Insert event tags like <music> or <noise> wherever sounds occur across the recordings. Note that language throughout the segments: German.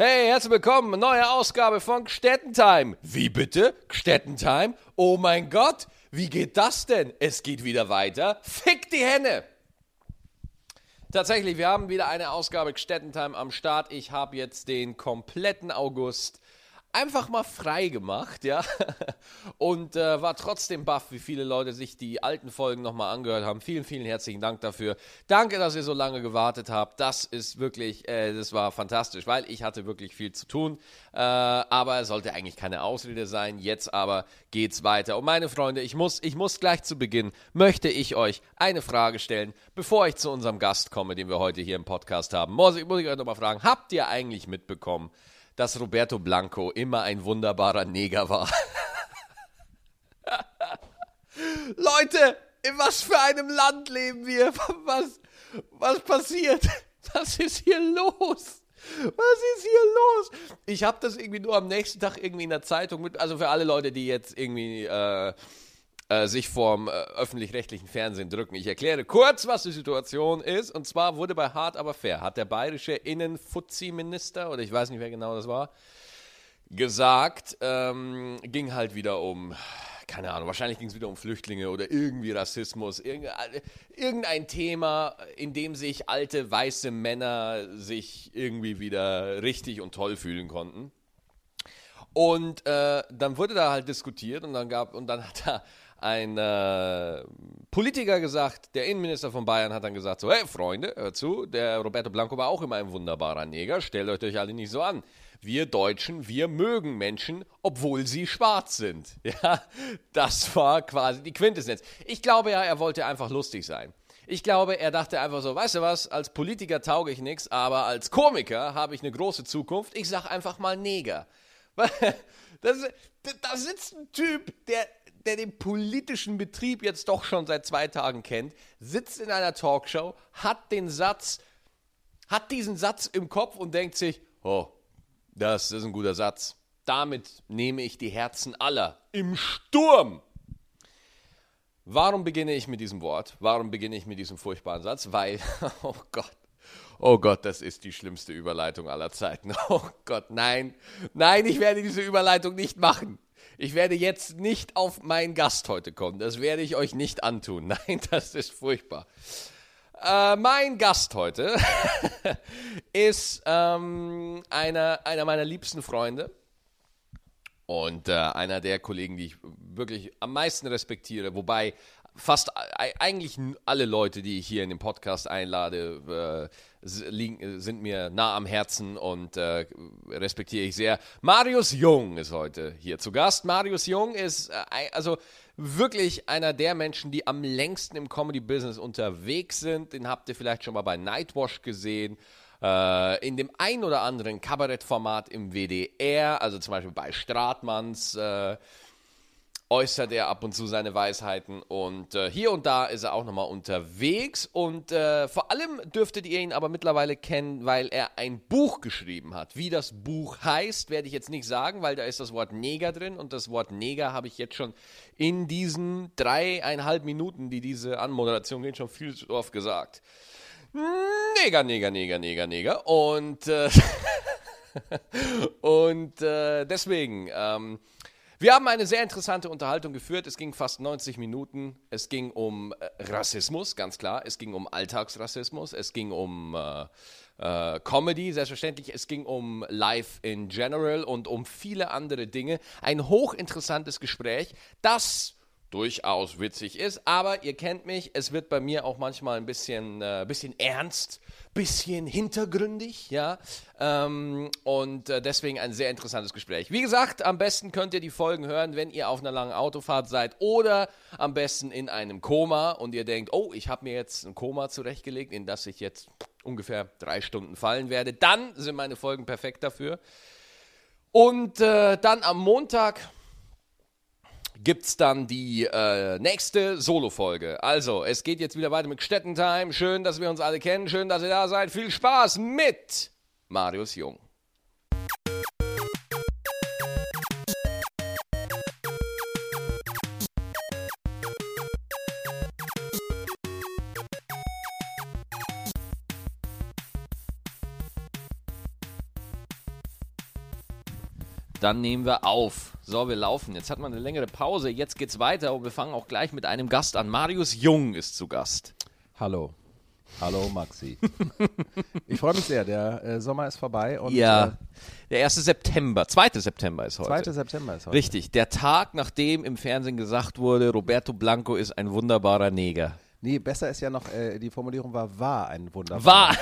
Hey, herzlich willkommen, neue Ausgabe von Gstettentime. Wie bitte? Gstettentime? Oh mein Gott, wie geht das denn? Es geht wieder weiter. Fick die Henne! Tatsächlich, wir haben wieder eine Ausgabe Gstettentime am Start. Ich habe jetzt den kompletten August einfach mal frei gemacht, ja. <laughs> Und äh, war trotzdem baff, wie viele Leute sich die alten Folgen nochmal angehört haben. Vielen, vielen herzlichen Dank dafür. Danke, dass ihr so lange gewartet habt. Das ist wirklich, äh, das war fantastisch, weil ich hatte wirklich viel zu tun. Äh, aber es sollte eigentlich keine Ausrede sein. Jetzt aber geht's weiter. Und meine Freunde, ich muss, ich muss gleich zu Beginn, möchte ich euch eine Frage stellen, bevor ich zu unserem Gast komme, den wir heute hier im Podcast haben. Muss ich, muss ich euch nochmal fragen, habt ihr eigentlich mitbekommen, dass Roberto Blanco immer ein wunderbarer Neger war. <laughs> Leute, in was für einem Land leben wir? <laughs> Was, was passiert? Was ist hier los? Was ist hier los? Ich habe das irgendwie nur am nächsten Tag irgendwie in der Zeitung mit, also für alle Leute, die jetzt irgendwie äh, äh, sich vorm äh, öffentlich-rechtlichen Fernsehen drücken. Ich erkläre kurz, was die Situation ist. Und zwar wurde bei Hart aber fair, hat der bayerische Innenfuzzi-Minister, oder ich weiß nicht, wer genau das war, gesagt, ähm, ging halt wieder um, keine Ahnung, wahrscheinlich ging es wieder um Flüchtlinge oder irgendwie Rassismus, irgendein Thema, in dem sich alte weiße Männer sich irgendwie wieder richtig und toll fühlen konnten. Und äh, dann wurde da halt diskutiert und dann gab und dann hat er ein äh, Politiker gesagt, der Innenminister von Bayern hat dann gesagt, so, hey Freunde, hört zu, der Roberto Blanco war auch immer ein wunderbarer Neger, stellt euch euch alle nicht so an. Wir Deutschen, wir mögen Menschen, obwohl sie schwarz sind. <laughs> Ja, das war quasi die Quintessenz. Ich glaube ja, er wollte einfach lustig sein. Ich glaube, er dachte einfach so, weißt du was, als Politiker tauge ich nichts, aber als Komiker habe ich eine große Zukunft. Ich sage einfach mal Neger. <laughs> Das, da sitzt ein Typ, der der den politischen Betrieb jetzt doch schon seit zwei Tagen kennt, sitzt in einer Talkshow, hat den Satz, hat diesen Satz im Kopf und denkt sich, oh, das ist ein guter Satz. Damit nehme ich die Herzen aller im Sturm. Warum beginne ich mit diesem Wort? Warum beginne ich mit diesem furchtbaren Satz? Weil, <laughs> oh Gott, oh Gott, das ist die schlimmste Überleitung aller Zeiten. <laughs> Oh Gott, nein, nein, ich werde diese Überleitung nicht machen. Ich werde jetzt nicht auf meinen Gast heute kommen. Das werde ich euch nicht antun. <laughs> Nein, das ist furchtbar. Äh, mein Gast heute <laughs> ist ähm, einer, einer meiner liebsten Freunde und äh, einer der Kollegen, die ich wirklich am meisten respektiere. Wobei fast eigentlich alle Leute, die ich hier in den Podcast einlade, äh, liegen, sind mir nah am Herzen und äh, respektiere ich sehr. Marius Jung ist heute hier zu Gast. Marius Jung ist äh, also wirklich einer der Menschen, die am längsten im Comedy-Business unterwegs sind. Den habt ihr vielleicht schon mal bei Nightwash gesehen. Äh, in dem ein oder anderen Kabarettformat im WDR, also zum Beispiel bei Stratmanns äh, äußert er ab und zu seine Weisheiten und äh, hier und da ist er auch nochmal unterwegs und äh, vor allem dürftet ihr ihn aber mittlerweile kennen, weil er ein Buch geschrieben hat. Wie das Buch heißt, werde ich jetzt nicht sagen, weil da ist das Wort Neger drin und das Wort Neger habe ich jetzt schon in diesen dreieinhalb Minuten, die diese Anmoderation geht, schon viel zu oft gesagt. Neger, Neger, Neger, Neger, Neger und äh, <laughs> und äh, deswegen ähm, wir haben eine sehr interessante Unterhaltung geführt. Es ging fast 90 Minuten. Es ging um äh, Rassismus, ganz klar. Es ging um Alltagsrassismus. Es ging um äh, äh, Comedy, selbstverständlich. Es ging um Life in general und um viele andere Dinge. Ein hochinteressantes Gespräch, das durchaus witzig ist, aber ihr kennt mich, es wird bei mir auch manchmal ein bisschen, äh, bisschen ernst, bisschen hintergründig, ja, ähm, und äh, deswegen ein sehr interessantes Gespräch. Wie gesagt, am besten könnt ihr die Folgen hören, wenn ihr auf einer langen Autofahrt seid oder am besten in einem Koma und ihr denkt, oh, ich habe mir jetzt ein Koma zurechtgelegt, in das ich jetzt ungefähr drei Stunden fallen werde, dann sind meine Folgen perfekt dafür. Und äh, dann am Montag gibt es dann die äh, nächste Solo-Folge. Also, es geht jetzt wieder weiter mit Stettentime. Schön, dass wir uns alle kennen. Schön, dass ihr da seid. Viel Spaß mit Marius Jung. Dann nehmen wir auf. So, wir laufen. Jetzt hat man eine längere Pause. Jetzt geht's weiter und wir fangen auch gleich mit einem Gast an. Marius Jung ist zu Gast. Hallo. Hallo Maxi. <laughs> ich freue mich sehr. Der äh, Sommer ist vorbei und ja, äh, der 1. September, 2. September ist heute. 2. September ist heute. Richtig, der Tag, nachdem im Fernsehen gesagt wurde, Roberto Blanco ist ein wunderbarer Neger. Nee, besser ist ja noch, äh, die Formulierung war, war ein wunderbarer. War!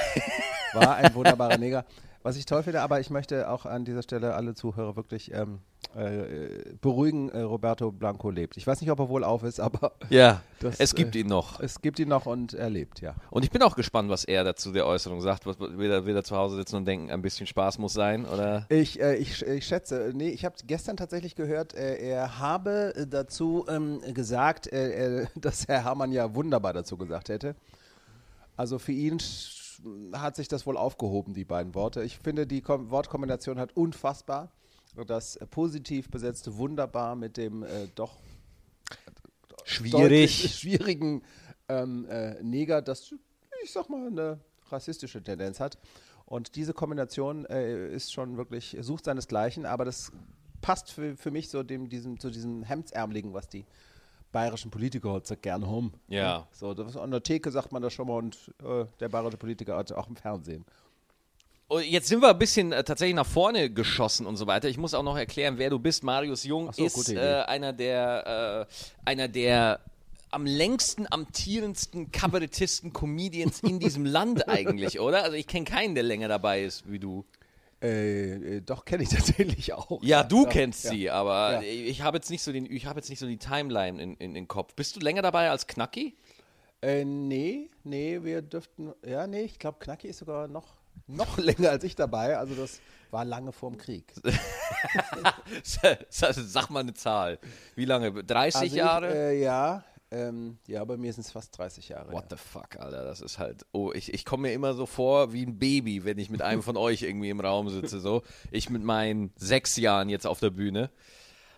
War ein wunderbarer <laughs> Neger. Was ich toll finde, aber ich möchte auch an dieser Stelle alle Zuhörer wirklich ähm, äh, beruhigen, äh, Roberto Blanco lebt. Ich weiß nicht, ob er wohl auf ist, <laughs> aber Ja, Das, es gibt äh, ihn noch. es gibt ihn noch und er lebt, ja. Und ich bin auch gespannt, was er dazu der Äußerung sagt. Was, will, er, will er zu Hause sitzen und denken, ein bisschen Spaß muss sein? Oder? Ich, äh, ich, ich schätze, nee, ich habe gestern tatsächlich gehört, äh, er habe äh, dazu ähm, gesagt, <laughs> dass Herr Hamann ja wunderbar dazu gesagt hätte. Also für ihn hat sich das wohl aufgehoben, die beiden Worte. Ich finde, die Kom Wortkombination hat unfassbar. Das positiv besetzte wunderbar mit dem äh, doch Schwierig. <laughs> schwierigen ähm, äh, Neger, das, ich sag mal, eine rassistische Tendenz hat. Und diese Kombination äh, ist schon wirklich, sucht seinesgleichen, aber das passt für, für mich so dem, diesem, zu diesem Hemdsärmeligen, was die bayerischen Politiker halt so gerne haben. Ja. So, das, an der Theke sagt man das schon mal und äh, der bayerische Politiker hat auch im Fernsehen. Und jetzt sind wir ein bisschen äh, tatsächlich nach vorne geschossen und so weiter. Ich muss auch noch erklären, wer du bist. Marius Jung so, ist äh, einer der, äh, einer der am längsten amtierendsten Kabarettisten, Comedians in diesem Land <laughs> eigentlich, oder? Also ich kenne keinen, der länger dabei ist wie du. Äh, äh, doch, kenne ich <laughs> tatsächlich auch. Ja, du ja, kennst ja. sie, aber Ja. ich habe jetzt nicht so den, ich habe jetzt nicht so die Timeline in, in den Kopf. Bist du länger dabei als Knacki? Äh, nee, nee, wir dürften, ja, nee, ich glaube, Knacki ist sogar noch, noch <laughs> länger als ich dabei. Also das war lange vorm Krieg. <laughs> Sag mal eine Zahl. Wie lange? 30 Also ich, Jahre? Äh, ja, ähm, ja, bei mir sind es fast 30 Jahre. What ja. the fuck, Alter, das ist halt. Oh, ich, ich komme mir immer so vor wie ein Baby, wenn ich mit einem von euch irgendwie im Raum sitze. So. Ich mit meinen sechs Jahren jetzt auf der Bühne.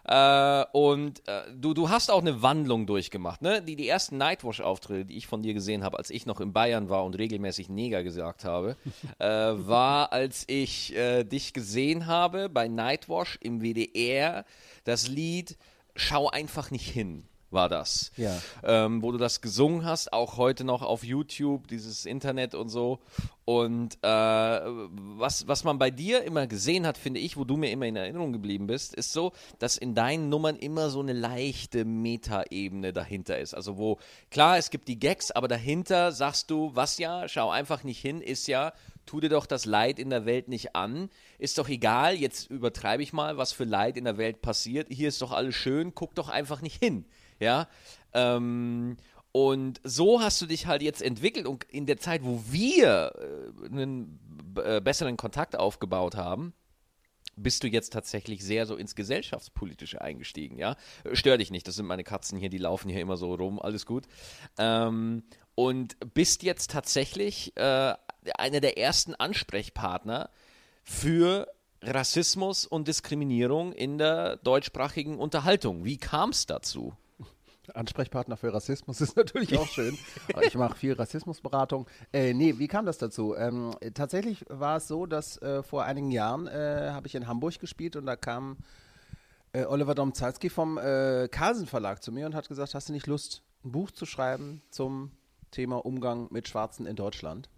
Äh, und äh, du, du hast auch eine Wandlung durchgemacht, ne? Die, die ersten Nightwash-Auftritte, die ich von dir gesehen habe, als ich noch in Bayern war und regelmäßig Neger gesagt habe, <laughs> äh, war, als ich äh, dich gesehen habe bei Nightwash im WDR, das Lied Schau einfach nicht hin, war das Ja. ähm, wo du das gesungen hast, auch heute noch auf YouTube, dieses Internet und so. Und äh, was, was man bei dir immer gesehen hat, finde ich, wo du mir immer in Erinnerung geblieben bist, ist so, dass in deinen Nummern immer so eine leichte Metaebene dahinter ist. Also wo, klar, es gibt die Gags, aber dahinter sagst du, was ja, schau einfach nicht hin, ist ja, tu dir doch das Leid in der Welt nicht an. Ist doch egal, jetzt übertreibe ich mal, was für Leid in der Welt passiert. Hier ist doch alles schön, guck doch einfach nicht hin. Ja. Ähm, und so hast du dich halt jetzt entwickelt und in der Zeit, wo wir äh, einen äh, besseren Kontakt aufgebaut haben, bist du jetzt tatsächlich sehr so ins Gesellschaftspolitische eingestiegen, ja? Äh, Stör dich nicht, das sind meine Katzen hier, die laufen hier immer so rum, alles gut. Ähm, und bist jetzt tatsächlich äh, einer der ersten Ansprechpartner für Rassismus und Diskriminierung in der deutschsprachigen Unterhaltung. Wie kam es dazu? Ansprechpartner für Rassismus ist <laughs> natürlich auch schön. Ich mache viel Rassismusberatung. Äh, nee, wie kam das dazu? Ähm, tatsächlich war es so, dass äh, vor einigen Jahren äh, habe ich in Hamburg gespielt und da kam äh, Oliver Domzalski vom äh, Carlsen Verlag zu mir und hat gesagt, hast du nicht Lust, ein Buch zu schreiben zum Thema Umgang mit Schwarzen in Deutschland?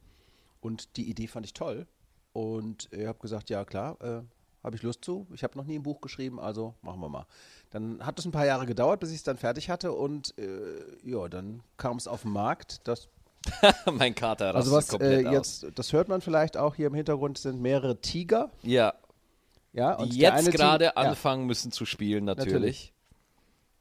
Und die Idee fand ich toll. Und ich habe gesagt, ja klar, äh, habe ich Lust zu. Ich habe noch nie ein Buch geschrieben, also machen wir mal. Dann hat es ein paar Jahre gedauert, bis ich es dann fertig hatte und äh, ja, dann kam es auf den Markt. Das, <laughs> mein Kater also was äh, jetzt, das hört man vielleicht auch hier im Hintergrund, sind mehrere Tiger. Ja, Ja, die und der jetzt gerade ja, anfangen müssen zu spielen, natürlich. Natürlich.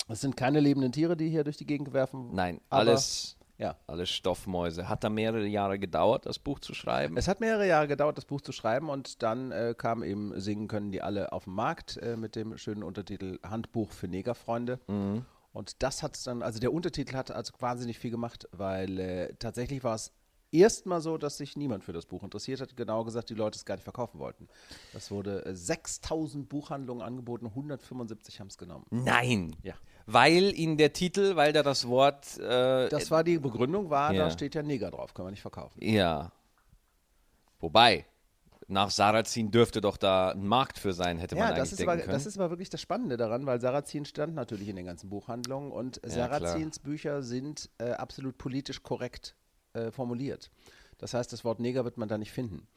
Es sind keine lebenden Tiere, die hier durch die Gegend werfen. Nein, alles, Ja. alles Stoffmäuse. Hat da mehrere Jahre gedauert, das Buch zu schreiben? Es hat mehrere Jahre gedauert, das Buch zu schreiben und dann äh, kam eben Singen können die alle auf den Markt äh, mit dem schönen Untertitel Handbuch für Negerfreunde. Mhm. Und das hat dann, also der Untertitel hat also wahnsinnig viel gemacht, weil äh, tatsächlich war es erstmal so, dass sich niemand für das Buch interessiert hat. Genau gesagt, die Leute es gar nicht verkaufen wollten. Das wurde äh, 6000 Buchhandlungen angeboten, 175 haben es genommen. Nein. Ja. Weil ihnen der Titel, weil da das Wort. Äh, Das war die Begründung, war, Ja. da steht ja Neger drauf, können wir nicht verkaufen. Ja. Wobei, nach Sarrazin dürfte doch da ein Markt für sein, hätte man Ja, eigentlich das ist, denken aber, können. das ist aber wirklich das Spannende daran, weil Sarrazin stand natürlich in den ganzen Buchhandlungen und Sarrazins Bücher sind äh, absolut politisch korrekt äh, formuliert. Das heißt, das Wort Neger wird man da nicht finden.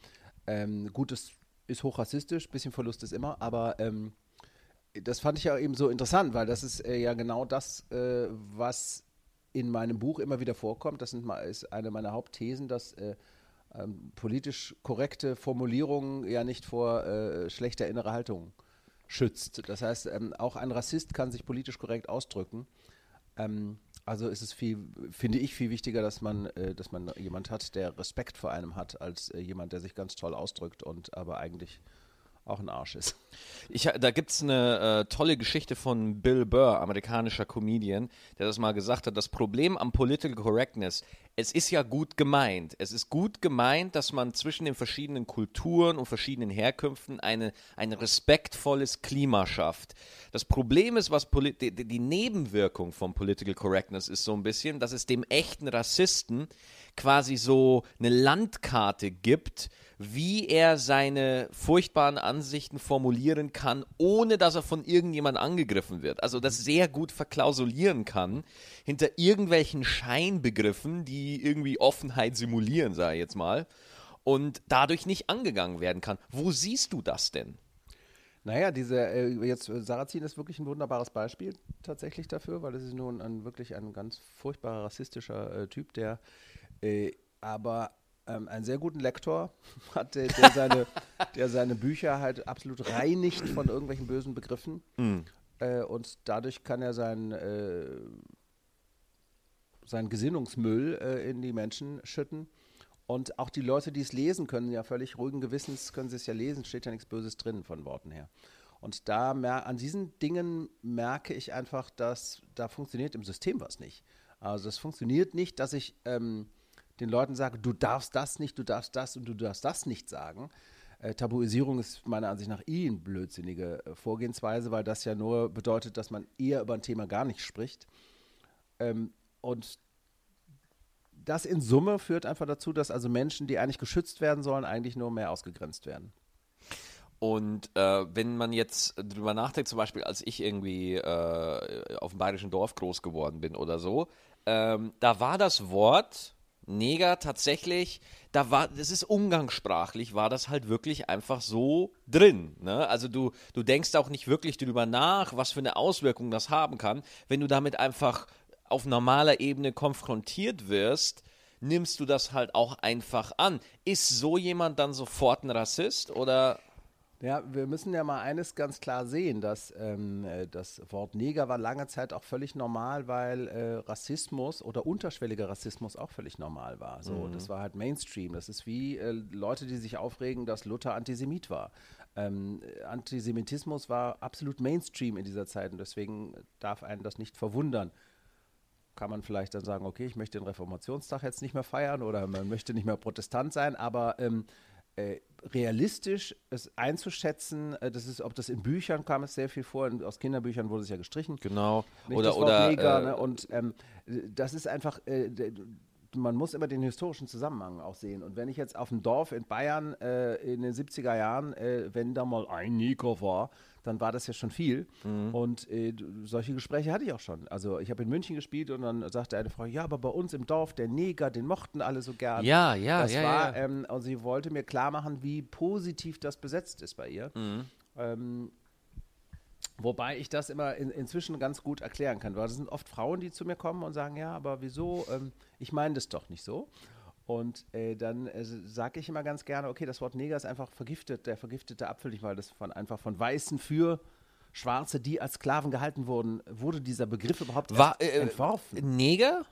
Ähm, gut, es ist hochrassistisch, bisschen Verlust ist immer, aber ähm, das fand ich ja eben so interessant, weil das ist äh, ja genau das, äh, was in meinem Buch immer wieder vorkommt. Das sind ist eine meiner Hauptthesen, dass äh, ähm, politisch korrekte Formulierungen ja nicht vor äh, schlechter innerer Haltung schützt. Das heißt, ähm, auch ein Rassist kann sich politisch korrekt ausdrücken. Ähm, also ist es viel, finde ich, viel wichtiger, dass man, äh, dass man jemand hat, der Respekt vor einem hat, als äh, jemand, der sich ganz toll ausdrückt und aber eigentlich auch ein Arsch ist. Ich, da gibt es eine äh, tolle Geschichte von Bill Burr, amerikanischer Comedian, der das mal gesagt hat. Das Problem am Political Correctness, es ist ja gut gemeint. Es ist gut gemeint, dass man zwischen den verschiedenen Kulturen und verschiedenen Herkünften eine, ein respektvolles Klima schafft. Das Problem ist, was Poli die, die Nebenwirkung von Political Correctness ist so ein bisschen, dass es dem echten Rassisten quasi so eine Landkarte gibt, wie er seine furchtbaren Ansichten formulieren kann, ohne dass er von irgendjemand angegriffen wird. Also das sehr gut verklausulieren kann hinter irgendwelchen Scheinbegriffen, die irgendwie Offenheit simulieren, sage ich jetzt mal, und dadurch nicht angegangen werden kann. Wo siehst du das denn? Naja, diese, äh, jetzt äh, Sarrazin ist wirklich ein wunderbares Beispiel tatsächlich dafür, weil es ist nun ein, wirklich ein ganz furchtbarer rassistischer äh, Typ, der äh, aber ähm, einen sehr guten Lektor <laughs> hat, der, seine, der seine Bücher halt absolut reinigt von irgendwelchen bösen Begriffen. Äh, und dadurch kann er seinen, äh, seinen Gesinnungsmüll äh, in die Menschen schütten. Und auch die Leute, die es lesen können, ja völlig ruhigen Gewissens können sie es ja lesen, steht ja nichts Böses drin von Worten her. Und da mer- an diesen Dingen merke ich einfach, dass da funktioniert im System was nicht. Also es funktioniert nicht, dass ich ähm, den Leuten sage, du darfst das nicht, du darfst das und du darfst das nicht sagen. Äh, Tabuisierung ist meiner Ansicht nach eh eine blödsinnige äh, Vorgehensweise, weil das ja nur bedeutet, dass man eher über ein Thema gar nicht spricht. Ähm, und das in Summe führt einfach dazu, dass also Menschen, die eigentlich geschützt werden sollen, eigentlich nur mehr ausgegrenzt werden. Und äh, wenn man jetzt drüber nachdenkt, zum Beispiel, als ich irgendwie äh, auf dem bayerischen Dorf groß geworden bin oder so, ähm, da war das Wort Neger tatsächlich, da war, das ist umgangssprachlich, war das halt wirklich einfach so drin. Ne? Also du, du denkst auch nicht wirklich drüber nach, was für eine Auswirkung das haben kann, wenn du damit einfach auf normaler Ebene konfrontiert wirst, nimmst du das halt auch einfach an. Ist so jemand dann sofort ein Rassist oder Ja, wir müssen ja mal eines ganz klar sehen, dass ähm, äh, das Wort Neger war lange Zeit auch völlig normal, weil äh, Rassismus oder unterschwelliger Rassismus auch völlig normal war. So, das war halt Mainstream. Das ist wie äh, Leute, die sich aufregen, dass Luther Antisemit war. Ähm, Antisemitismus war absolut Mainstream in dieser Zeit und deswegen darf einen das nicht verwundern. Kann man vielleicht dann sagen, okay, ich möchte den Reformationstag jetzt nicht mehr feiern oder man möchte nicht mehr Protestant sein, aber ähm, äh, realistisch es einzuschätzen, äh, das ist, ob das in Büchern kam es sehr viel vor, aus Kinderbüchern wurde es ja gestrichen. Genau. Nicht oder oder Neger, äh, ne? und ähm, das ist einfach, äh, man muss immer den historischen Zusammenhang auch sehen. Und wenn ich jetzt auf dem Dorf in Bayern äh, in den 70er Jahren, äh, wenn da mal ein Neger war, dann war das ja schon viel. Mhm. Und äh, solche Gespräche hatte ich auch schon. Also ich habe in München gespielt und dann sagte eine Frau, ja, aber bei uns im Dorf, der Neger, den mochten alle so gern. Ja, ja, das ja, war, ja. Ähm, und sie wollte mir klar machen, wie positiv das besetzt ist bei ihr. Mhm. Ähm, Wobei ich das immer in, inzwischen ganz gut erklären kann, weil es sind oft Frauen, die zu mir kommen und sagen, ja, aber wieso? Ähm, ich meine das doch nicht so. Und äh, dann äh, sage ich immer ganz gerne, okay, das Wort Neger ist einfach vergiftet, der vergiftete Apfel, nicht weil das von einfach von Weißen für Schwarze, die als Sklaven gehalten wurden, wurde dieser Begriff überhaupt War, erst äh, entworfen. Neger?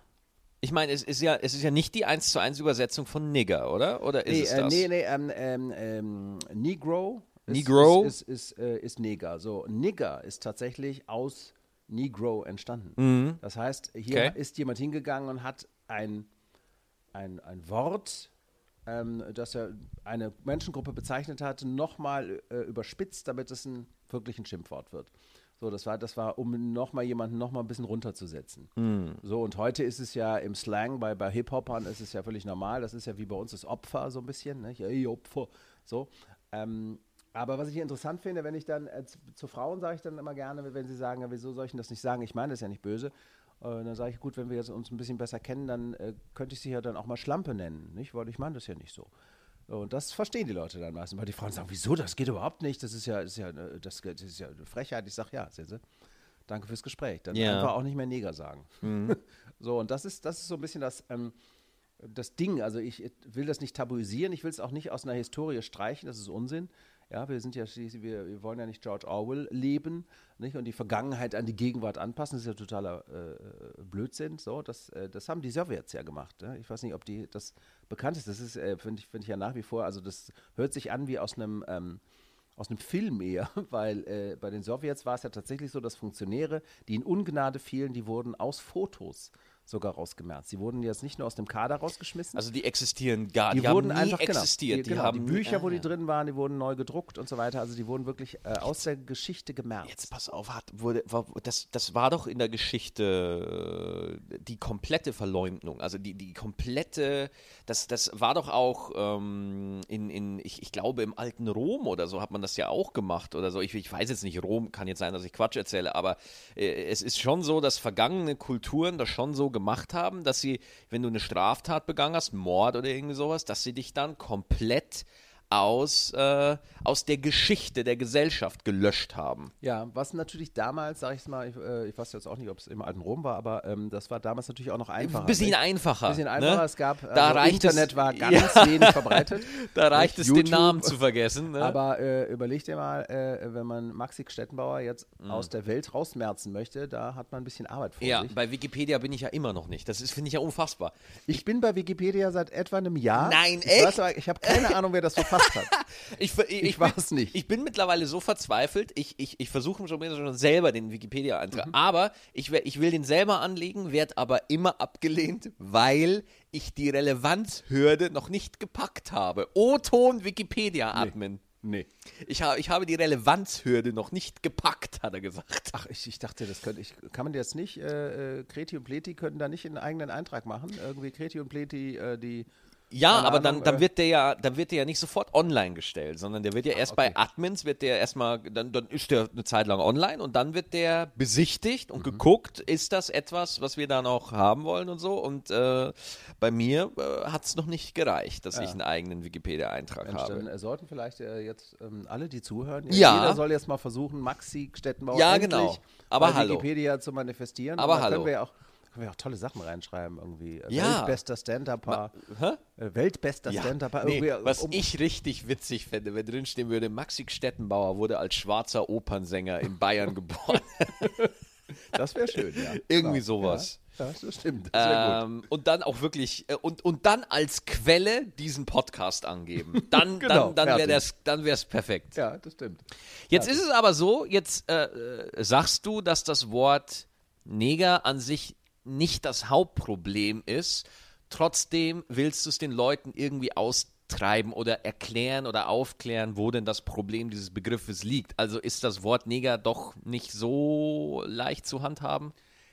Ich meine, es ist ja, es ist ja nicht die 1 zu 1 Übersetzung von Nigger, oder? Oder ist Nee, es äh, das? nee, nee, ähm, ähm, ähm, Negro, ist, Negro? ist, ist, ist, äh, ist Neger. So, Nigger ist tatsächlich aus Negro entstanden. Mhm. Das heißt, hier Okay. ist jemand hingegangen und hat ein, ein, ein Wort, ähm, das er eine Menschengruppe bezeichnet hat, nochmal äh, überspitzt, damit es ein wirklich ein Schimpfwort wird. So, das war, das war, um nochmal jemanden nochmal ein bisschen runterzusetzen. So, und heute ist es ja im Slang, bei, bei Hip-Hopern ist es ja völlig normal. Das ist ja wie bei uns das Opfer so ein bisschen. Ne? Ey, Opfer. So. Ähm, aber was ich interessant finde, wenn ich dann äh, zu, zu, Frauen sage ich dann immer gerne, wenn sie sagen, ja, wieso soll ich das nicht sagen? Ich meine das ja nicht böse. Äh, dann sage ich, gut, wenn wir jetzt uns ein bisschen besser kennen, dann äh, könnte ich sie ja dann auch mal Schlampe nennen, nicht? Weil ich meine das ja nicht so. Und das verstehen die Leute dann meistens, weil die Frauen sagen, wieso, das geht überhaupt nicht, das ist ja, ist ja, das, das ist ja eine Frechheit. Ich sage, ja, sehen Sie, danke fürs Gespräch. Dann ja. einfach auch nicht mehr Neger sagen. Mhm. <laughs> so, und das ist, das ist so ein bisschen das, ähm, das Ding. Also ich will das nicht tabuisieren, ich will es auch nicht aus einer Historie streichen, das ist Unsinn. Ja, wir sind ja schließlich, wir, wir wollen ja nicht George Orwell leben, nicht? Und die Vergangenheit an die Gegenwart anpassen, das ist ja totaler äh, Blödsinn. So, das, äh, das haben die Sowjets ja gemacht. Ja? Ich weiß nicht, ob die das bekannt ist. Das ist, äh, finde ich, find ich ja nach wie vor, also das hört sich an wie aus einem ähm, aus einem Film eher, <laughs> weil äh, bei den Sowjets war es ja tatsächlich so, dass Funktionäre, die in Ungnade fielen, die wurden aus Fotos sogar rausgemerzt. Sie wurden jetzt nicht nur aus dem Kader rausgeschmissen. Also die existieren gar die, die wurden einfach genau, existiert. Genau, die, genau, die Bücher, wo die drin waren, die wurden neu gedruckt und so weiter. Also die wurden wirklich äh, aus der Geschichte gemerzt. Jetzt pass auf, hat, wurde, war, das, das war doch in der Geschichte äh, die komplette Verleumdung. Also die, die komplette, das, das war doch auch ähm, in, in ich, ich glaube im alten Rom oder so hat man das ja auch gemacht oder so. Ich, ich weiß jetzt nicht, Rom kann jetzt sein, dass ich Quatsch erzähle, aber äh, es ist schon so, dass vergangene Kulturen das schon so gemacht haben, dass sie, wenn du eine Straftat begangen hast, Mord oder irgendwie sowas, dass sie dich dann komplett aus, äh, aus der Geschichte der Gesellschaft gelöscht haben. Ja, was natürlich damals, sag ich mal, ich, äh, ich weiß jetzt auch nicht, ob es im alten Rom war, aber ähm, das war damals natürlich auch noch einfacher. Ein bisschen einfacher. Ein bisschen einfacher. Ne? Es gab, also da Internet es, war <laughs> ganz ja. wenig verbreitet. <laughs> da reicht es, YouTube. den Namen zu vergessen. Ne? Aber äh, überleg dir mal, äh, wenn man Maxi Stettenbauer jetzt mhm. aus der Welt rausmerzen möchte, da hat man ein bisschen Arbeit vor ja, sich. Ja, bei Wikipedia bin ich ja immer noch nicht. Das finde ich ja unfassbar. Ich, bin bei Wikipedia seit etwa einem Jahr. Nein, ich echt? Weiß, ich habe keine Ahnung, wer das verfasst <laughs> hat. <laughs> Ich, ich, ich war es nicht. Ich bin mittlerweile so verzweifelt, ich, ich, ich versuche schon, schon selber den Wikipedia-Eintrag. Mhm. Aber ich, ich will den selber anlegen, werde aber immer abgelehnt, weil ich die Relevanzhürde noch nicht gepackt habe. O-Ton Wikipedia-Admin. Nee. Nee. Ich, ha, ich habe die Relevanzhürde noch nicht gepackt, hat er gesagt. Ach, ich, ich dachte, das könnte ich. Kann man jetzt nicht, äh, äh Kreti und Pleti können da nicht einen eigenen Eintrag machen? Irgendwie Kreti und Pleti, äh, die ja, aber dann, dann äh. wird der ja, dann wird der ja nicht sofort online gestellt, sondern der wird ja erst okay. bei Admins wird der erstmal, dann, dann ist der eine Zeit lang online und dann wird der besichtigt und mhm. geguckt, ist das etwas, was wir da noch haben wollen und so. Und äh, bei mir äh, hat es noch nicht gereicht, dass ja. ich einen eigenen Wikipedia-Eintrag habe. Dann äh, sollten vielleicht äh, jetzt ähm, alle, die zuhören, ja. jeder soll jetzt mal versuchen, Maxi Stettenbauer ja, genau. aber bei hallo. Wikipedia zu manifestieren. Aber hallo. Können wir ja auch können wir auch tolle Sachen reinschreiben irgendwie. Ja. Weltbester Stand-Upper. Äh, Weltbester ja. Stand-Upper. Nee, was um ich richtig witzig fände, wenn drinstehen würde, Maxi Stettenbauer wurde als schwarzer Opernsänger in Bayern <laughs> geboren. das wäre schön, ja. Irgendwie genau. sowas. Ja. Das stimmt. Das ähm, und dann auch wirklich äh, und, und dann als Quelle diesen Podcast angeben. <laughs> Dann, genau, dann, dann wäre dann es perfekt. Ja, das stimmt. Jetzt fertig. ist es aber so, jetzt äh, äh, sagst du, dass das Wort Neger an sich nicht das Hauptproblem ist. Trotzdem willst du es den Leuten irgendwie austreiben oder erklären oder aufklären, wo denn das Problem dieses Begriffes liegt. Also ist das Wort Neger doch nicht so leicht zu handhaben?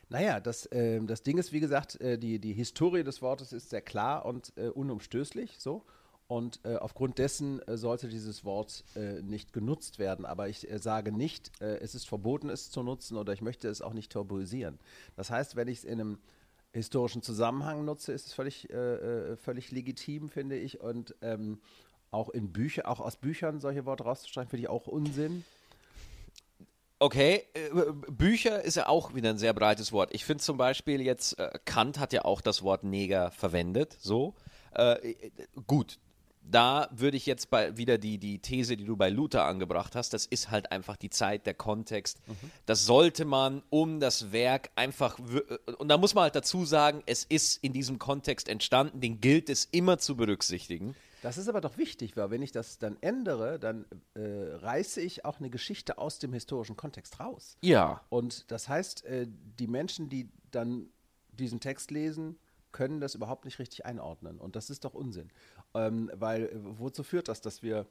Naja, das, äh, das Ding ist, wie gesagt, äh, die, die Historie des Wortes ist sehr klar und äh, unumstößlich. So. Und äh, aufgrund dessen äh, sollte dieses Wort äh, nicht genutzt werden. Aber ich äh, sage nicht, äh, es ist verboten, es zu nutzen oder ich möchte es auch nicht tabuisieren. Das heißt, wenn ich es in einem historischen Zusammenhang nutze, ist es völlig, äh, völlig legitim, finde ich. Und ähm, auch in Büchern, auch aus Büchern solche Worte rauszustreichen, finde ich auch Unsinn. Okay, Bücher ist ja auch wieder ein sehr breites Wort. Ich finde zum Beispiel jetzt, Kant hat ja auch das Wort Neger verwendet, so. Äh, gut, da würde ich jetzt bei, wieder die, die These, die du bei Luther angebracht hast, das ist halt einfach die Zeit, der Kontext. Mhm. Das sollte man um das Werk einfach, und da muss man halt dazu sagen, es ist in diesem Kontext entstanden, den gilt es immer zu berücksichtigen. Das ist aber doch wichtig, weil wenn ich das dann ändere, dann äh, reiße ich auch eine Geschichte aus dem historischen Kontext raus. Ja. Und das heißt, äh, die Menschen, die dann diesen Text lesen, können das überhaupt nicht richtig einordnen. Und das ist doch Unsinn. Ähm, weil wozu führt das, dass wir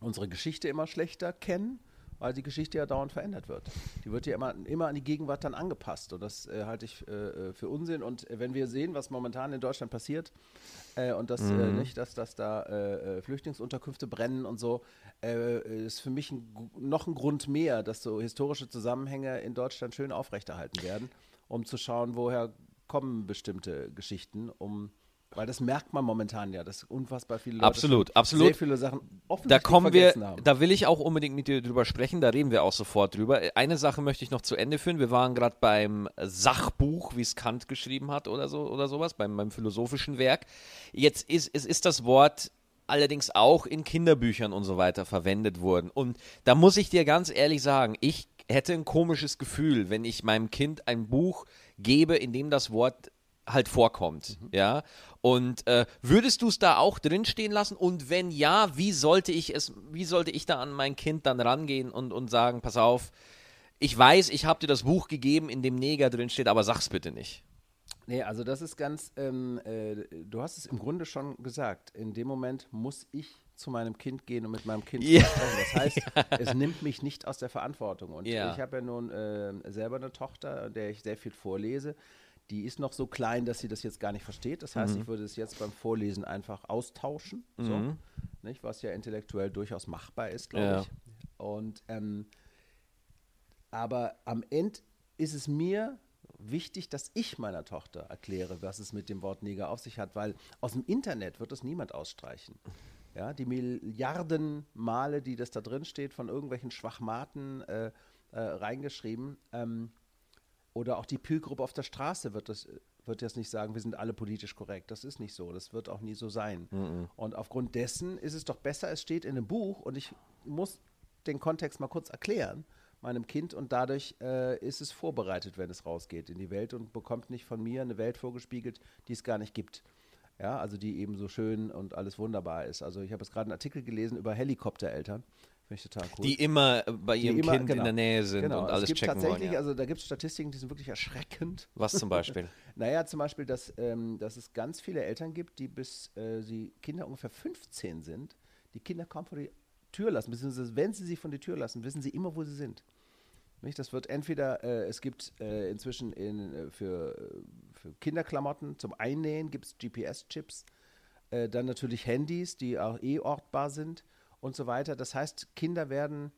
unsere Geschichte immer schlechter kennen? weil die Geschichte ja dauernd verändert wird. Die wird ja immer, immer an die Gegenwart dann angepasst. Und das äh, halte ich äh, äh für Unsinn. Und äh, wenn wir sehen, was momentan in Deutschland passiert, äh, und das äh, mhm. nicht, dass, dass da Flüchtlingsunterkünfte brennen und so, ist für mich ein, noch ein Grund mehr, dass so historische Zusammenhänge in Deutschland schön aufrechterhalten werden, um zu schauen, woher kommen bestimmte Geschichten, um weil das merkt man momentan ja, dass unfassbar viele Leute absolut, absolut. sehr viele Sachen da kommen wir, haben. Da will ich auch unbedingt mit dir drüber sprechen, da reden wir auch sofort drüber. Eine Sache möchte ich noch zu Ende führen. Wir waren gerade beim Sachbuch, wie es Kant geschrieben hat oder so oder sowas, beim, beim philosophischen Werk. Jetzt ist, ist, ist das Wort allerdings auch in Kinderbüchern und so weiter verwendet worden. Und da muss ich dir ganz ehrlich sagen, ich hätte ein komisches Gefühl, wenn ich meinem Kind ein Buch gebe, in dem das Wort halt vorkommt, mhm. ja. Und äh, würdest du es da auch drinstehen lassen? Und wenn ja, wie sollte ich es, wie sollte ich da an mein Kind dann rangehen und, und sagen, pass auf, ich weiß, ich habe dir das Buch gegeben, in dem Neger drin steht, aber sag's bitte nicht. Nee, also das ist ganz, ähm, äh, du hast es im Grunde schon gesagt. In dem Moment muss ich zu meinem Kind gehen und mit meinem Kind ja. sprechen. Das heißt, <laughs> ja. es nimmt mich nicht aus der Verantwortung. Und ja. ich habe ja nun äh, selber eine Tochter, der ich sehr viel vorlese die ist noch so klein, dass sie das jetzt gar nicht versteht. Das heißt, mhm. ich würde es jetzt beim Vorlesen einfach austauschen, mhm. so, nicht? was ja intellektuell durchaus machbar ist, glaube ja. ich. Und ähm, aber am Ende ist es mir wichtig, dass ich meiner Tochter erkläre, was es mit dem Wort Neger auf sich hat, weil aus dem Internet wird das niemand ausstreichen. Ja, die Milliarden Male, die das da drin steht, von irgendwelchen Schwachmaten äh, äh, reingeschrieben. Ähm, oder auch die Pilgruppe auf der Straße wird das wird jetzt nicht sagen, wir sind alle politisch korrekt. Das ist nicht so. Das wird auch nie so sein. Mhm. Und aufgrund dessen ist es doch besser, es steht in einem Buch und ich muss den Kontext mal kurz erklären meinem Kind und dadurch äh, ist es vorbereitet, wenn es rausgeht in die Welt und bekommt nicht von mir eine Welt vorgespiegelt, die es gar nicht gibt. Ja, also die eben so schön und alles wunderbar ist. Also ich habe jetzt gerade einen Artikel gelesen über Helikoptereltern Finde ich total cool. Die immer bei ihrem immer, Kind genau, in der Nähe sind genau. und alles es gibt checken tatsächlich, wollen. Ja. Also da gibt es Statistiken, die sind wirklich erschreckend. Was zum Beispiel? <laughs> naja, zum Beispiel, dass, ähm, dass es ganz viele Eltern gibt, die bis äh, sie Kinder ungefähr 15 sind, die Kinder kaum vor die Tür lassen, beziehungsweise wenn sie sie von der Tür lassen, wissen sie immer, wo sie sind. Nicht? Das wird entweder, äh, es gibt äh, inzwischen in, äh, für, für Kinderklamotten zum Einnähen gibt es GPS-Chips, äh, dann natürlich Handys, die auch eh ortbar sind und so weiter. Das heißt, Kinder werden,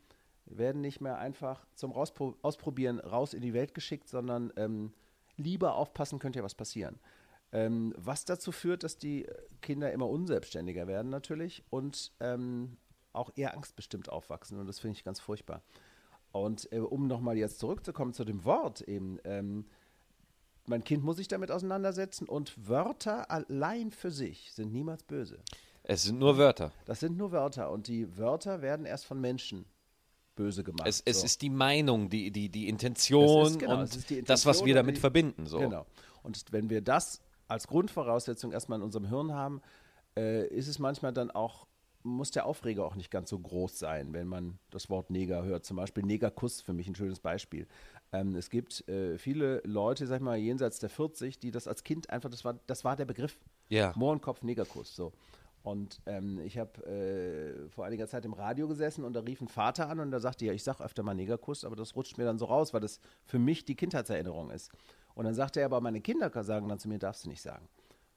werden nicht mehr einfach zum Rauspro Ausprobieren raus in die Welt geschickt, sondern ähm, lieber aufpassen, könnte ja was passieren. Ähm, was dazu führt, dass die Kinder immer unselbstständiger werden natürlich und ähm, auch eher angstbestimmt aufwachsen. Und das finde ich ganz furchtbar. Und äh, um nochmal jetzt zurückzukommen zu dem Wort eben, ähm, mein Kind muss sich damit auseinandersetzen und Wörter allein für sich sind niemals böse. Es sind nur Wörter. Das sind nur Wörter und die Wörter werden erst von Menschen böse gemacht. Es, es so. ist die Meinung, die, die, die Intention ist, genau, und Intention das, was wir damit die, verbinden. So. Genau. Und wenn wir das als Grundvoraussetzung erstmal in unserem Hirn haben, äh, ist es manchmal dann auch, muss der Aufreger auch nicht ganz so groß sein, wenn man das Wort Neger hört. Zum Beispiel Negerkuss, für mich ein schönes Beispiel. Ähm, es gibt äh, viele Leute, sag ich mal, jenseits der 40, die das als Kind einfach, das war, das war der Begriff. Ja. Mohrenkopf, Negerkuss. So. Und ähm, ich habe äh, vor einiger Zeit im Radio gesessen und da rief ein Vater an und da sagte, ja, ich sage öfter mal Negerkuss, aber das rutscht mir dann so raus, weil das für mich die Kindheitserinnerung ist. Und dann sagte er, aber meine Kinder sagen dann zu mir, darfst du nicht sagen.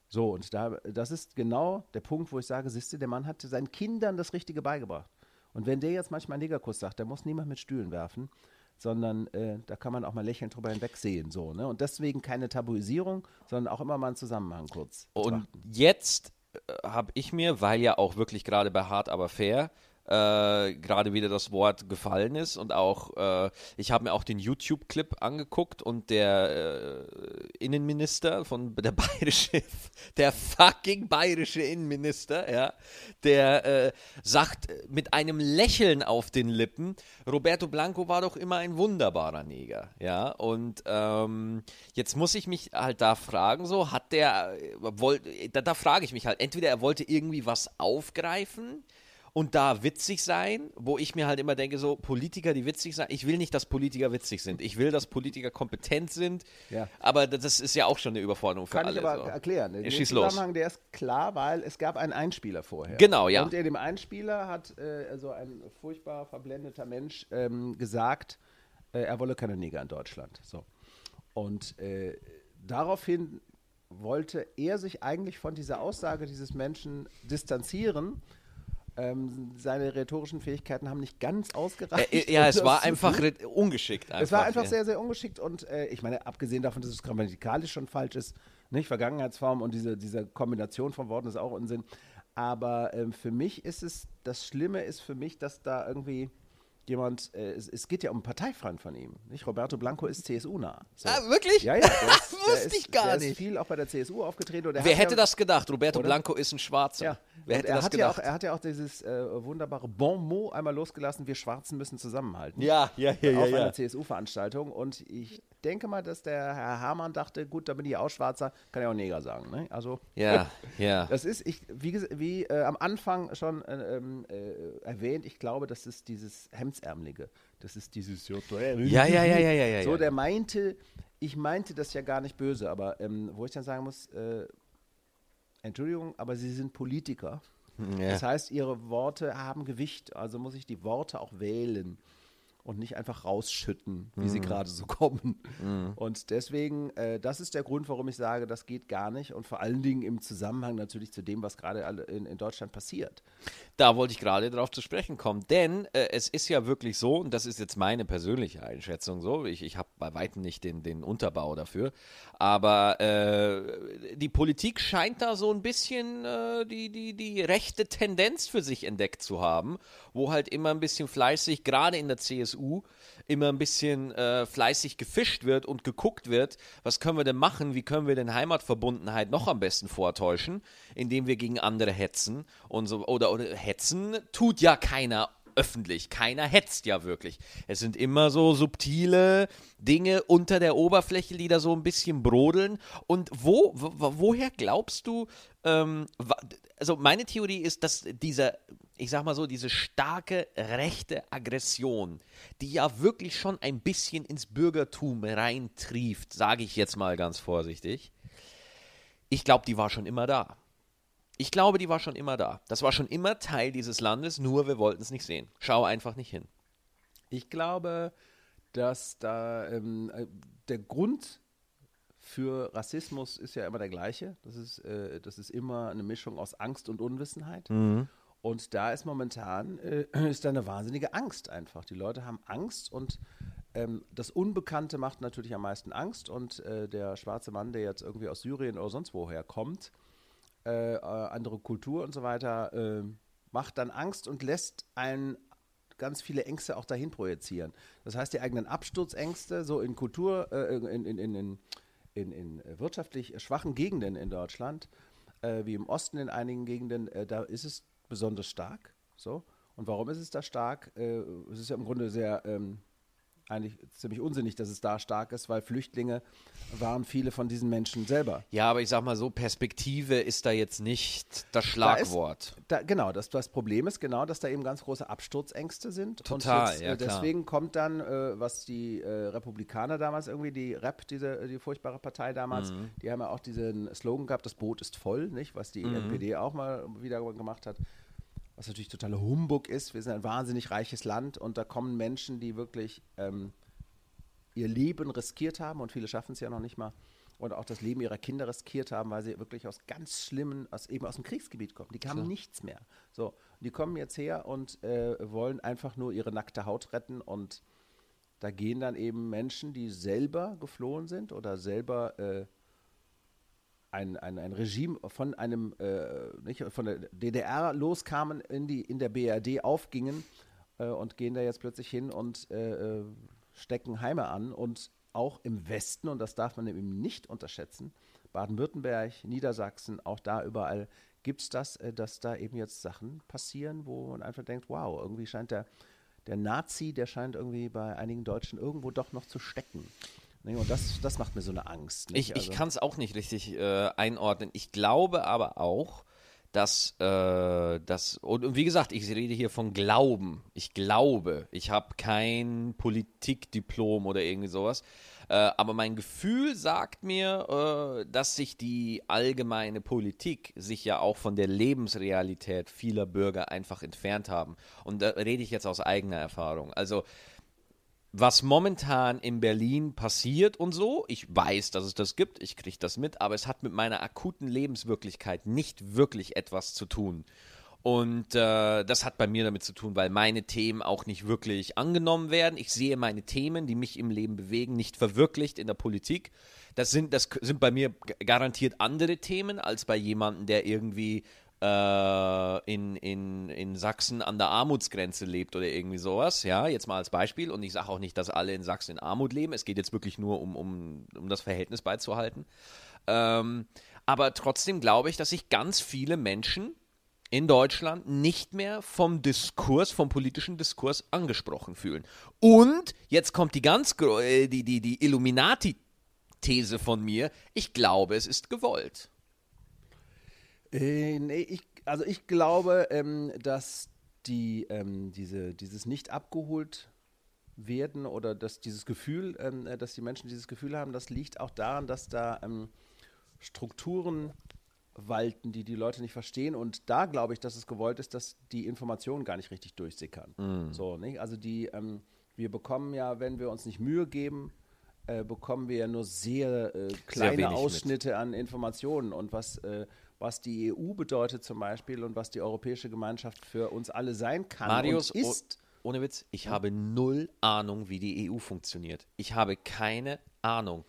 So, und da, das ist genau der Punkt, wo ich sage, siehst du, der Mann hat seinen Kindern das Richtige beigebracht. Und wenn der jetzt manchmal Negerkuss sagt, der muss niemand mit Stühlen werfen, sondern äh, da kann man auch mal lächelnd drüber hinwegsehen. So, ne? Und deswegen keine Tabuisierung, sondern auch immer mal einen Zusammenhang kurz. Und jetzt habe ich mir, weil ja auch wirklich gerade bei Hart aber fair äh, gerade wieder das Wort gefallen ist und auch, äh, ich habe mir auch den YouTube-Clip angeguckt und der äh, Innenminister von <laughs> der bayerische, der fucking bayerische Innenminister, ja, der äh, sagt mit einem Lächeln auf den Lippen, Roberto Blanco war doch immer ein wunderbarer Neger, ja, und ähm, jetzt muss ich mich halt da fragen, so, hat der, wollt, da, da frage ich mich halt, entweder er wollte irgendwie was aufgreifen, und da witzig sein, wo ich mir halt immer denke, so Politiker, die witzig sind, ich will nicht, dass Politiker witzig sind. Ich will, dass Politiker kompetent sind, Ja. aber das ist ja auch schon eine Überforderung für Kann alle. ich aber so. erklären. Ja, Der schieß los. Zusammenhang, der ist klar, weil es gab einen Einspieler vorher. Genau, ja. Und in dem Einspieler hat äh, so ein furchtbar verblendeter Mensch ähm, gesagt, äh, er wolle keine Neger in Deutschland. So. Und äh, daraufhin wollte er sich eigentlich von dieser Aussage dieses Menschen distanzieren. Ähm, seine rhetorischen Fähigkeiten haben nicht ganz ausgereicht. Äh, ja, es <laughs> das war einfach ungeschickt. Einfach, Es war einfach ja. sehr, sehr ungeschickt und äh, ich meine, abgesehen davon, dass es grammatikalisch schon falsch ist, nicht Vergangenheitsform und diese, diese Kombination von Worten ist auch Unsinn. Aber ähm, für mich ist es, das Schlimme ist für mich, dass da irgendwie jemand, äh, es, es geht ja um einen Parteifreund von ihm, nicht? Roberto Blanco ist CSU-nah. So. Ah, wirklich? Ja, ja. <laughs> Ist, der Wusste ist, ich gar der nicht. Ist viel auch bei der CSU aufgetreten. Und er Wer hat hätte ja, das gedacht? Roberto Oder? Blanco ist ein Schwarzer. Ja. Wer hätte er das hat ja gedacht? auch, er hat ja auch dieses äh, wunderbare Bon mot einmal losgelassen, wir Schwarzen müssen zusammenhalten ja, ja, ja, ja. auf ja. einer CSU-Veranstaltung. Und ich denke mal, dass der Herr Hamann dachte, gut, da bin ich auch Schwarzer, kann ich auch Neger sagen. Ne? Also Ja, <laughs> ja. das ist, ich, wie, wie äh, am Anfang schon äh, ähm, äh, erwähnt, ich glaube, das ist dieses Hemdsärmelige. Das ist dieses Ja, ja, ja, ja, ja, ja. So, ja. der meinte, ich meinte das ja gar nicht böse, aber ähm, wo ich dann sagen muss, äh, Entschuldigung, aber Sie sind Politiker. ja. Das heißt, Ihre Worte haben Gewicht, also muss ich die Worte auch wählen und nicht einfach rausschütten, wie Mhm. sie gerade so kommen. Und deswegen, äh, das ist der Grund, warum ich sage, das geht gar nicht und vor allen Dingen im Zusammenhang natürlich zu dem, was gerade in, in Deutschland passiert. Da wollte ich gerade drauf zu sprechen kommen, denn äh, es ist ja wirklich so, und das ist jetzt meine persönliche Einschätzung so, ich, ich habe bei weitem nicht den, den Unterbau dafür, aber äh, die Politik scheint da so ein bisschen äh, die, die, die rechte Tendenz für sich entdeckt zu haben, wo halt immer ein bisschen fleißig, gerade in der CSU, immer ein bisschen äh, fleißig gefischt wird und geguckt wird, was können wir denn machen, wie können wir denn Heimatverbundenheit noch am besten vortäuschen, indem wir gegen andere hetzen und so oder, oder hetzen tut ja keiner öffentlich, keiner hetzt ja wirklich. Es sind immer so subtile Dinge unter der Oberfläche, die da so ein bisschen brodeln. Und wo, wo woher glaubst du, ähm, also meine Theorie ist, dass dieser, ich sag mal so, diese starke rechte Aggression, die ja wirklich schon ein bisschen ins Bürgertum reintrieft, sage ich jetzt mal ganz vorsichtig, ich glaube, die war schon immer da. Ich glaube, die war schon immer da. Das war schon immer Teil dieses Landes, nur wir wollten es nicht sehen. Schau einfach nicht hin. Ich glaube, dass da ähm, äh, der Grund für Rassismus ist ja immer der gleiche. Das ist, äh, das ist immer eine Mischung aus Angst und Unwissenheit. Und da ist momentan äh, <clears throat> ist da eine wahnsinnige Angst einfach. Die Leute haben Angst und ähm, das Unbekannte macht natürlich am meisten Angst. Und äh, der schwarze Mann, der jetzt irgendwie aus Syrien oder sonst woher kommt, äh, äh, andere Kultur und so weiter, äh, macht dann Angst und lässt einen ganz viele Ängste auch dahin projizieren. Das heißt, die eigenen Absturzängste, so in Kultur, äh, in, in, in, in, in, in wirtschaftlich schwachen Gegenden in Deutschland, äh, wie im Osten in einigen Gegenden, äh, da ist es besonders stark. So. Und warum ist es da stark? Äh, es ist ja im Grunde sehr ähm, eigentlich ziemlich unsinnig, dass es da stark ist, weil Flüchtlinge waren viele von diesen Menschen selber. Ja, aber ich sag mal so, Perspektive ist da jetzt nicht das Da ist- Schlagwort. Da, genau, das, das Problem ist genau, dass da eben ganz große Absturzängste sind. Total, und jetzt, ja, äh, klar. Deswegen kommt dann, äh, was die äh, Republikaner damals irgendwie, die REP, diese, die furchtbare Partei damals, Mhm. die haben ja auch diesen Slogan gehabt, das Boot ist voll, nicht? Was die Mhm. NPD auch mal wieder gemacht hat. Was natürlich totaler Humbug ist. Wir sind ein wahnsinnig reiches Land und da kommen Menschen, die wirklich ähm, ihr Leben riskiert haben und viele schaffen es ja noch nicht mal und auch das Leben ihrer Kinder riskiert haben, weil sie wirklich aus ganz schlimmen, aus, eben aus dem Kriegsgebiet kommen. Die haben nichts mehr. So, die kommen jetzt her und äh, wollen einfach nur ihre nackte Haut retten und da gehen dann eben Menschen, die selber geflohen sind oder selber äh, ein, ein, ein Regime von einem, äh, nicht, von der DDR loskamen, in, die, in der BRD aufgingen äh, und gehen da jetzt plötzlich hin und äh, äh, stecken Heime an und auch im Westen, und das darf man eben nicht unterschätzen, Baden-Württemberg, Niedersachsen, auch da überall gibt es das, äh, dass da eben jetzt Sachen passieren, wo man einfach denkt, wow, irgendwie scheint der, der Nazi, der scheint irgendwie bei einigen Deutschen irgendwo doch noch zu stecken. Ne, Und das, das macht mir so eine Angst. nicht? Ich, ich Also- kann es auch nicht richtig äh, einordnen. Ich glaube aber auch, dass, äh, dass und, und wie gesagt, ich rede hier von Glauben. Ich glaube, ich habe kein Politikdiplom oder irgendwie sowas. Äh, aber mein Gefühl sagt mir, äh, dass sich die allgemeine Politik sich ja auch von der Lebensrealität vieler Bürger einfach entfernt haben. Und da rede ich jetzt aus eigener Erfahrung. Also was momentan in Berlin passiert und so, ich weiß, dass es das gibt, ich kriege das mit, aber es hat mit meiner akuten Lebenswirklichkeit nicht wirklich etwas zu tun. Und äh, das hat bei mir damit zu tun, weil meine Themen auch nicht wirklich angenommen werden. Ich sehe meine Themen, die mich im Leben bewegen, nicht verwirklicht in der Politik. Das sind, das sind bei mir garantiert andere Themen als bei jemandem, der irgendwie äh, in, in, in Sachsen an der Armutsgrenze lebt oder irgendwie sowas. Ja, jetzt mal als Beispiel. Und ich sage auch nicht, dass alle in Sachsen in Armut leben. Es geht jetzt wirklich nur um, um, um das Verhältnis beizuhalten. Ähm, aber trotzdem glaube ich, dass sich ganz viele Menschen in Deutschland nicht mehr vom Diskurs, vom politischen Diskurs angesprochen fühlen. Und jetzt kommt die ganz äh, die, die, die Illuminati-These von mir. Ich glaube, es ist gewollt. Äh, nee, ich, also ich glaube, ähm, dass die, ähm, diese, dieses nicht abgeholt werden oder dass dieses Gefühl, ähm, äh, dass die Menschen dieses Gefühl haben, das liegt auch daran, dass da ähm, Strukturen walten, die die Leute nicht verstehen. Und da glaube ich, dass es gewollt ist, dass die Informationen gar nicht richtig durchsickern. Mm. So, nicht? Also die, ähm, wir bekommen ja, wenn wir uns nicht Mühe geben, äh, bekommen wir ja nur sehr äh, kleine sehr Ausschnitte mit. an Informationen. Und was, äh, was die EU bedeutet zum Beispiel und was die Europäische Gemeinschaft für uns alle sein kann Marius, und ist. ohne Witz, ich ja. habe null Ahnung, wie die EU funktioniert. Ich habe keine Ahnung.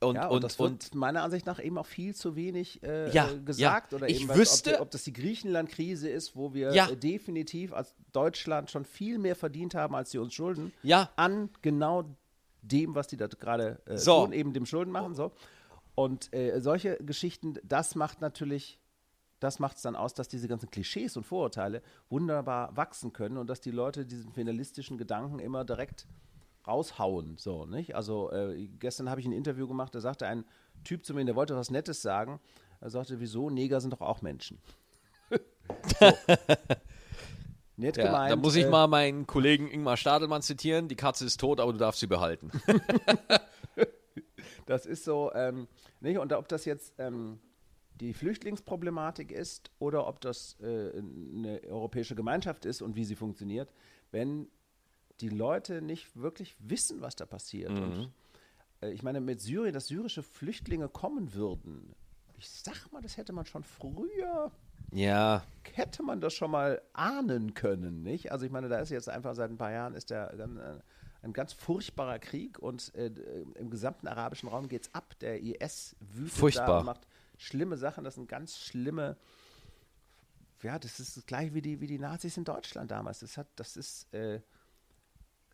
Und, ja, und, und das wird und, meiner Ansicht nach eben auch viel zu wenig äh, ja, gesagt. Ja. Oder ich eben, wüsste, ob, ob, das die Griechenland-Krise ist, wo wir ja. äh, definitiv als Deutschland schon viel mehr verdient haben, als sie uns schulden, ja. an genau dem, was die da gerade äh, so. tun, eben dem Schulden machen. So. Und äh, solche Geschichten, das macht natürlich, das macht es dann aus, dass diese ganzen Klischees und Vorurteile wunderbar wachsen können und dass die Leute diesen finalistischen Gedanken immer direkt raushauen. So, nicht? Also äh, gestern habe ich ein Interview gemacht, da sagte ein Typ zu mir, der wollte was Nettes sagen. Er sagte, wieso? Neger sind doch auch Menschen. <laughs> Nett ja, gemeint. Da muss ich äh, mal meinen Kollegen Ingmar Stadelmann zitieren. Die Katze ist tot, aber du darfst sie behalten. <laughs> das ist so, ähm, nicht? Und ob das jetzt ähm, die Flüchtlingsproblematik ist oder ob das äh, eine europäische Gemeinschaft ist und wie sie funktioniert, wenn die Leute nicht wirklich wissen, was da passiert. Mhm. Und äh, ich meine, mit Syrien, dass syrische Flüchtlinge kommen würden, ich sag mal, das hätte man schon früher. Ja. Hätte man das schon mal ahnen können, nicht? Also ich meine, da ist jetzt einfach seit ein paar Jahren ist der ein, äh, ganz furchtbarer Krieg und äh, im gesamten arabischen Raum geht es ab. Der IS wütet Furchtbar. da und macht schlimme Sachen. Das sind ganz schlimme ja, das ist das gleiche wie die, wie die Nazis in Deutschland damals. Das, hat, das ist, äh,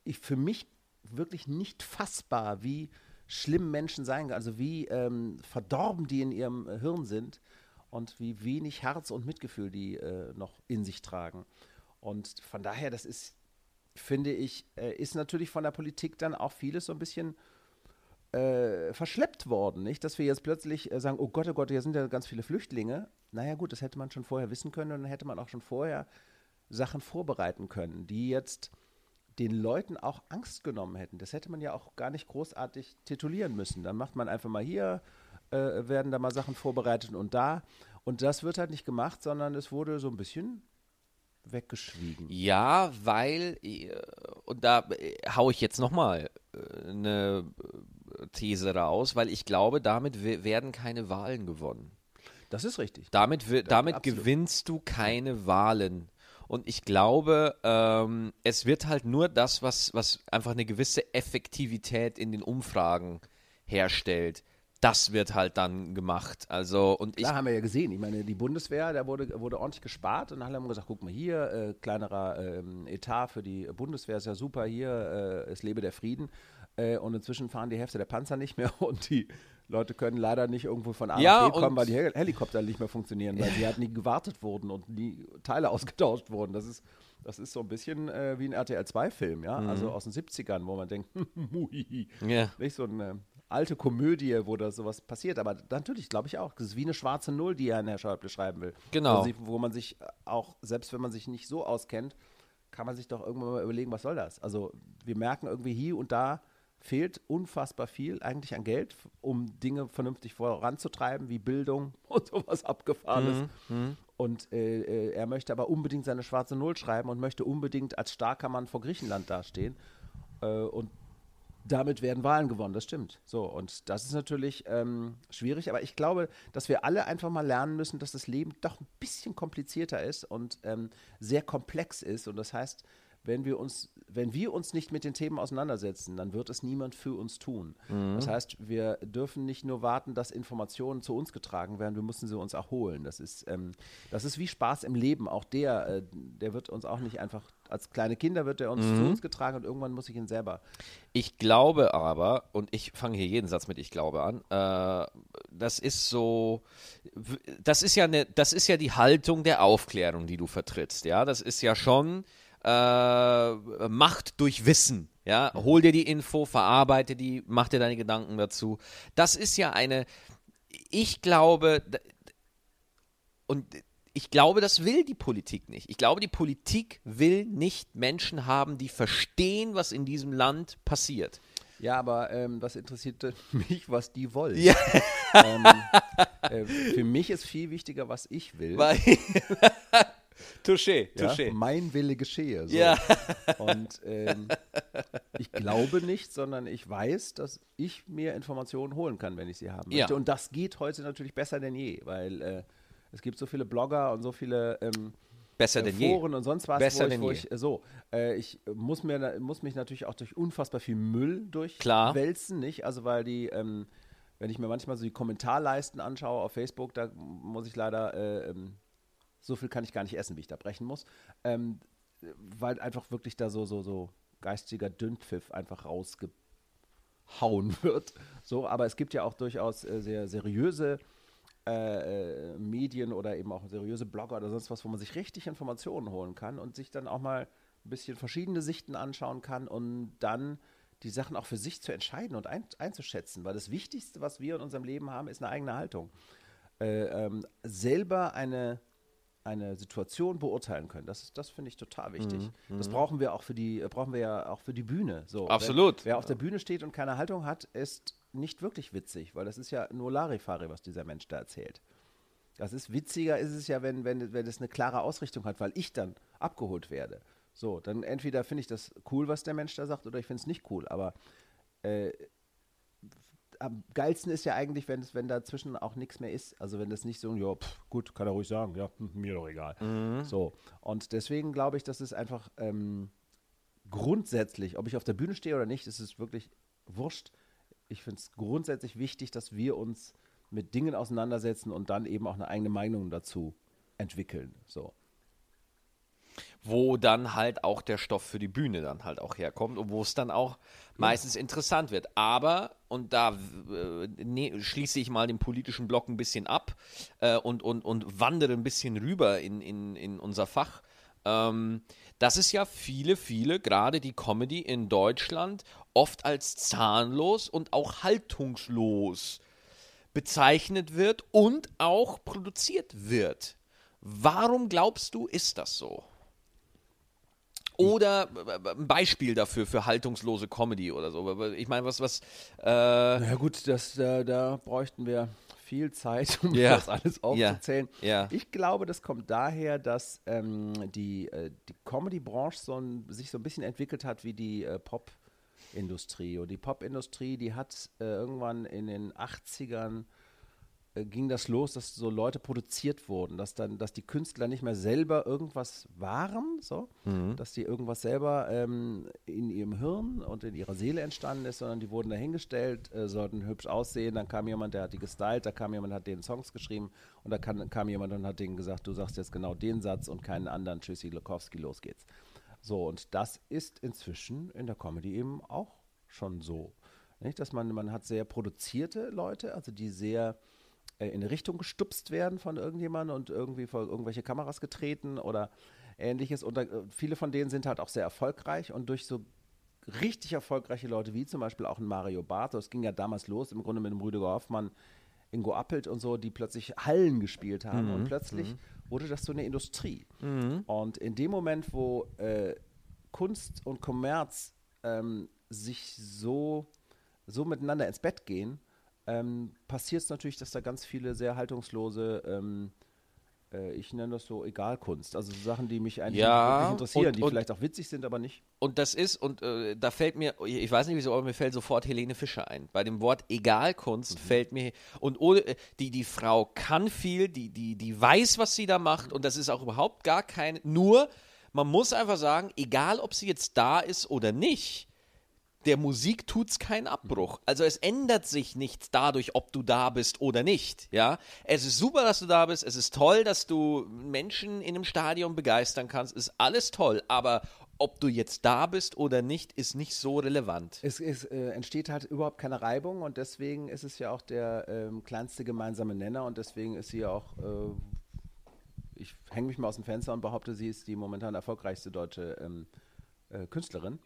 ich, für mich wirklich nicht fassbar, wie schlimm Menschen sein können, also wie ähm, verdorben die in ihrem äh, Hirn sind und wie wenig Herz und Mitgefühl die äh, noch in sich tragen. Und von daher, das ist, finde ich, äh, ist natürlich von der Politik dann auch vieles so ein bisschen äh, verschleppt worden, nicht? Dass wir jetzt plötzlich äh, sagen, oh Gott, oh Gott, hier sind ja ganz viele Flüchtlinge. Naja gut, das hätte man schon vorher wissen können und dann hätte man auch schon vorher Sachen vorbereiten können, die jetzt den Leuten auch Angst genommen hätten. Das hätte man ja auch gar nicht großartig titulieren müssen. Dann macht man einfach mal hier, äh, werden da mal Sachen vorbereitet und da. Und das wird halt nicht gemacht, sondern es wurde so ein bisschen weggeschwiegen. Ja, weil, äh, und da äh, haue ich jetzt nochmal äh, eine These raus, weil ich glaube, damit werden keine Wahlen gewonnen. Das ist richtig. Damit, damit gewinnst du keine Wahlen. Und ich glaube, ähm, es wird halt nur das, was, was einfach eine gewisse Effektivität in den Umfragen herstellt. Das wird halt dann gemacht. Also, und Klar, haben wir ja gesehen. Ich meine, die Bundeswehr, da wurde, wurde ordentlich gespart und dann haben wir gesagt, guck mal hier, äh, kleinerer äh, Etat für die Bundeswehr ist ja super, hier, äh, es lebe der Frieden. Äh, und inzwischen fahren die Hälfte der Panzer nicht mehr <laughs> und die Leute können leider nicht irgendwo von A ja, nach B kommen, weil die Hel Helikopter nicht mehr funktionieren, weil die halt nie gewartet wurden und nie Teile ausgetauscht wurden. Das ist, das ist so ein bisschen äh, wie ein RTL 2-Film, ja, mhm. also aus den 70ern, wo man denkt, <laughs> ja. nicht so ein, äh, alte Komödie, wo da sowas passiert. Aber natürlich glaube ich auch, das ist wie eine schwarze Null, die Herr Schäuble schreiben will. Genau. Wo, wo man sich auch, selbst wenn man sich nicht so auskennt, kann man sich doch irgendwann mal überlegen, was soll das? Also wir merken irgendwie hier und da fehlt unfassbar viel eigentlich an Geld, um Dinge vernünftig voranzutreiben, wie Bildung <laughs> und sowas Abgefahrenes. Mhm. Und äh, äh, er möchte aber unbedingt seine schwarze Null schreiben und möchte unbedingt als starker Mann vor Griechenland dastehen. Äh, und damit werden Wahlen gewonnen, das stimmt. So, und das ist natürlich ähm, schwierig, aber ich glaube, dass wir alle einfach mal lernen müssen, dass das Leben doch ein bisschen komplizierter ist und ähm, sehr komplex ist. Und das heißt, wenn wir uns, wenn wir uns nicht mit den Themen auseinandersetzen, dann wird es niemand für uns tun. Mhm. Das heißt, wir dürfen nicht nur warten, dass Informationen zu uns getragen werden, wir müssen sie uns auch holen. Das ist, ähm, das ist wie Spaß im Leben. Auch der, äh, der wird uns auch nicht einfach, als kleine Kinder wird er uns Mhm. zu uns getragen und irgendwann muss ich ihn selber. Ich glaube aber, und ich fange hier jeden Satz mit ich glaube an, äh, das ist so, das ist ja eine, das ist ja die Haltung der Aufklärung, die du vertrittst, ja. Das ist ja schon äh, Macht durch Wissen. Ja, hol dir die Info, verarbeite die, mach dir deine Gedanken dazu. Das ist ja eine, ich glaube, und ich glaube, das will die Politik nicht. Ich glaube, die Politik will nicht Menschen haben, die verstehen, was in diesem Land passiert. Ja, aber ähm, was interessiert <laughs> mich, was die wollen? Ja. Ähm, äh, für mich ist viel wichtiger, was ich will. Weil <laughs> Touché, ja? touché. Mein Wille geschehe. So. Ja. Und ähm, ich glaube nicht, sondern ich weiß, dass ich mir Informationen holen kann, wenn ich sie haben Ja. möchte. Und das geht heute natürlich besser denn je, weil äh, es gibt so viele Blogger und so viele ähm, Besser äh, denn je. Foren und sonst was, Besser wo ich, denn wo je. ich so, äh, ich muss mir muss mich natürlich auch durch unfassbar viel Müll durchwälzen, nicht? Also weil die, ähm, wenn ich mir manchmal so die Kommentarleisten anschaue auf Facebook, da muss ich leider äh, ähm, so viel kann ich gar nicht essen, wie ich da brechen muss, ähm, weil einfach wirklich da so so so geistiger Dünnpfiff einfach rausgehauen <laughs> wird. So, aber es gibt ja auch durchaus äh, sehr seriöse äh, äh, Medien oder eben auch seriöse Blogger oder sonst was, wo man sich richtig Informationen holen kann und sich dann auch mal ein bisschen verschiedene Sichten anschauen kann und dann die Sachen auch für sich zu entscheiden und ein, einzuschätzen. Weil das Wichtigste, was wir in unserem Leben haben, ist eine eigene Haltung. Äh, ähm, selber eine, eine Situation beurteilen können. Das, ist- das finde ich total wichtig. Das brauchen wir auch für die, äh, brauchen wir ja auch für die Bühne. So, Absolut. Wer, wer auf der Bühne steht und keine Haltung hat, ist nicht wirklich witzig, weil das ist ja nur Larifari, was dieser Mensch da erzählt. Das ist witziger, ist es ja, wenn, wenn, wenn es eine klare Ausrichtung hat, weil ich dann abgeholt werde. So, dann entweder finde ich das cool, was der Mensch da sagt, oder ich finde es nicht cool. Aber äh, am geilsten ist ja eigentlich, wenn es, wenn dazwischen auch nichts mehr ist. Also wenn das nicht so, ja, pff, gut, kann er ruhig sagen, ja, hm, mir doch egal. So. Und deswegen glaube ich, dass es einfach ähm, grundsätzlich, ob ich auf der Bühne stehe oder nicht, ist es wirklich wurscht. Ich finde es grundsätzlich wichtig, dass wir uns mit Dingen auseinandersetzen und dann eben auch eine eigene Meinung dazu entwickeln. So. Wo dann halt auch der Stoff für die Bühne dann halt auch herkommt und wo es dann auch meistens interessant wird. Aber, und da äh, ne, schließe ich mal den politischen Block ein bisschen ab äh, und, und, und wandere ein bisschen rüber in, in, in unser Fach. Ähm, dass es ja viele, viele, gerade die Comedy in Deutschland, oft als zahnlos und auch haltungslos bezeichnet wird und auch produziert wird. Warum glaubst du, ist das so? Oder äh, ein Beispiel dafür, für haltungslose Comedy oder so. Ich meine, was, was, äh, Ja gut, das, äh, da bräuchten wir viel Zeit, <laughs> um Ja. das alles aufzuzählen. Ja. Ich glaube, das kommt daher, dass ähm, die, äh, die Comedy-Branche so ein, sich so ein bisschen entwickelt hat wie die äh, Pop-Industrie. Und die Pop-Industrie, die hat äh, irgendwann in den 80ern äh, ging das los, dass so Leute produziert wurden, dass dann, dass die Künstler nicht mehr selber irgendwas waren, so, dass die irgendwas selber ähm, in ihrem Hirn und in ihrer Seele entstanden ist, sondern die wurden dahingestellt, äh, sollten hübsch aussehen, dann kam jemand, der hat die gestylt, da kam jemand, hat denen Songs geschrieben und da kann, kam jemand und hat denen gesagt, du sagst jetzt genau den Satz und keinen anderen, Tschüssi, Lokowski, los geht's. So, und das ist inzwischen in der Comedy eben auch schon so. Nicht? Dass man, man hat sehr produzierte Leute, also die sehr äh, in eine Richtung gestupst werden von irgendjemandem und irgendwie vor irgendwelche Kameras getreten oder ähnliches. Und da, äh, viele von denen sind halt auch sehr erfolgreich und durch so richtig erfolgreiche Leute, wie zum Beispiel auch ein Mario Barth, das ging ja damals los, im Grunde mit dem Rüdiger Hoffmann, Ingo Appelt und so, die plötzlich Hallen gespielt haben. Mhm. Und plötzlich wurde das so eine Industrie. Und in dem Moment, wo äh, Kunst und Kommerz ähm, sich so, so miteinander ins Bett gehen, ähm, passiert es natürlich, dass da ganz viele sehr haltungslose, ähm, äh, ich nenne das so Egalkunst, also so Sachen, die mich eigentlich Ja, interessieren, und- die und- vielleicht auch witzig sind, aber nicht. Und das ist, und äh, da fällt mir, ich weiß nicht wieso, aber mir fällt sofort Helene Fischer ein. Bei dem Wort Egalkunst fällt mir, und ohne, äh, die, die Frau kann viel, die, die, die weiß, was sie da macht, und das ist auch überhaupt gar kein, nur, man muss einfach sagen, egal ob sie jetzt da ist oder nicht, der Musik tut's keinen Abbruch. Also es ändert sich nichts dadurch, ob du da bist oder nicht. Ja, es ist super, dass du da bist. Es ist toll, dass du Menschen in einem Stadion begeistern kannst. Ist alles toll. Aber ob du jetzt da bist oder nicht, ist nicht so relevant. Es, es äh, entsteht halt überhaupt keine Reibung und deswegen ist es ja auch der ähm, kleinste gemeinsame Nenner und deswegen ist sie ja auch, äh, ich hänge mich mal aus dem Fenster und behaupte, sie ist die momentan erfolgreichste deutsche ähm, äh, Künstlerin.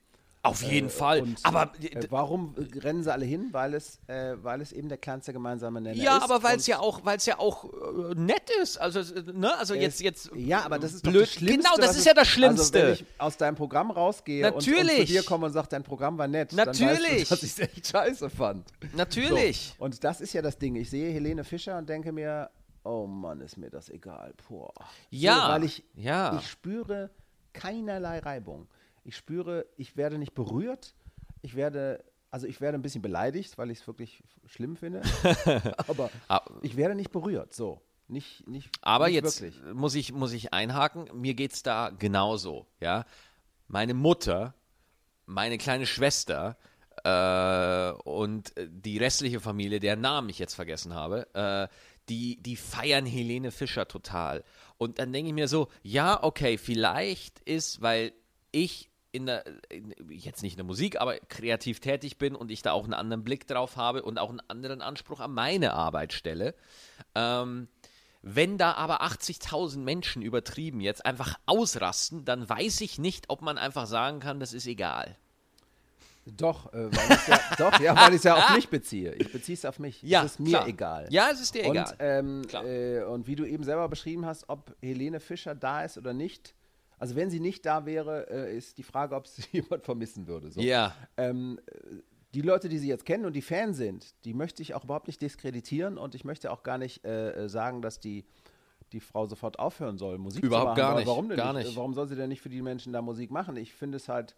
Auf jeden Fall. Und, aber äh, warum äh, rennen sie alle hin? Weil es, äh, weil es eben der kleinste gemeinsame Nenner ja, ist. aber weil es ja auch, weil es ja auch äh, nett ist. Also äh, ne, also jetzt jetzt. Ja, aber das ist blöd. doch das Schlimmste. Genau, das ist ja das Schlimmste. Also, wenn ich aus deinem Programm rausgehe und, und zu Natürlich. dir komme und sage, dein Programm war nett, dann Natürlich. weißt du, dass ich es echt scheiße fand. Natürlich. So. Und das ist ja das Ding. Ich sehe Helene Fischer und denke mir, oh Mann, ist mir das egal. Boah. Ja, So, weil ich, ja. ich spüre keinerlei Reibung. Ich spüre, ich werde nicht berührt. Ich werde, also ich werde ein bisschen beleidigt, weil ich es wirklich schlimm finde. <laughs> aber Ah. ich werde nicht berührt. So. Nicht, nicht, Aber nicht jetzt wirklich. muss ich, muss ich einhaken, mir geht es da genauso, ja. Meine Mutter, meine kleine Schwester äh, und die restliche Familie, deren Namen ich jetzt vergessen habe, äh, die, die feiern Helene Fischer total. Und dann denke ich mir so, ja, okay, vielleicht ist, weil ich in der, in, jetzt nicht in der Musik, aber kreativ tätig bin und ich da auch einen anderen Blick drauf habe und auch einen anderen Anspruch an meine Arbeit stelle. Ähm, wenn da aber 80.000 Menschen übertrieben jetzt einfach ausrasten, dann weiß ich nicht, ob man einfach sagen kann, das ist egal. Doch, äh, weil ich ja, <laughs> doch, ja, weil ich es ja auf mich beziehe. Ich beziehe es auf mich. Ja, es ist mir klar. egal. Ja, es ist dir und, egal. Ähm, äh, und wie du eben selber beschrieben hast, ob Helene Fischer da ist oder nicht. Also wenn sie nicht da wäre, äh, ist die Frage, ob sie <laughs> jemand vermissen würde. So. Ja. Ähm, äh, die Leute, die sie jetzt kennen und die Fan sind, die möchte ich auch überhaupt nicht diskreditieren und ich möchte auch gar nicht äh, äh, sagen, dass die die Frau sofort aufhören soll, Musik Überhaupt zu machen. gar Weil nicht, Warum denn gar nicht? nicht. Warum soll sie denn nicht für die Menschen da Musik machen? Ich finde es halt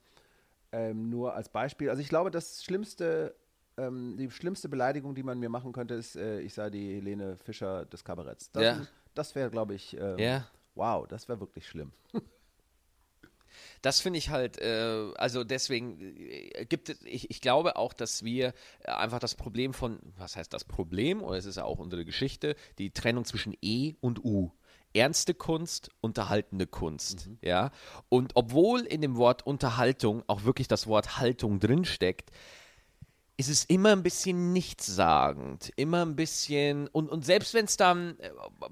ähm, nur als Beispiel. Also ich glaube, das schlimmste, ähm, die schlimmste Beleidigung, die man mir machen könnte, ist, äh, ich sei die Helene Fischer des Kabaretts. Das, Ja. das wäre, glaube ich, ähm, Ja. wow, das wäre wirklich schlimm. <laughs> Das finde ich halt, äh, also deswegen äh, gibt es, ich, ich glaube auch, dass wir äh, einfach das Problem von, was heißt das Problem, oder es ist ja auch unsere Geschichte, die Trennung zwischen E und U. Ernste Kunst, unterhaltende Kunst, ja. Und obwohl in dem Wort Unterhaltung auch wirklich das Wort Haltung drinsteckt, ist es immer ein bisschen nichtssagend, immer ein bisschen, und, und selbst wenn es dann äh,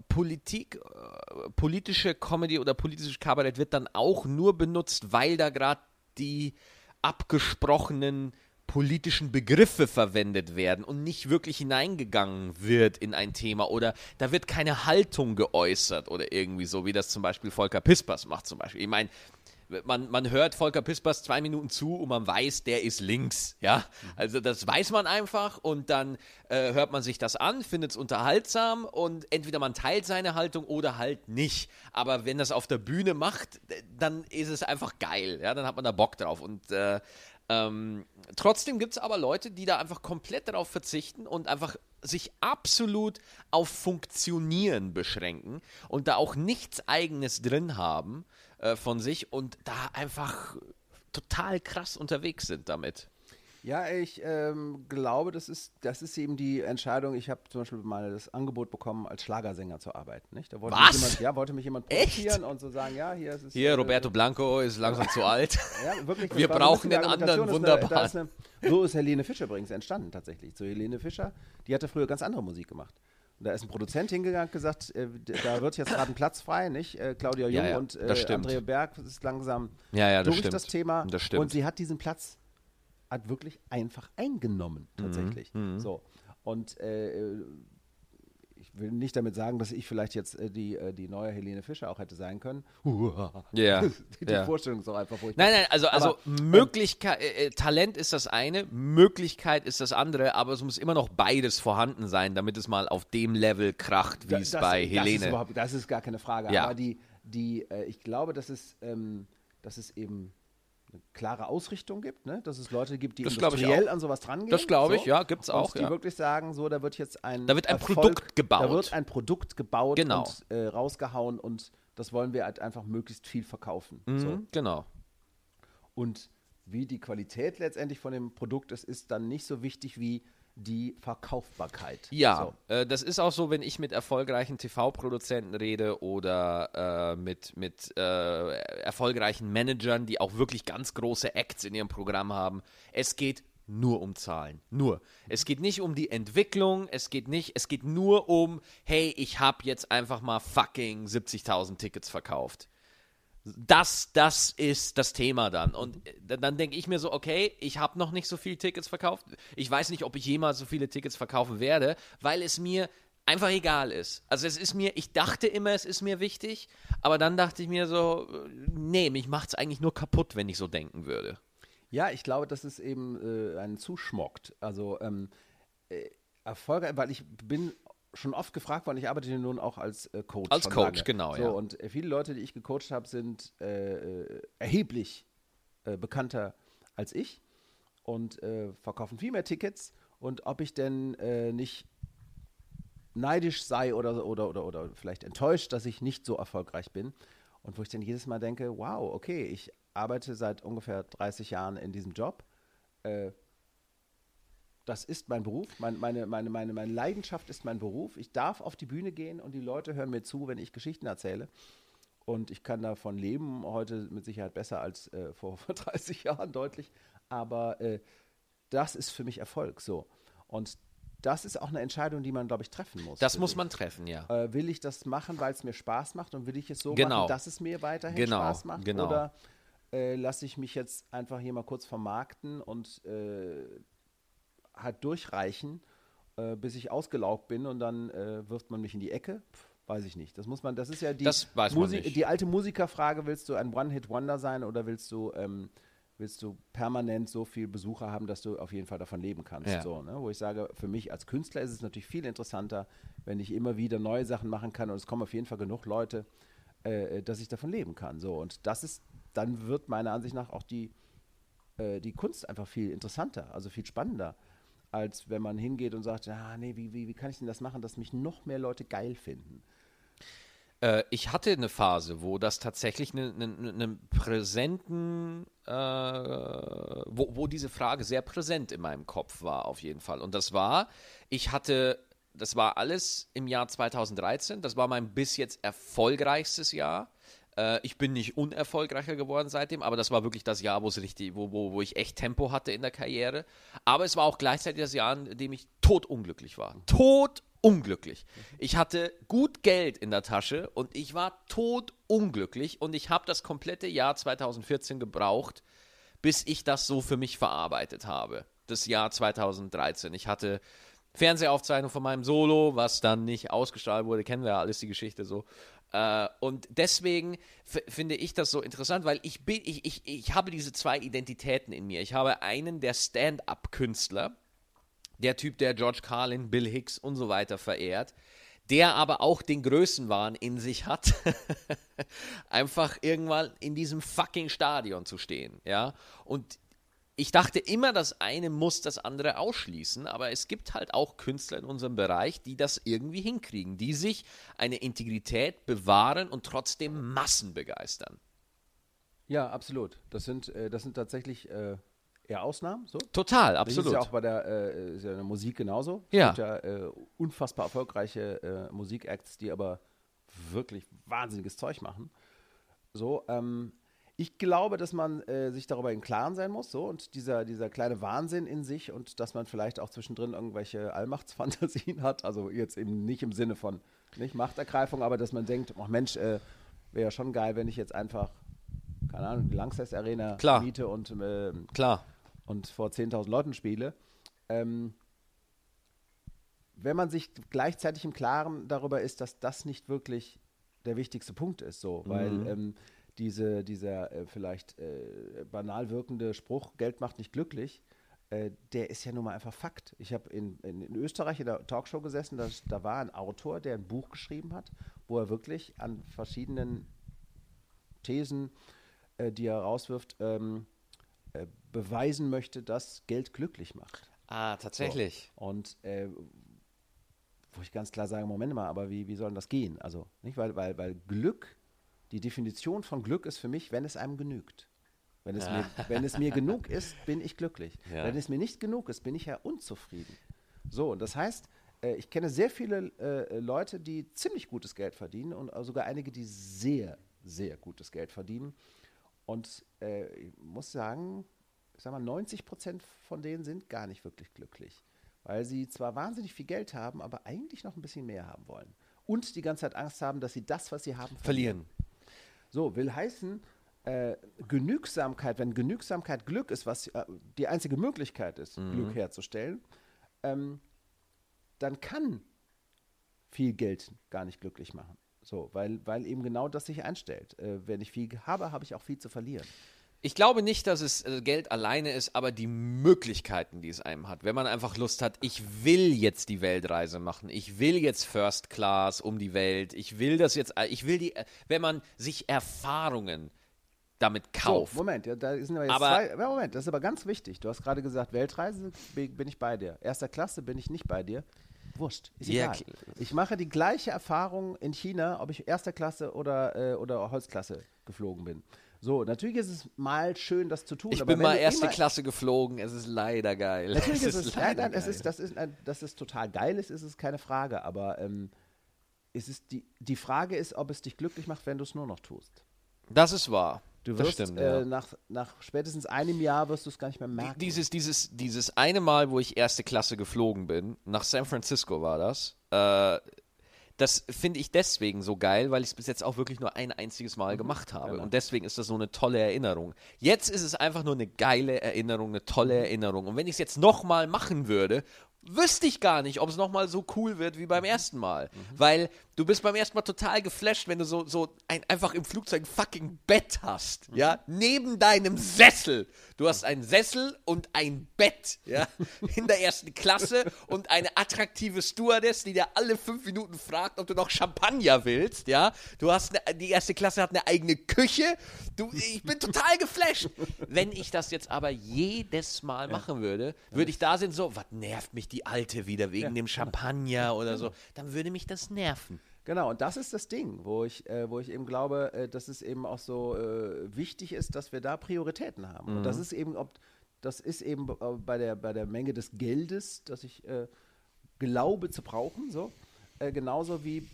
Politik, äh, politische Comedy oder politisches Kabarett wird dann auch nur benutzt, weil da gerade die abgesprochenen politischen Begriffe verwendet werden und nicht wirklich hineingegangen wird in ein Thema oder da wird keine Haltung geäußert oder irgendwie so, wie das zum Beispiel Volker Pispers macht zum Beispiel. Ich meine, man, man hört Volker Pispers zwei Minuten zu und man weiß, der ist links, ja. Also das weiß man einfach und dann äh, hört man sich das an, findet es unterhaltsam und entweder man teilt seine Haltung oder halt nicht. Aber wenn das auf der Bühne macht, dann ist es einfach geil, ja, dann hat man da Bock drauf und äh, ähm, trotzdem gibt es aber Leute, die da einfach komplett darauf verzichten und einfach sich absolut auf Funktionieren beschränken und da auch nichts Eigenes drin haben äh, von sich und da einfach total krass unterwegs sind damit. Ja, ich ähm, glaube, das ist, das ist eben die Entscheidung. Ich habe zum Beispiel mal das Angebot bekommen, als Schlagersänger zu arbeiten. Nicht? Da wollte Was? Mich jemand, ja, wollte mich jemand Echt? produzieren und so sagen, ja, hier ist es. Hier, äh, Roberto Blanco ist langsam zu alt. <laughs> Ja, wirklich, Wir brauchen den anderen, Argumentation, ist eine- wunderbar. ist eine- so ist Helene Fischer übrigens entstanden tatsächlich. So Helene Fischer, die hatte früher ganz andere Musik gemacht. Da ist ein Produzent hingegangen und gesagt, äh, da wird jetzt gerade ein Platz frei, nicht? Äh, Claudia Jung Ja, ja, und das äh. Andrea Berg ist langsam Ja, ja, das durch stimmt. das Thema. Das stimmt. Und sie hat diesen Platz hat wirklich einfach eingenommen, tatsächlich. So. Und äh, will nicht damit sagen, dass ich vielleicht jetzt äh, die, äh, die neue Helene Fischer auch hätte sein können. <laughs> Ja, die ja. Vorstellung ist auch einfach furchtbar. Nein, nein, also, also Aber, ähm, Möglichkeit, äh, äh, Talent ist das eine, Möglichkeit ist das andere, aber es muss immer noch beides vorhanden sein, damit es mal auf dem Level kracht, wie Da- es das- bei Das ist, Helene. überhaupt, das ist gar keine Frage. Ja. Aber die, die äh, ich glaube, dass es, ähm, dass es eben eine klare Ausrichtung gibt, ne? dass es Leute gibt, die Das industriell an sowas drangehen. Das glaube ich, so. ja, gibt's Und auch, Die ja. wirklich sagen, so, da wird jetzt ein Da wird ein Erfolg- Produkt gebaut. Da wird ein Produkt gebaut Genau. und äh, rausgehauen und das wollen wir halt einfach möglichst viel verkaufen. So. Mhm, Genau. Und wie die Qualität letztendlich von dem Produkt ist, ist dann nicht so wichtig wie die Verkaufbarkeit. Ja, So. äh, das ist auch so, wenn ich mit erfolgreichen TV-Produzenten rede oder äh, mit, mit äh, erfolgreichen Managern, die auch wirklich ganz große Acts in ihrem Programm haben. Es geht nur um Zahlen. Nur. Es geht nicht um die Entwicklung, es geht nicht, es geht nur um, hey, ich habe jetzt einfach mal fucking 70.000 Tickets verkauft. Das, das ist das Thema dann. Und äh, dann denke ich mir so, okay, ich habe noch nicht so viele Tickets verkauft. Ich weiß nicht, ob ich jemals so viele Tickets verkaufen werde, weil es mir einfach egal ist. Also es ist mir, ich dachte immer, es ist mir wichtig, aber dann dachte ich mir so, äh, nee, mich macht es eigentlich nur kaputt, wenn ich so denken würde. Ja, ich glaube, das ist eben äh, einen zuschmockt. Also ähm, äh, Erfolge, weil ich bin schon oft gefragt worden, ich arbeite nun auch als äh, Coach. Als Coach, lange. genau, so, ja. Und äh, viele Leute, die ich gecoacht habe, sind äh, äh, erheblich äh, bekannter als ich und verkaufen viel mehr Tickets. Und ob ich denn nicht neidisch sei oder, oder, oder, oder vielleicht enttäuscht, dass ich nicht so erfolgreich bin. Und wo ich dann jedes Mal denke, wow, okay, ich arbeite seit ungefähr 30 Jahren in diesem Job. Äh, das ist mein Beruf, mein, meine, meine, meine, meine Leidenschaft ist mein Beruf. Ich darf auf die Bühne gehen und die Leute hören mir zu, wenn ich Geschichten erzähle. Und ich kann davon leben, heute mit Sicherheit besser als äh, vor, <laughs> vor 30 Jahren deutlich. Aber äh, das ist für mich Erfolg so. Und das ist auch eine Entscheidung, die man, glaube ich, treffen muss. Das muss man treffen, ja. Äh, will ich das machen, weil es mir Spaß macht und will ich es so Genau. machen, dass es mir weiterhin Genau, Spaß macht? genau. Oder äh, lasse ich mich jetzt einfach hier mal kurz vermarkten und äh, halt durchreichen, äh, bis ich ausgelaugt bin und dann äh, wirft man mich in die Ecke? Pff, weiß ich nicht. Das muss man, das ist ja die, Das weiß man Musi- nicht. die alte Musikerfrage, willst du ein One-Hit-Wonder sein oder willst du ähm, willst du permanent so viel Besucher haben, dass du auf jeden Fall davon leben kannst. Ja. So, ne? Wo ich sage, für mich als Künstler ist es natürlich viel interessanter, wenn ich immer wieder neue Sachen machen kann und es kommen auf jeden Fall genug Leute, äh, dass ich davon leben kann. So, und das ist, dann wird meiner Ansicht nach auch die, äh, die Kunst einfach viel interessanter, also viel spannender, als wenn man hingeht und sagt, ah, nee, wie, wie, wie kann ich denn das machen, dass mich noch mehr Leute geil finden? Äh, ich hatte eine Phase, wo das tatsächlich einen eine, eine präsenten, äh, wo, wo diese Frage sehr präsent in meinem Kopf war, auf jeden Fall. Und das war, ich hatte, das war alles im Jahr 2013, das war mein bis jetzt erfolgreichstes Jahr. Äh, ich bin nicht unerfolgreicher geworden seitdem, aber das war wirklich das Jahr, wo richtig, wo, wo, wo ich echt Tempo hatte in der Karriere. Aber es war auch gleichzeitig das Jahr, in dem ich totunglücklich war. Totunglücklich. Ich hatte gut Geld in der Tasche und ich war totunglücklich und ich habe das komplette Jahr 2014 gebraucht, bis ich das so für mich verarbeitet habe. Das Jahr 2013. Ich hatte Fernsehaufzeichnung von meinem Solo, was dann nicht ausgestrahlt wurde, kennen wir ja alles die Geschichte so. Äh, und deswegen finde ich das so interessant, weil ich bin, ich, ich, ich habe diese zwei Identitäten in mir. Ich habe einen der Stand-up-Künstler, der Typ, der George Carlin, Bill Hicks und so weiter verehrt, der aber auch den Größenwahn in sich hat, <laughs> einfach irgendwann in diesem fucking Stadion zu stehen, ja. Und ich dachte immer, das eine muss das andere ausschließen, aber es gibt halt auch Künstler in unserem Bereich, die das irgendwie hinkriegen, die sich eine Integrität bewahren und trotzdem Massen begeistern. Ja, absolut. Das sind, äh, das sind tatsächlich äh, eher Ausnahmen. So. Total, Das ist absolut. ja auch bei der, äh, ja in der Musik genauso. Ja. Es gibt ja äh, unfassbar erfolgreiche Musikacts, die aber wirklich wahnsinniges Zeug machen. So, ähm, ich glaube, dass man äh, sich darüber im Klaren sein muss, so und dieser, dieser kleine Wahnsinn in sich und dass man vielleicht auch zwischendrin irgendwelche Allmachtsfantasien <laughs> hat, also jetzt eben nicht im Sinne von nicht Machtergreifung, aber dass man denkt, ach Mensch, äh, wäre ja schon geil, wenn ich jetzt einfach, keine Ahnung, die Langsess Arena Klar. miete und ähm, Klar. und vor 10.000 Leuten spiele, ähm, wenn man sich gleichzeitig im Klaren darüber ist, dass das nicht wirklich der wichtigste Punkt ist, so, weil Mhm. ähm, diese, dieser äh, vielleicht äh, banal wirkende Spruch, Geld macht nicht glücklich, äh, der ist ja nun mal einfach Fakt. Ich habe in, in, in Österreich in der Talkshow gesessen, da, da war ein Autor, der ein Buch geschrieben hat, wo er wirklich an verschiedenen Thesen, äh, die er rauswirft, ähm, äh, beweisen möchte, dass Geld glücklich macht. Ah, tatsächlich. Und äh, wo ich ganz klar sage, Moment mal, aber wie, wie soll denn das gehen? Also, nicht, weil, weil, weil Glück, die Definition von Glück ist für mich, wenn es einem genügt. Wenn es, mir, wenn es mir <laughs> genug ist, bin ich glücklich. Ja. Wenn es mir nicht genug ist, bin ich ja unzufrieden. So, und das heißt, äh, ich kenne sehr viele äh, Leute, die ziemlich gutes Geld verdienen und auch sogar einige, die sehr, sehr gutes Geld verdienen. Und äh, ich muss sagen, ich sag mal, 90 Prozent von denen sind gar nicht wirklich glücklich. Weil sie zwar wahnsinnig viel Geld haben, aber eigentlich noch ein bisschen mehr haben wollen. Und die ganze Zeit Angst haben, dass sie das, was sie haben, Verlieren. So, will heißen, äh, Genügsamkeit, wenn Genügsamkeit Glück ist, was äh, die einzige Möglichkeit ist, Glück herzustellen, ähm, dann kann viel Geld gar nicht glücklich machen. So, weil, weil eben genau das sich einstellt. Äh, wenn ich viel habe, habe ich auch viel zu verlieren. Ich glaube nicht, dass es äh, Geld alleine ist, aber die Möglichkeiten, die es einem hat. Wenn man einfach Lust hat, ich will jetzt die Weltreise machen, ich will jetzt First Class um die Welt, ich will das jetzt, äh, ich will die, äh, wenn man sich Erfahrungen damit kauft. So, Moment, ja, da sind aber jetzt Aber- zwei. Ja, Moment, das ist aber ganz wichtig. Du hast gerade gesagt, Weltreise bin ich bei dir. Erster Klasse bin ich nicht bei dir. Wurscht, ist Ja, egal. klar. Ich mache die gleiche Erfahrung in China, ob ich erster Klasse oder, äh, oder Holzklasse geflogen bin. So, natürlich ist es mal schön, das zu tun. ich bin mal erste immer- Klasse geflogen, es ist leider geil. <laughs> Natürlich ist es, leider nein, es geil. ist, das ist, dass es total geil ist, ist es keine Frage. Aber ähm, es ist die, die Frage ist, ob es dich glücklich macht, wenn du es nur noch tust. Das ist wahr. Du wirst stimmt, äh, ja. nach, nach spätestens einem Jahr wirst du es gar nicht mehr merken. Dieses, dieses, dieses eine Mal, wo ich erste Klasse geflogen bin, nach San Francisco war das, äh, das finde ich deswegen so geil, weil ich es bis jetzt auch wirklich nur ein einziges Mal gemacht habe. Und deswegen ist das so eine tolle Erinnerung. Jetzt ist es einfach nur eine geile Erinnerung, eine tolle Erinnerung. Und wenn ich es jetzt nochmal machen würde, wüsste ich gar nicht, ob es nochmal so cool wird wie beim ersten Mal. Weil du bist beim ersten Mal total geflasht, wenn du so, so ein, einfach im Flugzeug ein fucking Bett hast, ja, neben deinem Sessel. Du hast einen Sessel und ein Bett, ja, <laughs> in der ersten Klasse und eine attraktive Stewardess, die dir alle fünf Minuten fragt, ob du noch Champagner willst, ja. Du hast eine, die erste Klasse hat eine eigene Küche. Du, ich bin total geflasht. Wenn ich das jetzt aber jedes Mal machen würde, würde ich da sind so, was nervt mich die Alte wieder wegen dem Champagner oder so, dann würde mich das nerven. Genau, und das ist das Ding, wo ich, äh, wo ich eben glaube, äh, dass es eben auch so äh, wichtig ist, dass wir da Prioritäten haben. Und das ist eben, ob das ist eben äh, bei der, bei der Menge des Geldes, das ich äh, glaube zu brauchen, so, äh, genauso wie,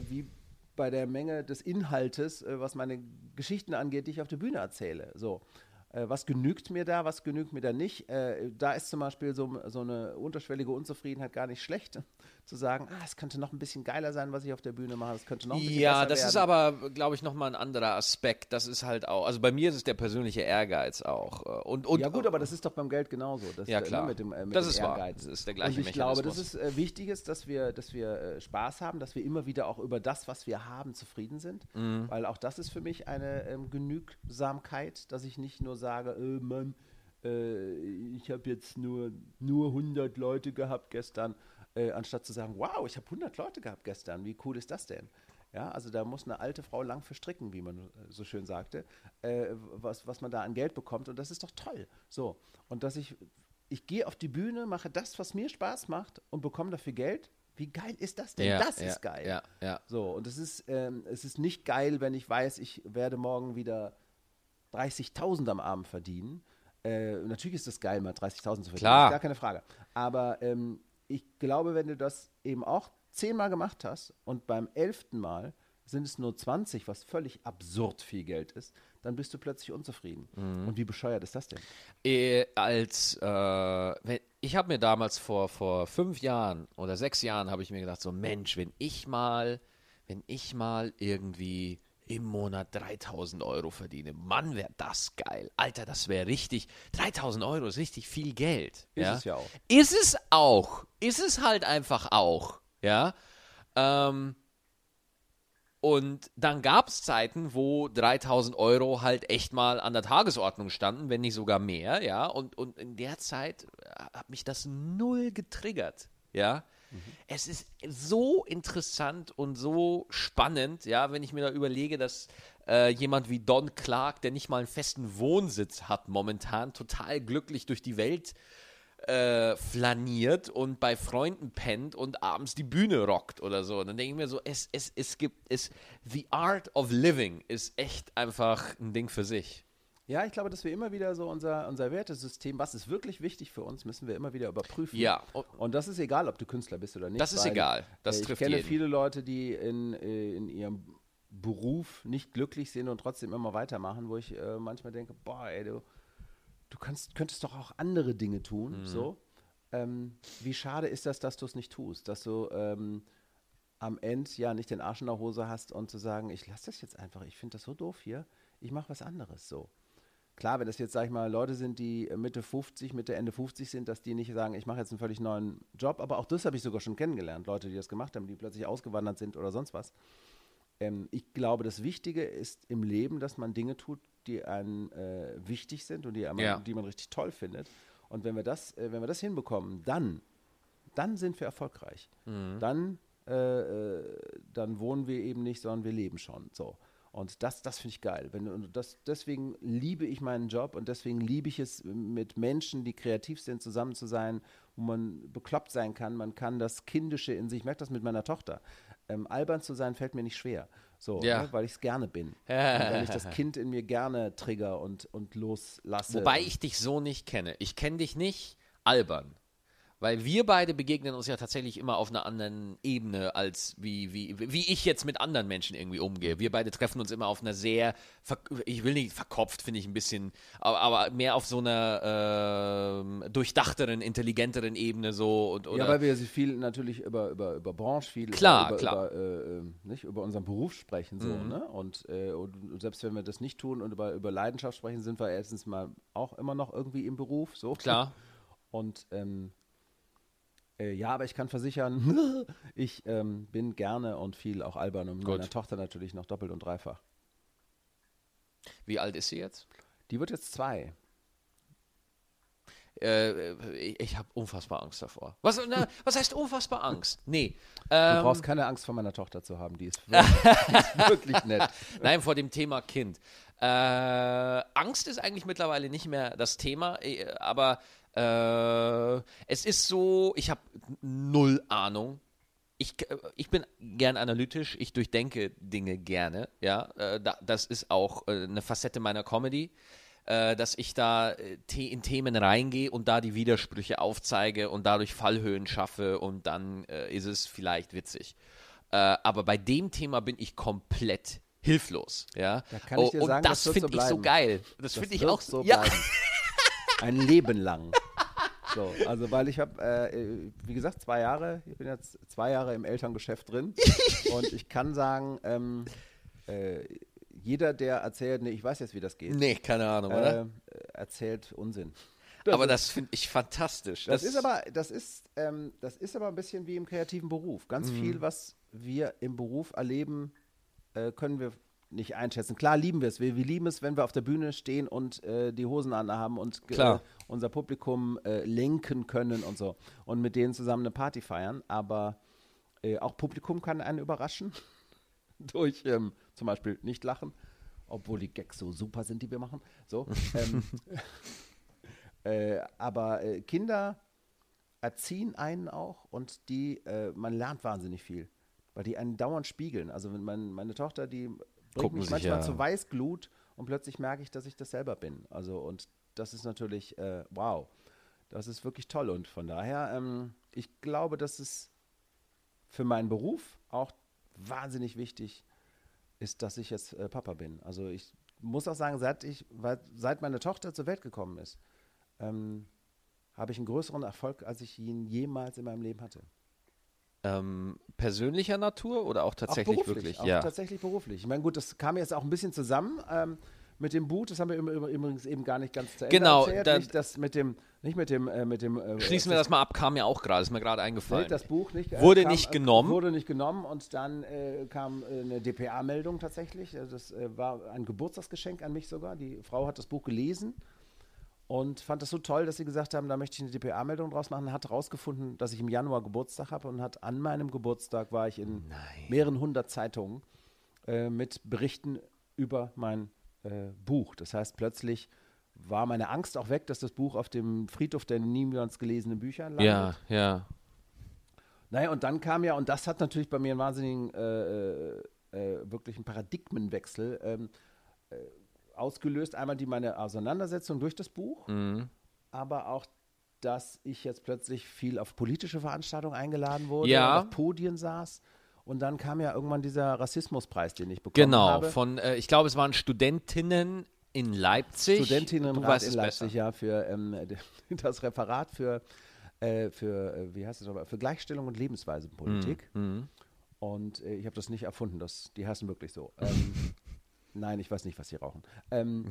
wie bei der Menge des Inhaltes, was meine Geschichten angeht, die ich auf der Bühne erzähle. So. Was genügt mir da, was genügt mir da nicht? Da ist zum Beispiel so, so eine unterschwellige Unzufriedenheit gar nicht schlecht, zu sagen, ah, es könnte noch ein bisschen geiler sein, was ich auf der Bühne mache, es könnte noch ein bisschen Ja, das werden. ist aber, glaube ich, nochmal ein anderer Aspekt. Das ist halt auch, also bei mir ist es der persönliche Ehrgeiz auch. äh, Und, und, ja gut, aber das ist doch beim Geld genauso. Das, Ja, äh, ne, klar. Mit dem, äh, mit Das dem ist wahr. Ehrgeiz. Das ist der gleiche Und ich glaube, das Mechanismus. ist äh, wichtig ist, dass wir, dass wir äh, Spaß haben, dass wir immer wieder auch über das, was wir haben, zufrieden sind. Mhm. Weil auch das ist für mich eine ähm, Genügsamkeit, dass ich nicht nur sage, äh, Mann, äh, ich habe jetzt nur, nur 100 Leute gehabt gestern, äh, anstatt zu sagen, wow, ich habe 100 Leute gehabt gestern, wie cool ist das denn? Ja, also da muss eine alte Frau lang verstricken, wie man äh, so schön sagte, äh, was, was man da an Geld bekommt und das ist doch toll. So, und dass ich, ich gehe auf die Bühne, mache das, was mir Spaß macht und bekomme dafür Geld. Wie geil ist das denn? Ja, das ja, ist geil. ja, ja. So, und es ist, ähm, es ist nicht geil, wenn ich weiß, ich werde morgen wieder 30.000 am Abend verdienen. Äh, natürlich ist das geil, mal 30.000 zu verdienen, Klar. gar keine Frage. Aber ähm, ich glaube, wenn du das eben auch zehnmal gemacht hast und beim elften Mal sind es nur 20, was völlig absurd viel Geld ist, dann bist du plötzlich unzufrieden. Mhm. Und wie bescheuert ist das denn? Äh, als äh, wenn, ich habe mir damals vor vor fünf Jahren oder sechs Jahren habe ich mir gedacht so Mensch wenn ich mal wenn ich mal irgendwie im Monat 3000 Euro verdiene. Mann, wäre das geil. Alter, das wäre richtig. 3000 Euro ist richtig viel Geld. Ist ja? es ja auch. Ist es auch. Ist es halt einfach auch. Ja. Ähm, und dann gab es Zeiten, wo 3000 Euro halt echt mal an der Tagesordnung standen, wenn nicht sogar mehr, ja. Und, und in der Zeit äh, hat mich das null getriggert, ja. Es ist so interessant und so spannend, ja, wenn ich mir da überlege, dass äh, jemand wie Don Clark, der nicht mal einen festen Wohnsitz hat momentan, total glücklich durch die Welt äh, flaniert und bei Freunden pennt und abends die Bühne rockt oder so. Und dann denke ich mir so, es, es, es gibt, es, the art of living ist echt einfach ein Ding für sich. Ja, ich glaube, dass wir immer wieder so unser, unser Wertesystem, was ist wirklich wichtig für uns, müssen wir immer wieder überprüfen. Ja. Und das ist egal, ob du Künstler bist oder nicht. Das ist egal. Das äh, ich trifft kenne jeden. viele Leute, die in, äh, in ihrem Beruf nicht glücklich sind und trotzdem immer weitermachen, wo ich äh, manchmal denke, boah, ey, du, du kannst, könntest doch auch andere Dinge tun. Mhm. So. Ähm, wie schade ist das, dass du es nicht tust, dass du ähm, am Ende ja nicht den Arsch in der Hose hast und zu sagen, ich lasse das jetzt einfach, ich finde das so doof hier, ich mache was anderes so. Klar, wenn das jetzt, sag ich mal, Leute sind, die Mitte 50, Mitte, Ende 50 sind, dass die nicht sagen, ich mache jetzt einen völlig neuen Job, aber auch das habe ich sogar schon kennengelernt, Leute, die das gemacht haben, die plötzlich ausgewandert sind oder sonst was. Ähm, ich glaube, das Wichtige ist im Leben, dass man Dinge tut, die einem äh, wichtig sind und die, einem, Ja. die man richtig toll findet. Und wenn wir das, äh, wenn wir das hinbekommen, dann, dann sind wir erfolgreich. Dann, äh, äh, dann wohnen wir eben nicht, sondern wir leben schon. So. Und das, das finde ich geil. Wenn, und das, deswegen liebe ich meinen Job und deswegen liebe ich es, mit Menschen, die kreativ sind, zusammen zu sein, wo man bekloppt sein kann. Man kann das Kindische in sich, ich merke das mit meiner Tochter. Ähm, albern zu sein fällt mir nicht schwer. So, Ja. ne, weil ich es gerne bin. <laughs> weil ich das Kind in mir gerne trigger und, und loslasse. Wobei ich dich so nicht kenne. Ich kenne dich nicht albern. Weil wir beide begegnen uns ja tatsächlich immer auf einer anderen Ebene, als wie, wie, wie ich jetzt mit anderen Menschen irgendwie umgehe. Wir beide treffen uns immer auf einer sehr, ich will nicht verkopft, finde ich ein bisschen, aber, aber mehr auf so einer ähm, durchdachteren, intelligenteren Ebene so. Und, ja, weil wir viel natürlich über, über, über Branche, viel Klar, über, klar. Über, äh, äh, nicht, über unseren Beruf sprechen. So, ne? und, äh, und selbst wenn wir das nicht tun und über, über Leidenschaft sprechen, sind wir erstens mal auch immer noch irgendwie im Beruf. So. Klar. Und ähm, äh, ja, aber ich kann versichern, <laughs> ich ähm, bin gerne und viel auch albern und mit Gut. meiner Tochter natürlich noch doppelt und dreifach. Wie alt ist sie jetzt? Die wird jetzt zwei. Äh, ich ich habe unfassbar Angst davor. Was, na, was heißt unfassbar Angst? Nee. Du Ähm, brauchst keine Angst vor meiner Tochter zu haben, die ist wirklich, die ist <laughs> wirklich nett. Nein, vor dem Thema Kind. Äh, Angst ist eigentlich mittlerweile nicht mehr das Thema, äh, aber äh, es ist so, ich habe null Ahnung. Ich, äh, ich bin gern analytisch, ich durchdenke Dinge gerne, ja. Äh, da, das ist auch äh, eine Facette meiner Comedy, dass ich da in Themen reingehe und da die Widersprüche aufzeige und dadurch Fallhöhen schaffe und dann äh, ist es vielleicht witzig. Äh, aber bei dem Thema bin ich komplett hilflos, ja. Da dir und sagen, das das wird so finde ich so geil. Das, Das finde ich auch so ja. Ein Leben lang. So, also weil ich habe, äh, wie gesagt, zwei Jahre, ich bin jetzt zwei Jahre im Elterngeschäft drin und ich kann sagen, ähm, äh, jeder, der erzählt, nee, ich weiß jetzt, wie das geht, Nee, keine Ahnung, oder? äh, erzählt Unsinn. aber das finde ich fantastisch. Das ist aber, das ist, ähm, das ist aber ein bisschen wie im kreativen Beruf. Ganz Mhm. viel, was wir im Beruf erleben, äh, können wir nicht einschätzen. Klar lieben wir es. Wir, wir lieben es, wenn wir auf der Bühne stehen und äh, die Hosen anhaben und. Äh, unser Publikum äh, lenken können und so. Und mit denen zusammen eine Party feiern. Aber äh, auch Publikum kann einen überraschen. <laughs> Durch ähm, zum Beispiel nicht lachen. Obwohl die Gags so super sind, die wir machen. So. <laughs> ähm, <laughs> äh, aber äh, Kinder erziehen einen auch und die, man lernt wahnsinnig viel, weil die einen dauernd spiegeln. Also wenn mein, meine Tochter, die bringt Gucken mich manchmal ja. zu Weißglut und plötzlich merke ich, dass ich das selber bin. Also und das ist natürlich, äh, wow, das ist wirklich toll und von daher, ähm, ich glaube, dass es für meinen Beruf auch wahnsinnig wichtig ist, dass ich jetzt äh, Papa bin. Also ich muss auch sagen, seit ich, weil, seit meine Tochter zur Welt gekommen ist, ähm, habe ich einen größeren Erfolg, als ich ihn jemals in meinem Leben hatte. Ähm, persönlicher Natur oder auch tatsächlich auch beruflich, wirklich? Auch ja. tatsächlich beruflich. Ich meine, gut, das kam jetzt auch ein bisschen zusammen ähm, mit dem Boot. Das haben wir übrigens eben gar nicht ganz zu Ende Genau, erzählt. dann- nicht das mit dem, nicht mit dem, äh, mit dem. Äh, Schließen wir das mal ab, kam mir auch gerade, ist mir gerade eingefallen. das Buch nicht. äh, Wurde kam, nicht äh, genommen. Wurde nicht genommen und dann äh, kam äh, eine DPA-Meldung tatsächlich. Also Das war ein Geburtstagsgeschenk an mich sogar. Die Frau hat das Buch gelesen und fand das so toll, dass sie gesagt haben, da möchte ich eine DPA-Meldung draus machen. Hat herausgefunden, dass ich im Januar Geburtstag habe und hat an meinem Geburtstag war ich in mehreren hundert Zeitungen äh, mit Berichten über mein äh, Buch. Das heißt, plötzlich war meine Angst auch weg, dass das Buch auf dem Friedhof der niemals gelesenen Bücher landet. ja, ja. Naja, und dann kam ja, und das hat natürlich bei mir einen wahnsinnigen, äh, äh, äh, wirklich einen Paradigmenwechsel ähm, äh, ausgelöst. Einmal die meine Auseinandersetzung durch das Buch, Mhm. aber auch, dass ich jetzt plötzlich viel auf politische Veranstaltungen eingeladen wurde, Ja. auf Podien saß. Und dann kam ja irgendwann dieser Rassismuspreis, den ich bekommen Genau, habe. von, äh, ich glaube, es waren Studentinnen in Leipzig. du Studentinnenrat weißt in Leipzig, besser. ja, für ähm, <laughs> das Referat für, äh, für äh, wie heißt es aber, für Gleichstellung und Lebensweisenpolitik. Mhm. Und äh, ich habe das nicht erfunden, das, die heißen wirklich so. Ähm, <laughs> nein, ich weiß nicht, was sie rauchen. Ähm,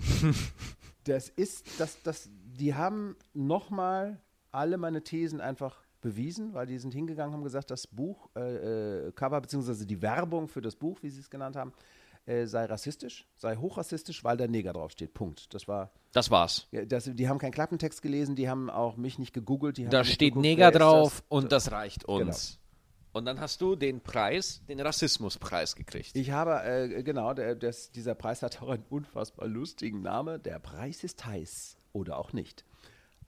<laughs> das ist, das, das, die haben nochmal alle meine Thesen einfach bewiesen, weil die sind hingegangen, haben gesagt, das Buch, äh, äh, Cover, beziehungsweise die Werbung für das Buch, wie sie es genannt haben, äh, sei rassistisch, sei hochrassistisch, weil da Neger draufsteht. Punkt. Das war, Das war's. ja, das, die haben keinen Klappentext gelesen, die haben auch mich nicht gegoogelt. Die haben Da steht geguckt, Neger drauf das? und das reicht uns. Genau. Und dann hast du den Preis, den Rassismuspreis gekriegt. Ich habe, äh, genau, der, das, dieser Preis hat auch einen unfassbar lustigen Namen. Der Preis ist heiß oder auch nicht.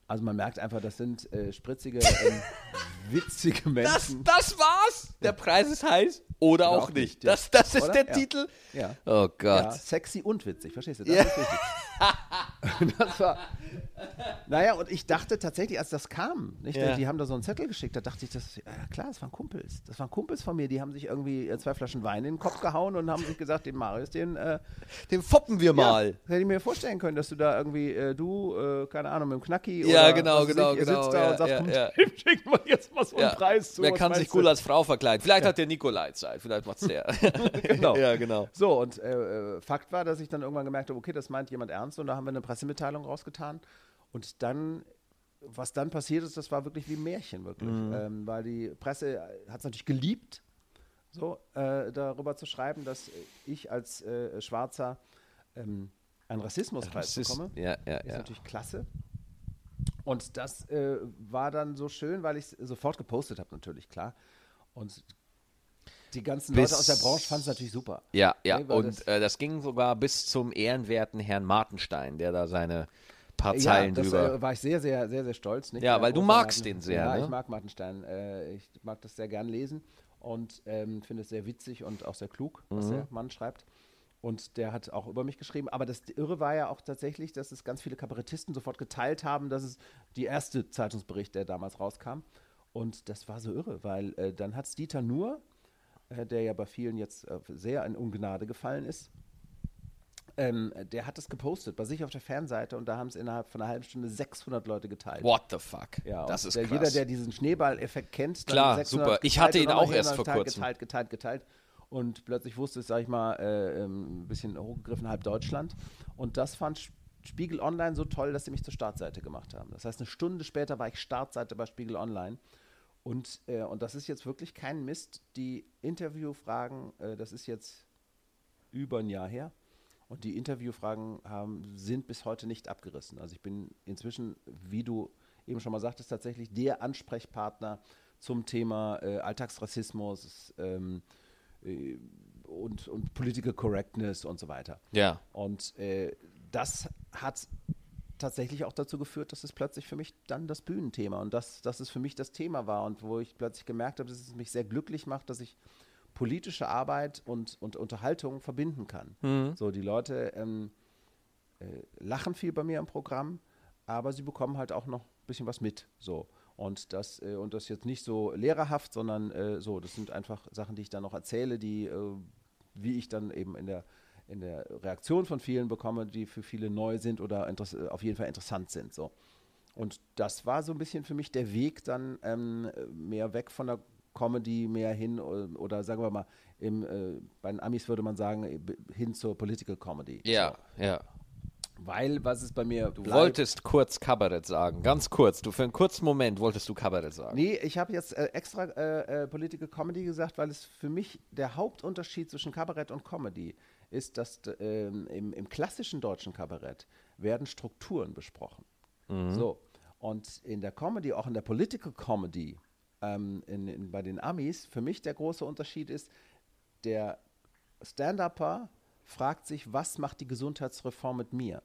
Also man merkt einfach, das sind äh, spritzige, <laughs> ähm, witzige Das, Menschen. das war's. Der Preis ist heiß oder auch, auch nicht. nicht, ja. Das, das ist Oder? der Ja. Titel. Ja. Oh Gott. Sexy und witzig, verstehst du? Das <laughs> <laughs> das war, naja, und ich dachte tatsächlich, als das kam, nicht, Ja. die haben da so einen Zettel geschickt, da dachte ich, das, ja klar, das waren Kumpels. Das waren Kumpels von mir, die haben sich irgendwie äh, zwei Flaschen Wein in den Kopf gehauen und haben sich gesagt, den Marius, den äh, Den foppen wir mal. Ja, hätte ich mir vorstellen können, dass du da irgendwie, äh, du, äh, keine Ahnung, mit dem Knacki Ja, oder genau, genau, ich, ihr genau, sitzt da ja, und sagt, ja, komm, ja. <laughs> dem schicken wir jetzt mal so einen. Preis zu. Wer kann sich cool als Frau verkleiden? Vielleicht hat der Nikolai Zeit. Vielleicht macht's der. <laughs> Genau. Ja, genau. So, und äh, äh, Fakt war, dass ich dann irgendwann gemerkt habe, okay, das meint jemand ernst und da haben wir eine Pressemitteilung rausgetan. Und dann, was dann passiert ist, das war wirklich wie ein Märchen, wirklich. Mhm. Ähm, weil die Presse hat es natürlich geliebt, so äh, darüber zu schreiben, dass ich als äh, Schwarzer ähm, einen Rassismuspreis Das ist, bekomme. ja, ja, ist ja. natürlich klasse. Und das äh, war dann so schön, weil ich es sofort gepostet habe, natürlich, klar. Und die ganzen Bis- Leute aus der Branche fanden es natürlich super. Ja, ja. Weil und das- äh, das ging sogar bis zum ehrenwerten Herrn Martenstein, der da seine paar Ja, Zeilen das drüber. äh, war ich sehr, sehr, sehr, sehr stolz. Nicht? Ja, weil du magst Martin- den sehr, Ja, ne? ich mag Martenstein. Äh, ich mag das sehr gern lesen und ähm, finde es sehr witzig und auch sehr klug, was Mhm. der Mann schreibt. Und der hat auch über mich geschrieben. Aber das Irre war ja auch tatsächlich, dass es ganz viele Kabarettisten sofort geteilt haben, dass es die erste Zeitungsbericht, der damals rauskam. Und das war so irre, weil äh, dann hat es Dieter Nuhr, äh, der ja bei vielen jetzt äh, sehr in Ungnade gefallen ist, ähm, der hat es gepostet bei sich auf der Fanseite und da haben es innerhalb von einer halben Stunde 600 Leute geteilt. What the fuck? Ja, das ist der, krass. jeder, der diesen Schneeball-Effekt kennt, Klar, 600 super. Ich geteilt hatte ihn auch erst vor geteilt, kurzem. Geteilt, geteilt, geteilt. Und plötzlich wusste es, sag ich mal, äh, ähm, ein bisschen hochgegriffen, halb Deutschland. Und das fand Spiegel Online so toll, dass sie mich zur Startseite gemacht haben. Das heißt, eine Stunde später war ich Startseite bei Spiegel Online. Und, äh, und das ist jetzt wirklich kein Mist. Die Interviewfragen, äh, das ist jetzt über ein Jahr her. Und die Interviewfragen haben, sind bis heute nicht abgerissen. Also ich bin inzwischen, wie du eben schon mal sagtest, tatsächlich der Ansprechpartner zum Thema äh, Alltagsrassismus ähm, äh, und, und Political Correctness und so weiter. Ja. Und äh, das hat tatsächlich auch dazu geführt, dass es plötzlich für mich dann das Bühnenthema und das, dass es für mich das Thema war und wo ich plötzlich gemerkt habe, dass es mich sehr glücklich macht, dass ich politische Arbeit und, und Unterhaltung verbinden kann. So, die Leute ähm, äh, lachen viel bei mir im Programm, aber sie bekommen halt auch noch ein bisschen was mit. So. Und das, äh, und das jetzt nicht so lehrerhaft, sondern äh, so, das sind einfach Sachen, die ich dann noch erzähle, die, äh, wie ich dann eben in der, in der Reaktion von vielen bekomme, die für viele neu sind oder auf jeden Fall interessant sind. So. Und das war so ein bisschen für mich der Weg dann ähm, mehr weg von der Comedy mehr hin oder, oder sagen wir mal, im, äh, bei den Amis würde man sagen, äh, hin zur Political Comedy. Ja, ja. Weil, was ist bei mir Du wolltest kurz Kabarett sagen, ganz kurz. Du für einen kurzen Moment wolltest du Kabarett sagen. Nee, ich habe jetzt äh, extra äh, äh, Political Comedy gesagt, weil es für mich der Hauptunterschied zwischen Kabarett und Comedy ist, dass ähm, im, im klassischen deutschen Kabarett werden Strukturen besprochen. So. Und in der Comedy, auch in der Political Comedy, ähm, in, in, bei den Amis, für mich der große Unterschied ist, der Stand-Upper fragt sich, was macht die Gesundheitsreform mit mir?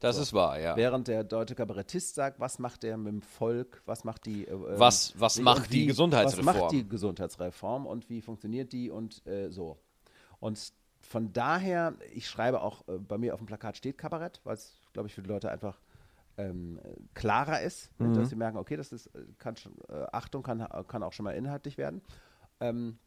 Das ist wahr, ja. Während der deutsche Kabarettist sagt, was macht er mit dem Volk, was macht die äh, Was- was wie- macht die Gesundheitsreform? Was macht die Gesundheitsreform und wie funktioniert die und äh, so. Und von daher, ich schreibe auch, äh, bei mir auf dem Plakat steht Kabarett, weil es, glaube ich, für die Leute einfach ähm, äh, klarer ist, Mhm. dass sie merken, okay, das ist, äh, kann äh, Achtung, kann, kann auch schon mal inhaltlich werden. Ähm,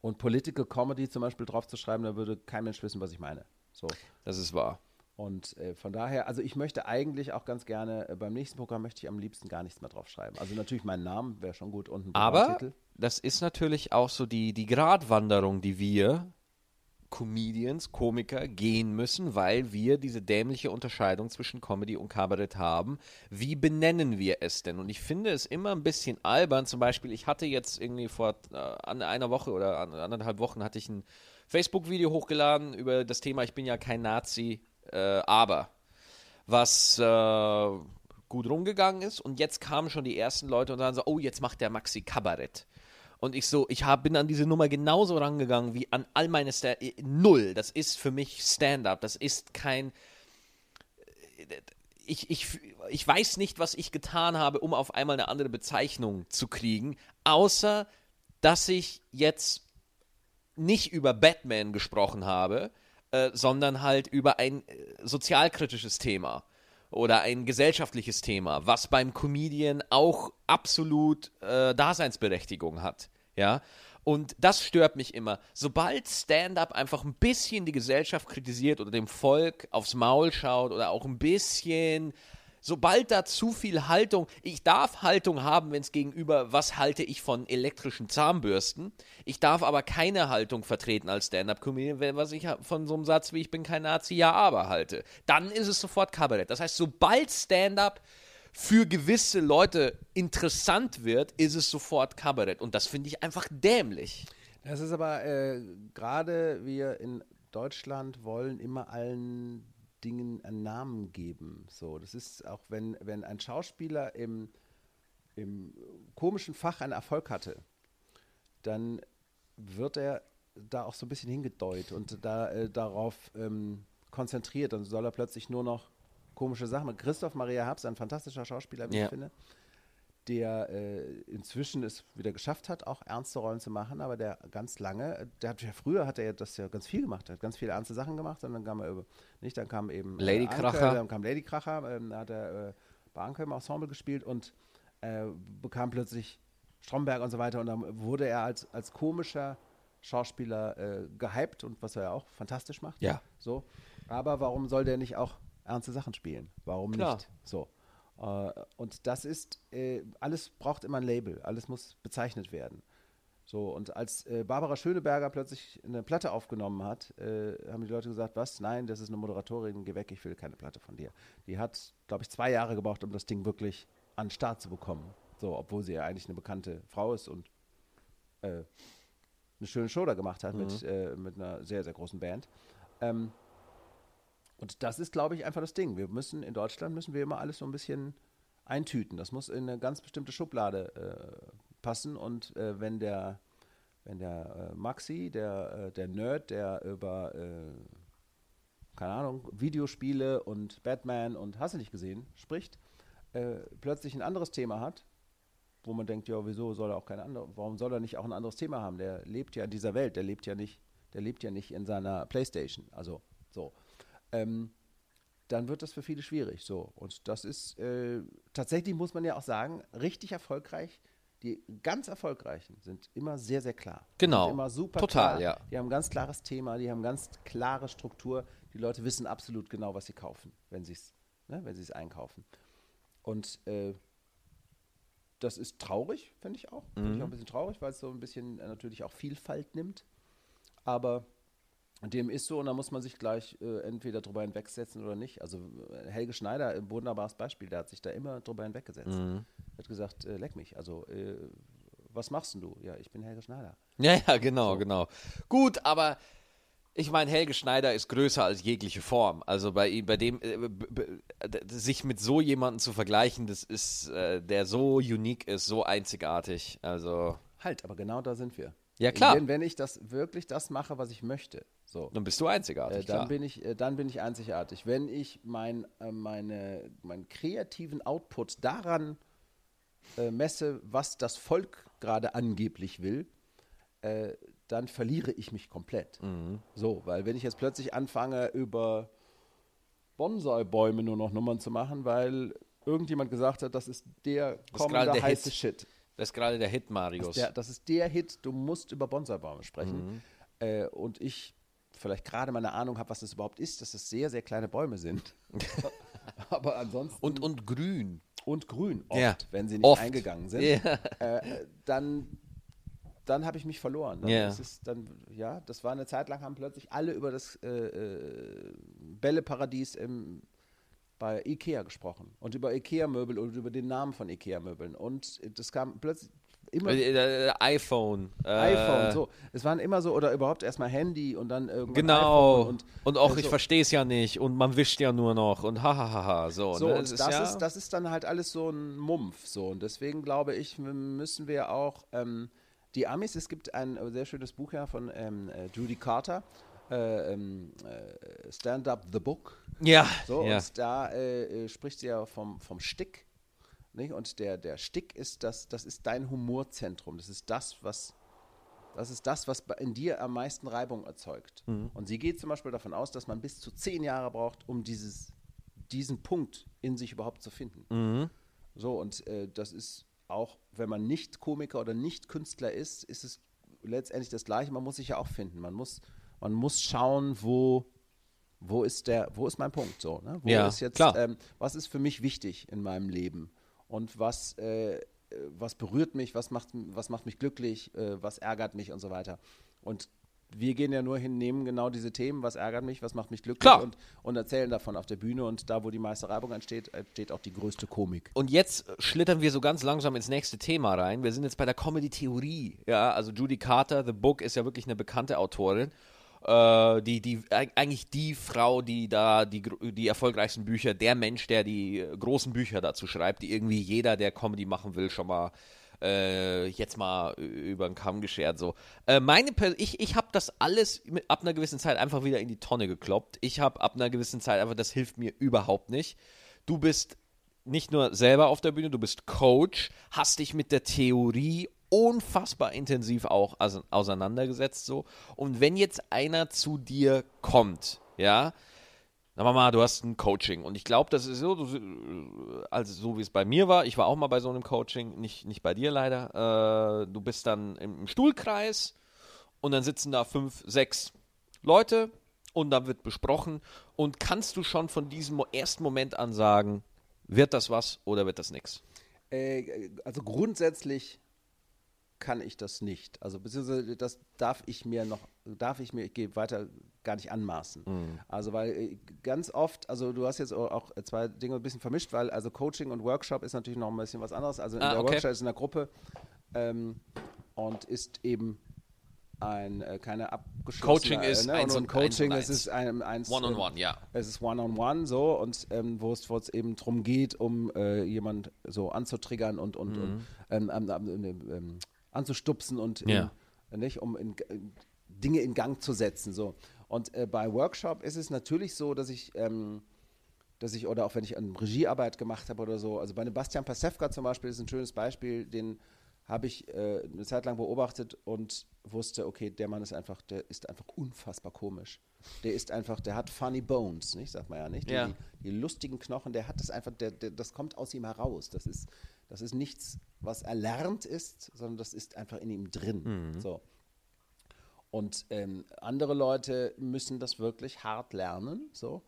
und Political Comedy zum Beispiel drauf zu schreiben, da würde kein Mensch wissen, was ich meine. So. Das ist wahr. Und äh, von daher, also ich möchte eigentlich auch ganz gerne, äh, beim nächsten Programm möchte ich am liebsten gar nichts mehr drauf schreiben. Also natürlich meinen Namen wäre schon gut und ein Aber Programmtitel. das ist natürlich auch so die, die Gratwanderung, die wir Comedians, Komiker gehen müssen, weil wir diese dämliche Unterscheidung zwischen Comedy und Kabarett haben. Wie benennen wir es denn? Und ich finde es immer ein bisschen albern. Zum Beispiel, ich hatte jetzt irgendwie vor äh, einer Woche oder an anderthalb Wochen hatte ich ein Facebook-Video hochgeladen über das Thema Ich bin ja kein Nazi, äh, aber was äh, gut rumgegangen ist. Und jetzt kamen schon die ersten Leute und sagen so, oh, jetzt macht der Maxi Kabarett. Und ich so, ich hab, bin an diese Nummer genauso rangegangen wie an all meine Sta Null. Das ist für mich Stand-up. Das ist kein. Ich, ich, ich weiß nicht, was ich getan habe, um auf einmal eine andere Bezeichnung zu kriegen, außer dass ich jetzt nicht über Batman gesprochen habe, äh, sondern halt über ein äh, sozialkritisches Thema oder ein gesellschaftliches Thema, was beim Comedian auch absolut äh, Daseinsberechtigung hat. Ja. Und das stört mich immer. Sobald Stand-up einfach ein bisschen die Gesellschaft kritisiert oder dem Volk aufs Maul schaut oder auch ein bisschen sobald da zu viel Haltung, ich darf Haltung haben, wenn es gegenüber, was halte ich von elektrischen Zahnbürsten, ich darf aber keine Haltung vertreten als Stand-Up-Comedian, was ich von so einem Satz wie ich bin kein Nazi, ja, aber halte. Dann ist es sofort Kabarett. Das heißt, sobald Stand-Up für gewisse Leute interessant wird, ist es sofort Kabarett. Und das finde ich einfach dämlich. Das ist aber äh, gerade wir in Deutschland wollen immer allen Dingen einen Namen geben. So, das ist auch, wenn, wenn ein Schauspieler im, im komischen Fach einen Erfolg hatte, dann wird er da auch so ein bisschen hingedeut und da äh, darauf ähm, konzentriert. Dann soll er plötzlich nur noch komische Sachen machen. Christoph Maria Herbst, ein fantastischer Schauspieler, wie Ja. ich finde, der äh, inzwischen es wieder geschafft hat, auch ernste Rollen zu machen, aber der ganz lange, der hat ja früher hat er das ja ganz viel gemacht, hat ganz viele ernste Sachen gemacht und dann kam er über, nicht, dann kam eben äh, Lady Anke, Kracher. dann kam Lady Kracher, ähm, hat er äh, bei Anke im Ensemble gespielt und äh, bekam plötzlich Stromberg und so weiter und dann wurde er als, als komischer Schauspieler äh, gehypt und was er ja auch fantastisch macht. Ja. So. Aber warum soll der nicht auch ernste Sachen spielen? Warum Klar. nicht? So. Äh, und das ist, äh, alles braucht immer ein Label, alles muss bezeichnet werden. So, und als äh, Barbara Schöneberger plötzlich eine Platte aufgenommen hat, äh, haben die Leute gesagt, was? Nein, das ist eine Moderatorin, geh weg, ich will keine Platte von dir. Die hat, glaube ich, zwei Jahre gebraucht, um das Ding wirklich an den Start zu bekommen. So, obwohl sie ja eigentlich eine bekannte Frau ist und äh, eine schöne Show da gemacht hat mit, äh, mit einer sehr, sehr großen Band. Ähm, und das ist, glaube ich, einfach das Ding. Wir müssen in Deutschland müssen wir immer alles so ein bisschen eintüten. Das muss in eine ganz bestimmte Schublade äh, passen. Und äh, wenn der, wenn der äh, Maxi, der, äh, der Nerd, der über, äh, keine Ahnung, Videospiele und Batman und hast du nicht gesehen, spricht, äh, plötzlich ein anderes Thema hat, wo man denkt, ja, wieso soll er auch kein anderes, warum soll er nicht auch ein anderes Thema haben? Der lebt ja in dieser Welt, der lebt ja nicht, der lebt ja nicht in seiner Playstation. Also so. Ähm, dann wird das für viele schwierig. So. Und das ist äh, tatsächlich, muss man ja auch sagen, richtig erfolgreich. Die ganz erfolgreichen sind immer sehr, sehr klar. Genau. Sind immer super Total, klar. ja. Die haben ein ganz klares Thema, die haben eine ganz klare Struktur. Die Leute wissen absolut genau, was sie kaufen, wenn sie es ne, es einkaufen. Und äh, das ist traurig, finde ich auch. Finde ich auch ein bisschen traurig, weil es so ein bisschen natürlich auch Vielfalt nimmt. Aber dem ist so und da muss man sich gleich äh, entweder drüber hinwegsetzen oder nicht. Also äh, Helge Schneider, ein wunderbares Beispiel, der hat sich da immer drüber hinweggesetzt. Hat gesagt, äh, leck mich, also äh, was machst denn du? Ja, ich bin Helge Schneider. Ja, ja, genau, genau. Gut, aber ich meine, Helge Schneider ist größer als jegliche Form. Also bei ihm, bei dem, äh, sich mit so jemandem zu vergleichen, das ist, äh, der so unique ist, so einzigartig. Also, Halt, aber genau da sind wir. Ja, klar. Wenn, wenn ich das wirklich das mache, was ich möchte, so, dann bist du einzigartig, äh, dann, klar. bin ich, äh, dann bin ich einzigartig. Wenn ich mein, äh, meine, meinen kreativen Output daran äh, messe, was das Volk gerade angeblich will, äh, dann verliere ich mich komplett. Mhm. So, weil wenn ich jetzt plötzlich anfange, über Bonsai-Bäume nur noch Nummern zu machen, weil irgendjemand gesagt hat, das ist der ist kommende der heiße Hit. Shit. Das ist gerade der Hit, Marius. Der, das ist der Hit, du musst über Bonsai-Bäume sprechen. Mhm. Äh, und ich vielleicht gerade mal eine Ahnung habe, was das überhaupt ist, dass es sehr, sehr kleine Bäume sind. <laughs> Aber ansonsten. und, und grün. und grün, oft, Ja, wenn sie nicht oft. eingegangen sind. Ja. Äh, dann dann habe ich mich verloren. Dann Ja. ist es dann, ja, das war eine Zeit lang, haben plötzlich alle über das äh, äh, Bälleparadies im, bei Ikea gesprochen und über Ikea-Möbel und über den Namen von Ikea-Möbeln. Und das kam plötzlich immer Äh, äh, iPhone. Äh, iPhone, so. Es waren immer so, oder überhaupt erstmal Handy und dann irgendwann Genau. iPhone Und, und auch, äh, ich verstehe es ja nicht. Und man wischt ja nur noch. Und hahaha. So, So, ne? und Es das, ja, ist, das ist dann halt alles so ein Mumpf. So. Und deswegen glaube ich, müssen wir auch ähm, die Amis, es gibt ein äh, sehr schönes Buch ja von ähm, äh, Judy Carter, äh, ähm, äh, Stand Up the Book. ja, So, ja. und da äh, äh, spricht sie ja vom, vom Stick. Nicht? Und der, der Stick ist das, das ist dein Humorzentrum. Das ist das, was. Das ist das, was in dir am meisten Reibung erzeugt. Mhm. Und sie geht zum Beispiel davon aus, dass man bis zu zehn Jahre braucht, um dieses, diesen Punkt in sich überhaupt zu finden. Mhm. So, und äh, das ist auch, wenn man nicht Komiker oder nicht Künstler ist, ist es letztendlich das Gleiche. Man muss sich ja auch finden. Man muss, man muss schauen, wo, wo ist der, wo ist mein Punkt so, ne? Wo Ja, ist jetzt. Ähm, was ist für mich wichtig in meinem Leben? Und was, äh, was berührt mich, was macht, was macht mich glücklich, äh, was ärgert mich und so weiter. Und wir gehen ja nur hin, nehmen genau diese Themen, was ärgert mich, was macht mich glücklich Klar. und, und erzählen davon auf der Bühne. Und da, wo die meiste Reibung entsteht, entsteht auch die größte Komik. Und jetzt schlittern wir so ganz langsam ins nächste Thema rein. Wir sind jetzt bei der Comedy-Theorie. Ja, also Judy Carter, The Book, ist ja wirklich eine bekannte Autorin. Äh, die, die, eig- eigentlich die Frau, die da die, die erfolgreichsten Bücher, der Mensch, der die großen Bücher dazu schreibt, die irgendwie jeder, der Comedy machen will, schon mal äh, jetzt mal über den Kamm geschert. So. Äh, meine Per- ich ich habe das alles mit, ab einer gewissen Zeit einfach wieder in die Tonne gekloppt. Ich habe ab einer gewissen Zeit einfach, das hilft mir überhaupt nicht. Du bist nicht nur selber auf der Bühne, du bist Coach, hast dich mit der Theorie unfassbar intensiv auch ause- auseinandergesetzt so. Und wenn jetzt einer zu dir kommt, ja, wir mal, du hast ein Coaching und ich glaube, das ist so, also so wie es bei mir war. Ich war auch mal bei so einem Coaching, nicht, nicht bei dir leider. Äh, du bist dann im, Stuhlkreis und dann sitzen da fünf, sechs Leute und da wird besprochen. Und kannst du schon von diesem ersten Moment an sagen, wird das was oder wird das nichts? Äh, also grundsätzlich kann ich das nicht. Also beziehungsweise das darf ich mir noch, darf ich mir, ich gehe weiter gar nicht anmaßen. Also weil äh, ganz oft, also du hast jetzt auch- zwei Dinge ein bisschen vermischt, weil also Coaching und Workshop ist natürlich noch ein bisschen was anderes. Also in Ah, der okay. Workshop ist in der Gruppe ähm, und ist eben ein äh, keine abgeschlossene Coaching ist ne? eins und, und- Coaching eins und es ist ein, eins One-on-one, ähm, ja. es ist One-on-One so und ähm, wo es wo es eben drum geht, um äh, jemand so anzutriggern und, und, und ähm, ähm, ähm, ähm, anzustupsen und in, Ja. äh, nicht, um in, in Dinge in Gang zu setzen. So. Und äh, bei Workshop ist es natürlich so, dass ich, ähm, dass ich, oder auch wenn ich an Regiearbeit gemacht habe oder so, also bei einem Bastian Pasewka zum Beispiel ist ein schönes Beispiel, den habe ich äh, eine Zeit lang beobachtet und wusste, okay, der Mann ist einfach, der ist einfach unfassbar komisch. Der ist einfach, der hat funny bones, nicht, sagt man ja nicht. Die, Ja. die, die lustigen Knochen, der hat das einfach, der, der, das kommt aus ihm heraus. Das ist, das ist nichts, was erlernt ist, sondern das ist einfach in ihm drin. So. Und ähm, andere Leute müssen das wirklich hart lernen, so.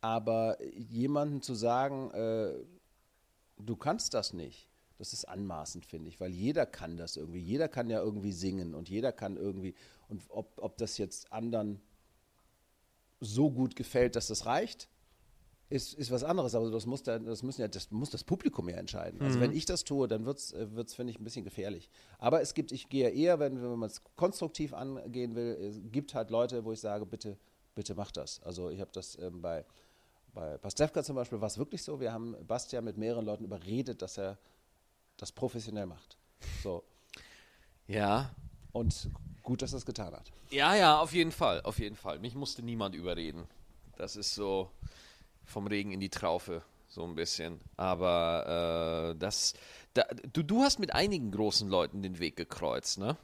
Aber jemandem zu sagen, äh, du kannst das nicht, das ist anmaßend, finde ich, weil jeder kann das irgendwie. Jeder kann ja irgendwie singen und jeder kann irgendwie, und ob, ob das jetzt anderen so gut gefällt, dass das reicht, ist, ist was anderes, aber das muss, da, das, müssen ja, das muss das Publikum ja entscheiden. Also mhm. wenn ich das tue, dann wird es, äh, finde ich, ein bisschen gefährlich. Aber es gibt, ich gehe eher, wenn, wenn man es konstruktiv angehen will, es gibt halt Leute, wo ich sage, bitte, bitte mach das. Also ich habe das ähm, bei, bei Pastewka zum Beispiel, war es wirklich so, wir haben Bastian mit mehreren Leuten überredet, dass er das professionell macht. So. Ja. Und gut, dass er es getan hat. Ja, ja, auf jeden Fall, auf jeden Fall. Mich musste niemand überreden. Das ist so vom Regen in die Traufe, so ein bisschen. Aber äh, das, da, du, du hast mit einigen großen Leuten den Weg gekreuzt, ne?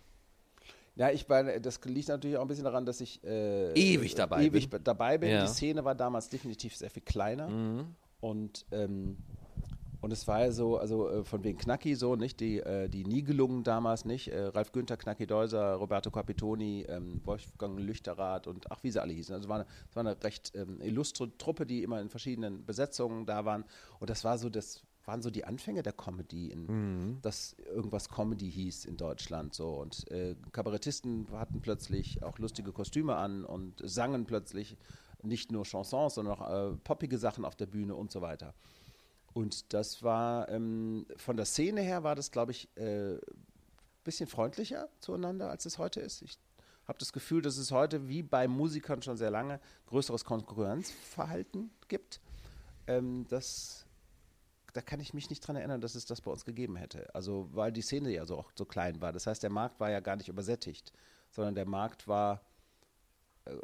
Ja, ich war, das liegt natürlich auch ein bisschen daran, dass ich äh, ewig dabei ewig bin. dabei bin. Ja. Die Szene war damals definitiv sehr viel kleiner mhm. und ähm, und es war ja so, also äh, von wegen Knacki so, nicht? Die, äh, die Nigelungen damals, nicht? Äh, Ralf Günther, Knacki Deuser, Roberto Capitoni, ähm, Wolfgang Lüchterath und ach, wie sie alle hießen. Also es war eine, es war eine recht ähm, illustre Truppe, die immer in verschiedenen Besetzungen da waren. Und das war so, das waren so die Anfänge der Comedy, in, mhm. dass irgendwas Comedy hieß in Deutschland. So. Und äh, Kabarettisten hatten plötzlich auch lustige Kostüme an und sangen plötzlich nicht nur Chansons, sondern auch äh, poppige Sachen auf der Bühne und so weiter. Und das war ähm, von der Szene her war das, glaube ich, ein äh, bisschen freundlicher zueinander, als es heute ist. Ich habe das Gefühl, dass es heute wie bei Musikern schon sehr lange größeres Konkurrenzverhalten gibt. Ähm, das, da kann ich mich nicht dran erinnern, dass es das bei uns gegeben hätte. Also weil die Szene ja so, so klein war. Das heißt, der Markt war ja gar nicht übersättigt, sondern der Markt war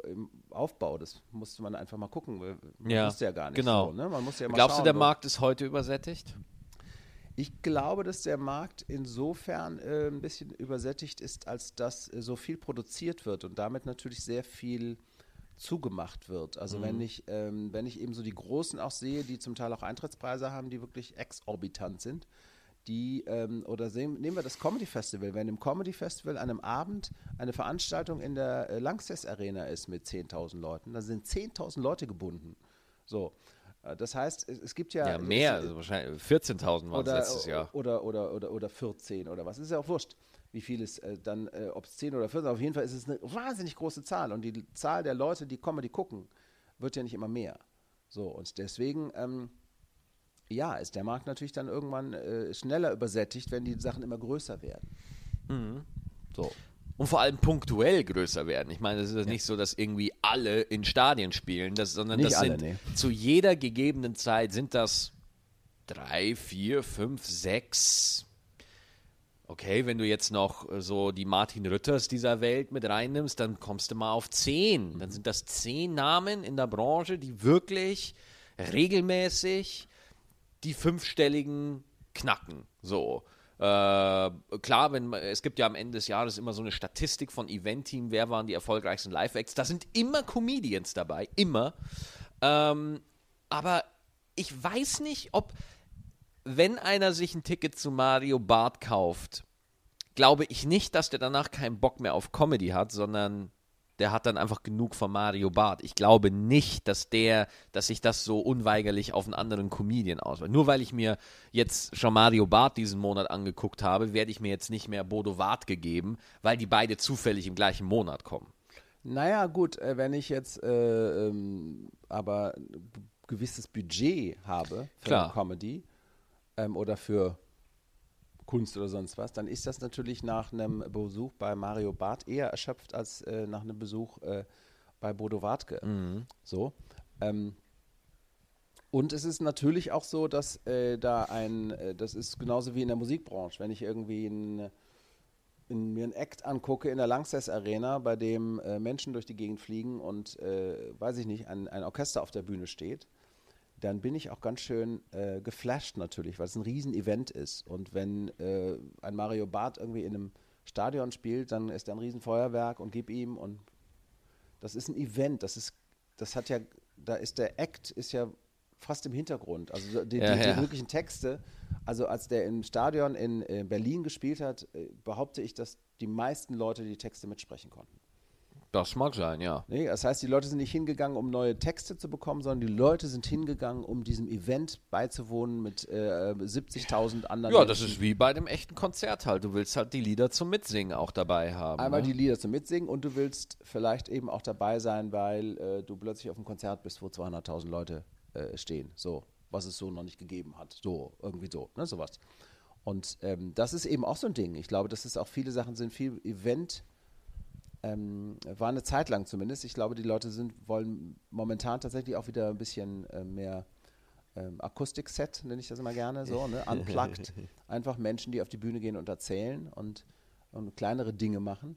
im Aufbau. Das musste man einfach mal gucken. Man ja, wusste ja gar nicht. Genau. So, ne? man musste ja Glaubst schauen, du, der Markt ist heute übersättigt? Ich glaube, dass der Markt insofern äh, ein bisschen übersättigt ist, als dass äh, so viel produziert wird und damit natürlich sehr viel zugemacht wird. Also mhm. wenn ich ähm, wenn ich eben so die Großen auch sehe, die zum Teil auch Eintrittspreise haben, die wirklich exorbitant sind, die, ähm, oder sehen, nehmen wir das Comedy Festival, wenn im Comedy Festival an einem Abend eine Veranstaltung in der äh, Langsess Arena ist mit 10.000 Leuten, dann sind 10.000 Leute gebunden. So. Äh, das heißt, es, es, gibt ja. Ja, mehr, also wahrscheinlich 14.000 waren es letztes Jahr. Oder, oder, oder, oder 14 oder was. Ist ja auch wurscht, wie viel es äh, dann, ob es 10 oder 14, auf jeden Fall ist es eine wahnsinnig große Zahl. Und die Zahl der Leute, die Comedy gucken, wird ja nicht immer mehr. So, und deswegen. Ähm, ja, ist der Markt natürlich dann irgendwann äh, schneller übersättigt, wenn die Sachen immer größer werden. Mhm. So. Und vor allem punktuell größer werden. Ich meine, es ist ja. nicht so, dass irgendwie alle in Stadien spielen, das, sondern nicht das alle, sind nee. zu jeder gegebenen Zeit sind das drei, vier, fünf, sechs. Okay, wenn du jetzt noch äh, so die Martin Rütters dieser Welt mit reinnimmst, dann kommst du mal auf zehn. Dann sind das zehn Namen in der Branche, die wirklich regelmäßig die fünfstelligen knacken. So. Äh, klar, wenn es gibt ja am Ende des Jahres immer so eine Statistik von Event-Team, wer waren die erfolgreichsten Live-Acts. Da sind immer Comedians dabei, immer. Ähm, aber ich weiß nicht, ob, wenn einer sich ein Ticket zu Mario Bart kauft, glaube ich nicht, dass der danach keinen Bock mehr auf Comedy hat, sondern der hat dann einfach genug von Mario Barth. Ich glaube nicht, dass der, dass sich das so unweigerlich auf einen anderen Comedian ausweitet. Nur weil ich mir jetzt schon Mario Barth diesen Monat angeguckt habe, werde ich mir jetzt nicht mehr Bodo Wart gegeben, weil die beide zufällig im gleichen Monat kommen. Naja, gut, äh, wenn ich jetzt äh, ähm, aber ein gewisses Budget habe für Klar. Comedy ähm, oder für Kunst oder sonst was, dann ist das natürlich nach einem Besuch bei Mario Barth eher erschöpft als äh, nach einem Besuch äh, bei Bodo Wartke. Mhm. So. Ähm, und es ist natürlich auch so, dass äh, da ein, äh, das ist genauso wie in der Musikbranche, wenn ich irgendwie ein, in, mir einen Act angucke in der Langsess Arena, bei dem äh, Menschen durch die Gegend fliegen und, äh, weiß ich nicht, ein, ein Orchester auf der Bühne steht, dann bin ich auch ganz schön äh, geflasht natürlich, weil es ein Riesen-Event ist. Und wenn äh, ein Mario Barth irgendwie in einem Stadion spielt, dann ist er ein Riesenfeuerwerk und gib ihm und das ist ein Event, das ist, das hat ja, da ist der Act ist ja fast im Hintergrund. Also die, ja, die, die ja. wirklichen Texte, also als der im Stadion in, in Berlin gespielt hat, äh, behaupte ich, dass die meisten Leute die Texte mitsprechen konnten. Das mag sein, ja. Nee, das heißt, die Leute sind nicht hingegangen, um neue Texte zu bekommen, sondern die Leute sind hingegangen, um diesem Event beizuwohnen mit äh, 70.000 anderen. Ja, das ist wie bei dem echten Konzert halt. Du willst halt die Lieder zum Mitsingen auch dabei haben. Einmal ne? die Lieder zum Mitsingen und du willst vielleicht eben auch dabei sein, weil äh, du plötzlich auf einem Konzert bist, wo 200.000 Leute äh, stehen. So, was es so noch nicht gegeben hat. So, irgendwie so, ne, sowas. Und ähm, das ist eben auch so ein Ding. Ich glaube, dass es auch viele Sachen sind, viel Event ähm, war eine Zeit lang zumindest. Ich glaube, die Leute sind, wollen momentan tatsächlich auch wieder ein bisschen äh, mehr ähm, Akustikset, nenne ich das immer gerne so, ne? <laughs> Unplugged. Einfach Menschen, die auf die Bühne gehen und erzählen und, und kleinere Dinge machen.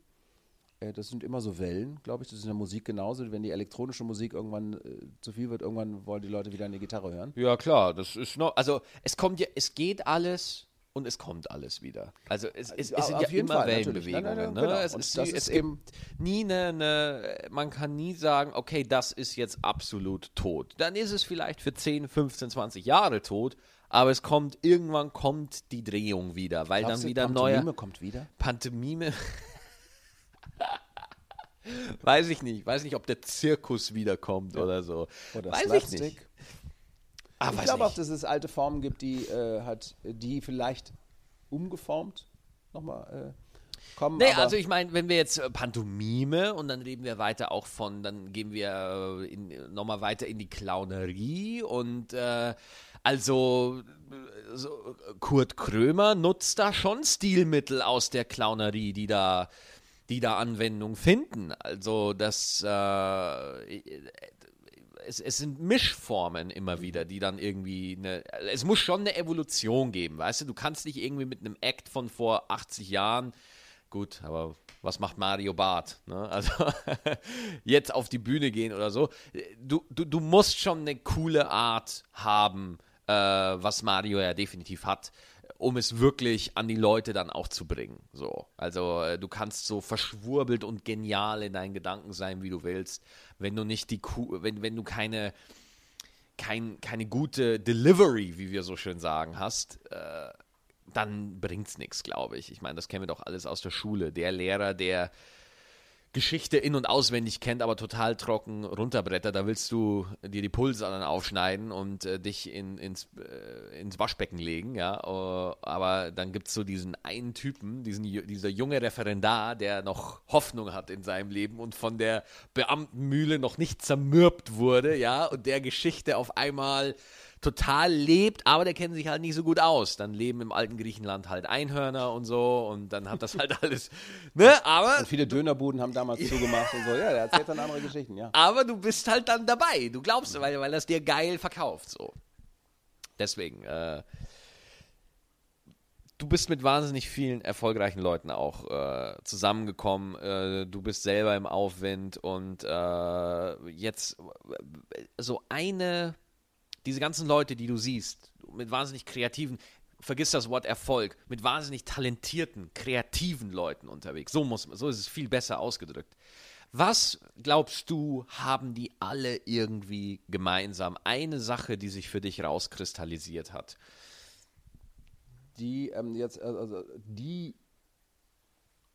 Äh, das sind immer so Wellen, glaube ich. Das ist in der Musik genauso. Wenn die elektronische Musik irgendwann äh, zu viel wird, irgendwann wollen die Leute wieder eine Gitarre hören. Ja, klar, das ist noch. Also, es kommt ja, es geht alles und es kommt alles wieder. Also es, es, es sind ja immer Fall. Wellenbewegungen. Nein, nein, ne? genau. Es, ist, ist gibt eben- nie eine, eine, man kann nie sagen, okay, das ist jetzt absolut tot. Dann ist es vielleicht für 10, 15, 20 Jahre tot, aber es kommt, irgendwann kommt die Drehung wieder, weil Glaubst dann wieder Pantomime neuer kommt wieder. Pantomime. <laughs> weiß ich nicht. Weiß nicht, ob der Zirkus wiederkommt oder so. Oder weiß ich Slapstick. nicht. Ah, ich glaube auch, dass es alte Formen gibt, die äh, hat, die vielleicht umgeformt nochmal äh, kommen. Nee, also ich meine, wenn wir jetzt äh, Pantomime und dann reden wir weiter auch von, dann gehen wir äh, nochmal weiter in die Clownerie und äh, also so, Kurt Krömer nutzt da schon Stilmittel aus der Clownerie, die da, die da Anwendung finden. Also das äh, es, es sind Mischformen immer wieder, die dann irgendwie eine. Es muss schon eine Evolution geben, weißt du? Du kannst nicht irgendwie mit einem Act von vor 80 Jahren. Gut, aber was macht Mario Barth? Ne? <laughs> Also jetzt auf die Bühne gehen oder so. Du, du, du musst schon eine coole Art haben, äh, was Mario ja definitiv hat, um es wirklich an die Leute dann auch zu bringen. So. Also äh, du kannst so verschwurbelt und genial in deinen Gedanken sein, wie du willst, wenn du nicht die Kuh, wenn, wenn du keine, kein, keine gute Delivery, wie wir so schön sagen, hast, äh, dann bringt's nichts, glaube ich. Ich meine, das kennen wir doch alles aus der Schule. Der Lehrer, der Geschichte in- und auswendig kennt, aber total trocken runterbrettert, da willst du dir die Pulsadern aufschneiden und äh, dich in, ins, äh, ins Waschbecken legen, ja. Äh, aber dann gibt es so diesen einen Typen, diesen, dieser junge Referendar, der noch Hoffnung hat in seinem Leben und von der Beamtenmühle noch nicht zermürbt wurde, ja, und der Geschichte auf einmal total lebt, aber der kennt sich halt nicht so gut aus. Dann leben im alten Griechenland halt Einhörner und so und dann hat das halt <laughs> alles, ne, aber und viele Dönerbuden haben damals <laughs> zugemacht und so. Ja, der erzählt dann andere Geschichten, ja. aber du bist halt dann dabei. Du glaubst, weil, weil das dir geil verkauft. So. Deswegen, äh, du bist mit wahnsinnig vielen erfolgreichen Leuten auch äh, zusammengekommen. Äh, du bist selber im Aufwind und äh, jetzt äh, so eine, diese ganzen Leute, die du siehst, mit wahnsinnig kreativen, vergiss das Wort Erfolg, mit wahnsinnig talentierten, kreativen Leuten unterwegs. So muss so ist es viel besser ausgedrückt. Was glaubst du, haben die alle irgendwie gemeinsam? Eine Sache, die sich für dich rauskristallisiert hat. Die ähm, jetzt, äh, also die,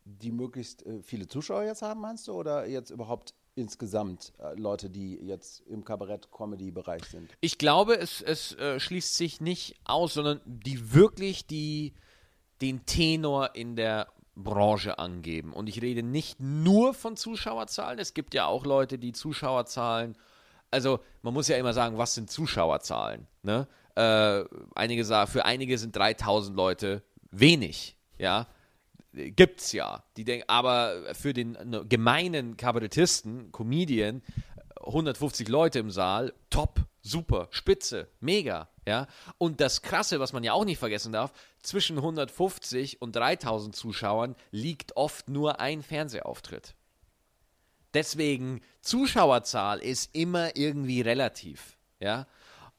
die möglichst äh, viele Zuschauer jetzt haben, meinst du? Oder jetzt überhaupt insgesamt äh, Leute, die jetzt im Kabarett-Comedy-Bereich sind? Ich glaube, es, es äh, schließt sich nicht aus, sondern die wirklich die, den Tenor in der Branche angeben. Und ich rede nicht nur von Zuschauerzahlen. Es gibt ja auch Leute, die Zuschauerzahlen. Also, man muss ja immer sagen, was sind Zuschauerzahlen? Ne? Äh, einige für einige sind 3000 Leute wenig. Ja, gibt's ja. Die denken, aber für den ne, gemeinen Kabarettisten, Comedian, 150 Leute im Saal, top, super, spitze, mega, ja. Und das Krasse, was man ja auch nicht vergessen darf, zwischen 150 und 3000 Zuschauern liegt oft nur ein Fernsehauftritt. Deswegen, Zuschauerzahl ist immer irgendwie relativ, ja.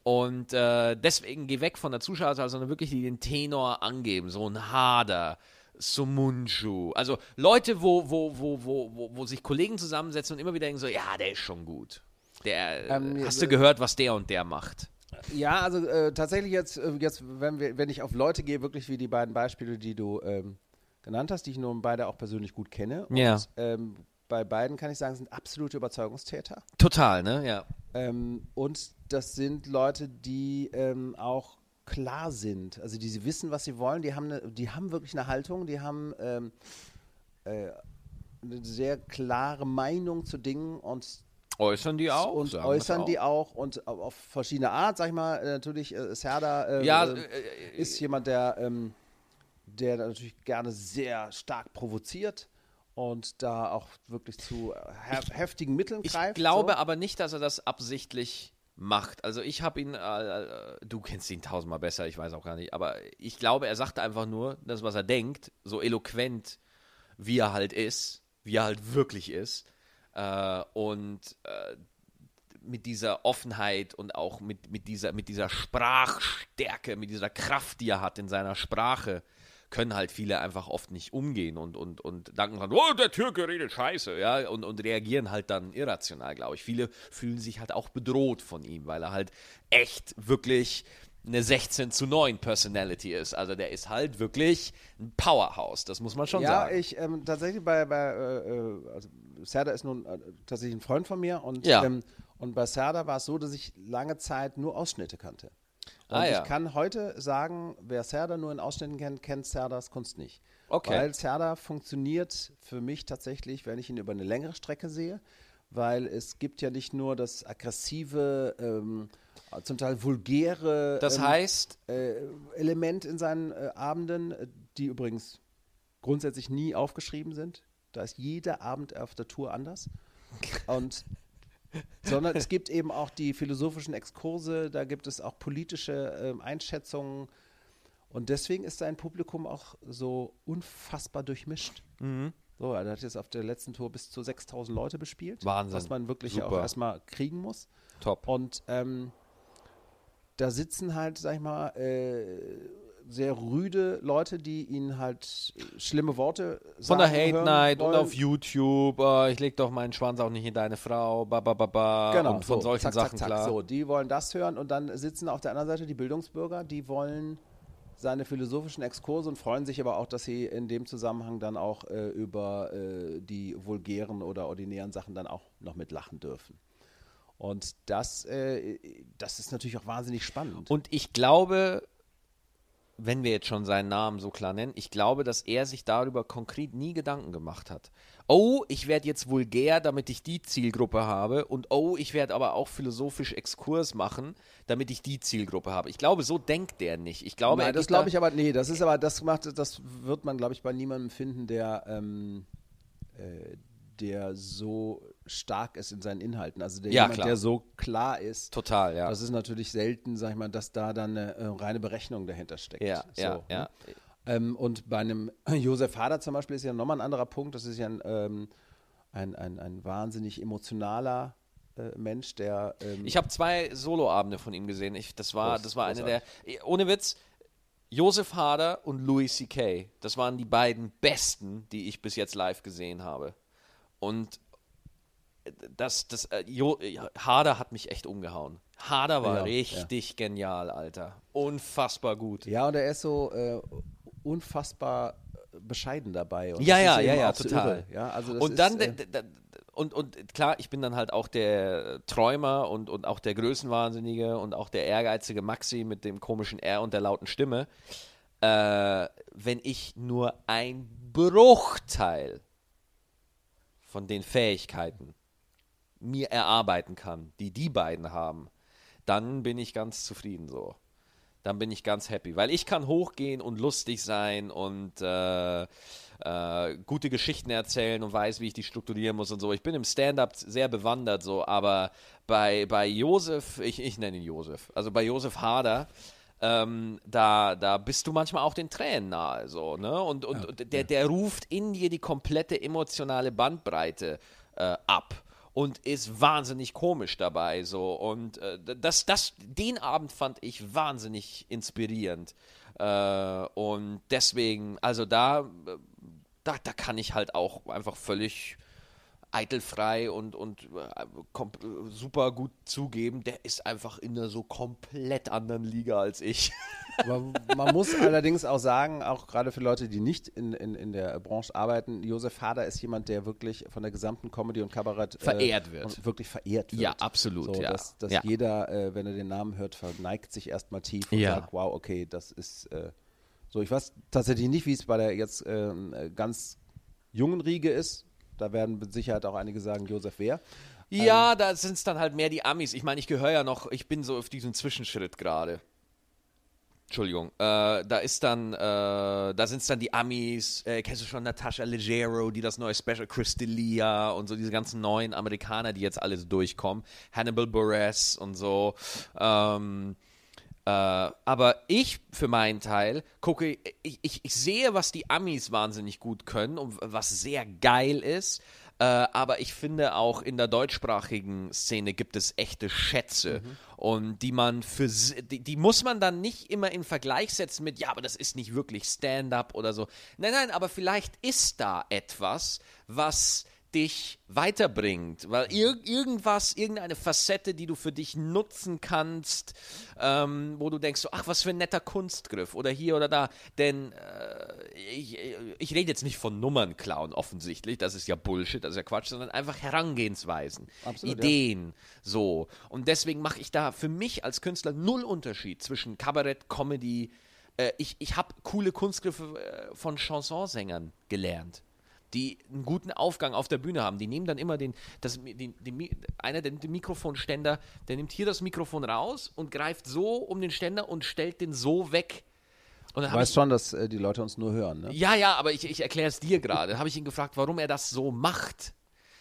Und äh, deswegen geh weg von der Zuschauerzahl, sondern wirklich den Tenor angeben, so ein Hader, Sumunju. Also Leute, wo, wo, wo, wo, wo, sich Kollegen zusammensetzen und immer wieder denken so, ja, der ist schon gut. Der, Ähm, hast du gehört, was der und der macht? Ja, also äh, tatsächlich jetzt, äh, jetzt wenn, wir, wenn ich auf Leute gehe, wirklich wie die beiden Beispiele, die du ähm, genannt hast, die ich nun beide auch persönlich gut kenne. Und, Ja. ähm, bei beiden kann ich sagen, sind absolute Überzeugungstäter. Total, ne? Ja. Ähm, und das sind Leute, die ähm, auch klar sind. Also die sie wissen, was sie wollen. Die haben, eine, die haben wirklich eine Haltung. Die haben ähm, äh, eine sehr klare Meinung zu Dingen und Äußern die auch? und äußern das die auch und au- auf verschiedene Art, sag ich mal. Äh, Natürlich, äh, Serda äh, Ja, äh, äh, ist jemand, der, ähm, der da natürlich gerne sehr stark provoziert und da auch wirklich zu hef heftigen Mitteln Ich greift. glaube so. aber nicht, dass er das absichtlich macht. Also ich habe ihn, äh, äh, du kennst ihn tausendmal besser, ich weiß auch gar nicht, aber ich glaube, er sagt einfach nur das, was er denkt, so eloquent, wie er halt ist, wie er halt wirklich ist. Äh, und äh, mit dieser Offenheit und auch mit, mit, dieser, mit dieser Sprachstärke, mit dieser Kraft, die er hat in seiner Sprache, können halt viele einfach oft nicht umgehen und, und, und danken dann, oh, der Türke redet scheiße, ja, und, und reagieren halt dann irrational, glaube ich. Viele fühlen sich halt auch bedroht von ihm, weil er halt echt wirklich eine 16 zu 9 Personality ist. Also der ist halt wirklich ein Powerhouse, das muss man schon ja, sagen. ich ähm, tatsächlich bei, bei äh, äh, also Serda ist nun äh, tatsächlich ein Freund von mir und, Ja. ähm, und bei Serda war es so, dass ich lange Zeit nur Ausschnitte kannte. Und Ah, ja. ich kann heute sagen, wer Serda nur in Ausschnitten kennt, kennt Serdas Kunst nicht. Okay. Weil Serda funktioniert für mich tatsächlich, wenn ich ihn über eine längere Strecke sehe, weil es gibt ja nicht nur das aggressive, ähm, zum Teil vulgäre das ähm, heißt, äh, Element in seinen äh, Abenden, äh, die übrigens grundsätzlich nie aufgeschrieben sind. Da ist jeder Abend auf der Tour anders. <laughs> Und sondern es gibt eben auch die philosophischen Exkurse, da gibt es auch politische ähm, Einschätzungen. Und deswegen ist sein Publikum auch so unfassbar durchmischt. Mhm. So, er hat jetzt auf der letzten Tour bis zu 6000 Leute bespielt. Wahnsinn. Was man wirklich Super. auch erstmal kriegen muss. top. Und ähm, da sitzen halt, sag ich mal, äh, sehr rüde Leute, die ihnen halt äh, schlimme Worte sagen. Von der Hate Night und auf YouTube, oh, ich leg doch meinen Schwanz auch nicht in deine Frau, ba, ba, ba, ba, Genau, und von so, solchen zack, Sachen, zack, klar. So, die wollen das hören und dann sitzen auf der anderen Seite die Bildungsbürger, die wollen seine philosophischen Exkurse und freuen sich aber auch, dass sie in dem Zusammenhang dann auch äh, über äh, die vulgären oder ordinären Sachen dann auch noch mitlachen dürfen. Und das, äh, das ist natürlich auch wahnsinnig spannend. Und ich glaube, wenn wir jetzt schon seinen Namen so klar nennen, ich glaube, dass er sich darüber konkret nie Gedanken gemacht hat. Oh, ich werde jetzt vulgär, damit ich die Zielgruppe habe. Und oh, ich werde aber auch philosophisch Exkurs machen, damit ich die Zielgruppe habe. Ich glaube, so denkt der nicht. Ich glaube, Nein, das glaube ich aber, nee, das ist aber, das macht, das wird man, glaube ich, bei niemandem finden, der, ähm, äh, der so stark ist in seinen Inhalten. Also der Ja, jemand, klar. der so klar ist. Total, ja. Das ist natürlich selten, sag ich mal, dass da dann eine äh, reine Berechnung dahinter steckt. ja, so, ja, ne? ja. Ähm, und bei einem <clears throat> Josef Hader zum Beispiel ist ja nochmal ein anderer Punkt. Das ist ja ein, ähm, ein, ein, ein wahnsinnig emotionaler äh, Mensch, der. Ähm, Ich habe zwei Soloabende von ihm gesehen. Ich, das war, Groß- das war eine der. Ohne Witz, Josef Hader und Louis C.K. Das waren die beiden besten, die ich bis jetzt live gesehen habe. Und das, das, äh, jo, Hader hat mich echt umgehauen. Hader war Ja, richtig genial, Alter. Unfassbar gut. Ja, und er ist so äh, unfassbar bescheiden dabei. Und Ja, ja, ja, ja, total. Ja, also das und ist, dann, äh, und, und klar, ich bin dann halt auch der Träumer und, und auch der Größenwahnsinnige und auch der ehrgeizige Maxi mit dem komischen R und der lauten Stimme. Äh, wenn ich nur ein Bruchteil von den Fähigkeiten mir erarbeiten kann, die die beiden haben, dann bin ich ganz zufrieden so. Dann bin ich ganz happy, weil ich kann hochgehen und lustig sein und äh, äh, gute Geschichten erzählen und weiß, wie ich die strukturieren muss und so. Ich bin im Stand-up sehr bewandert so, aber bei, bei Josef, ich, ich nenne ihn Josef, also bei Josef Hader, ähm, da, da bist du manchmal auch den Tränen nahe, so, ne? Und, und, und der, der ruft in dir die komplette emotionale Bandbreite äh, ab und ist wahnsinnig komisch dabei, so. Und äh, das, das, den Abend fand ich wahnsinnig inspirierend. Äh, und deswegen, also da, äh, da, da kann ich halt auch einfach völlig eitelfrei und, und äh, super gut zugeben, der ist einfach in einer so komplett anderen Liga als ich. <laughs> Aber man muss allerdings auch sagen, auch gerade für Leute, die nicht in, in, in der Branche arbeiten, Josef Hader ist jemand, der wirklich von der gesamten Comedy und Kabarett äh, Verehrt wird. Und wirklich verehrt wird. Ja, absolut, So, ja. Dass, dass Ja. jeder, äh, wenn er den Namen hört, verneigt sich erstmal tief und Ja. sagt, wow, okay, das ist äh, so. Ich weiß tatsächlich nicht, wie es bei der jetzt ähm, äh, ganz jungen Riege ist. Da werden mit Sicherheit auch einige sagen, Josef Wehr. Ja, da sind es dann halt mehr die Amis. Ich meine, ich gehöre ja noch, ich bin so auf diesem Zwischenschritt gerade. Entschuldigung, äh, da ist dann, äh, da sind es dann die Amis, äh, kennst du schon Natasha Leggero, die das neue Special, Chris D'Elia und so diese ganzen neuen Amerikaner, die jetzt alles durchkommen, Hannibal Buress und so. Ähm, äh, aber ich für meinen Teil gucke, ich, ich, ich sehe, was die Amis wahnsinnig gut können und was sehr geil ist. Äh, aber ich finde auch in der deutschsprachigen Szene gibt es echte Schätze und die man für die, die muss man dann nicht immer in Vergleich setzen mit ja, aber das ist nicht wirklich Stand-up oder so. Nein, nein, aber vielleicht ist da etwas, was dich weiterbringt, weil ir irgendwas, irgendeine Facette, die du für dich nutzen kannst, ähm, wo du denkst, so, ach, was für ein netter Kunstgriff oder hier oder da, denn äh, ich, ich rede jetzt nicht von Nummern klauen, offensichtlich, das ist ja Bullshit, das ist ja Quatsch, sondern einfach Herangehensweisen, Absolut, ja. Ideen, so. Und deswegen mache ich da für mich als Künstler null Unterschied zwischen Kabarett, Comedy, äh, ich, ich habe coole Kunstgriffe äh, von Chansonsängern gelernt die einen guten Aufgang auf der Bühne haben. Die nehmen dann immer den, das, den, den, einer der den Mikrofonständer, der nimmt hier das Mikrofon raus und greift so um den Ständer und stellt den so weg. Und dann Du weißt schon, dass äh, die Leute uns nur hören, ne? ja, ja, aber ich, ich erkläre es dir gerade. habe ich ihn gefragt, warum er das so macht.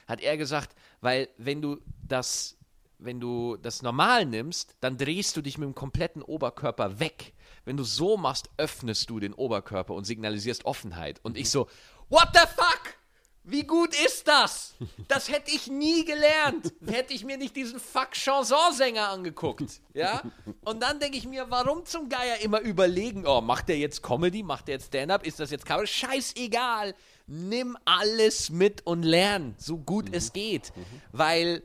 Hat er gesagt, weil wenn du das, wenn du das normal nimmst, dann drehst du dich mit dem kompletten Oberkörper weg. Wenn du so machst, öffnest du den Oberkörper und signalisierst Offenheit. Und ich so, what the fuck? Wie gut ist das? Das hätte ich nie gelernt. Hätte ich mir nicht diesen fuck Chansonsänger angeguckt. Ja? Und dann denke ich mir, warum zum Geier immer überlegen, oh, macht der jetzt Comedy, macht der jetzt Stand-up, ist das jetzt Cover? Scheißegal. Nimm alles mit und lern, so gut es geht. Weil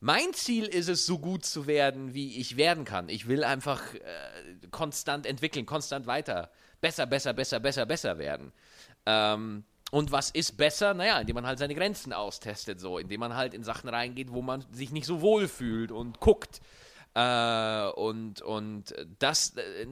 mein Ziel ist es, so gut zu werden, wie ich werden kann. Ich will einfach äh, konstant entwickeln, konstant weiter. Besser, besser, besser, besser, besser werden. Ähm, und was ist besser? Naja, indem man halt seine Grenzen austestet, so, indem man halt in Sachen reingeht, wo man sich nicht so wohl fühlt und guckt. Äh, und, und das, äh,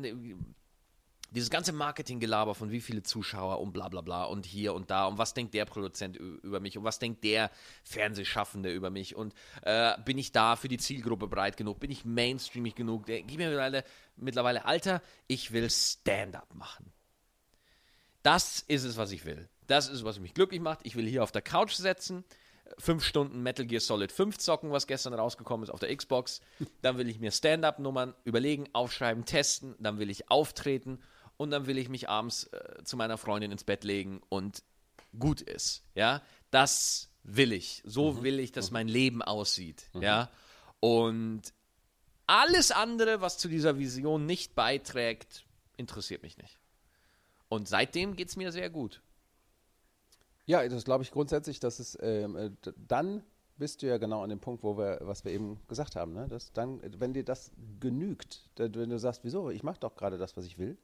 dieses ganze Marketinggelaber von wie viele Zuschauer und bla bla bla und hier und da und was denkt der Produzent über mich und was denkt der Fernsehschaffende über mich und äh, bin ich da für die Zielgruppe breit genug, bin ich mainstreamig genug, der, gib mir mittlerweile, mittlerweile Alter, ich will Stand-up machen. Das ist es, was ich will. Das ist, was mich glücklich macht. Ich will hier auf der Couch setzen, fünf Stunden Metal Gear Solid 5 zocken, was gestern rausgekommen ist auf der Xbox. Dann will ich mir Stand-up-Nummern überlegen, aufschreiben, testen. Dann will ich auftreten und dann will ich mich abends äh, zu meiner Freundin ins Bett legen und gut ist. Ja, das will ich. So will ich, dass mein Leben aussieht. Ja, und alles andere, was zu dieser Vision nicht beiträgt, interessiert mich nicht. Und seitdem geht es mir sehr gut. Ja, das glaube ich grundsätzlich, dass es ähm, äh, dann bist du ja genau an dem Punkt, wo wir, was wir eben gesagt haben, ne? Dass dann, wenn dir das genügt, wenn du sagst, wieso, ich mache doch gerade das, was ich will.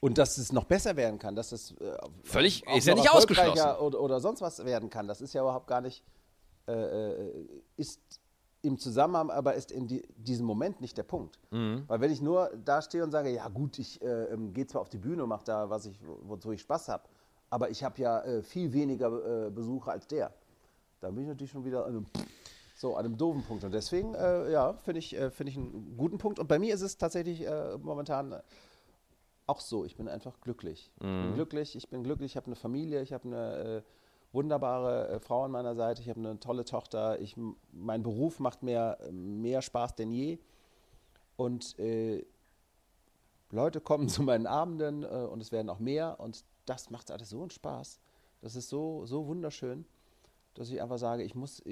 Und dass es noch besser werden kann, dass es äh, Völlig- ist ja nicht ausgeschlossen. Oder, oder sonst was werden kann. Das ist ja überhaupt gar nicht, äh, äh, ist im Zusammenhang, aber ist in die, diesem Moment nicht der Punkt. Mhm. Weil wenn ich nur da stehe und sage, ja gut, ich äh, ähm, gehe zwar auf die Bühne und mache da, was ich, wo- wozu ich Spaß habe, aber ich habe ja äh, viel weniger äh, Besucher als der. Da bin ich natürlich schon wieder an einem, so, an einem doofen Punkt. Und deswegen, äh, ja, finde ich, äh, finde ich einen guten Punkt. Und bei mir ist es tatsächlich äh, momentan auch so. Ich bin einfach glücklich. Ich bin glücklich, ich bin glücklich, ich habe eine Familie, ich habe eine äh, wunderbare äh, Frau an meiner Seite, ich habe eine tolle Tochter. Ich, mein Beruf macht mir äh, mehr Spaß denn je. Und äh, Leute kommen <laughs> zu meinen Abenden äh, und es werden auch mehr. Und das macht alles so einen Spaß. Das ist so, so wunderschön, dass ich einfach sage, ich muss,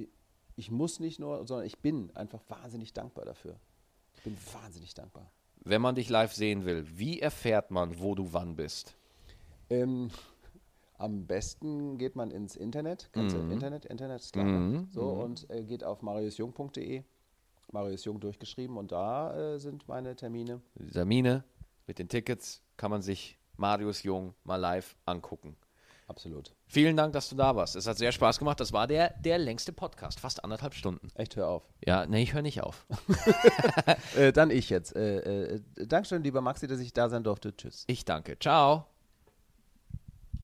ich muss nicht nur, sondern ich bin einfach wahnsinnig dankbar dafür. Ich bin wahnsinnig dankbar. Wenn man dich live sehen will, wie erfährt man, wo du wann bist? Ähm, Am besten geht man ins Internet, kennst Mhm. du Internet, Internet ist klar. ne? So, und äh, geht auf mariusjung.de, Marius Jung durchgeschrieben und da äh, sind meine Termine. Termine mit den Tickets kann man sich Marius Jung mal live angucken. Absolut. Vielen Dank, dass du da warst. Es hat sehr Spaß gemacht. Das war der, der längste Podcast, fast anderthalb Stunden. Echt, hör auf. Ja, nee, ich höre nicht auf. <laughs> Äh, dann ich jetzt. Äh, äh, Dankeschön, lieber Maxi, dass ich da sein durfte. Tschüss. Ich danke. Ciao.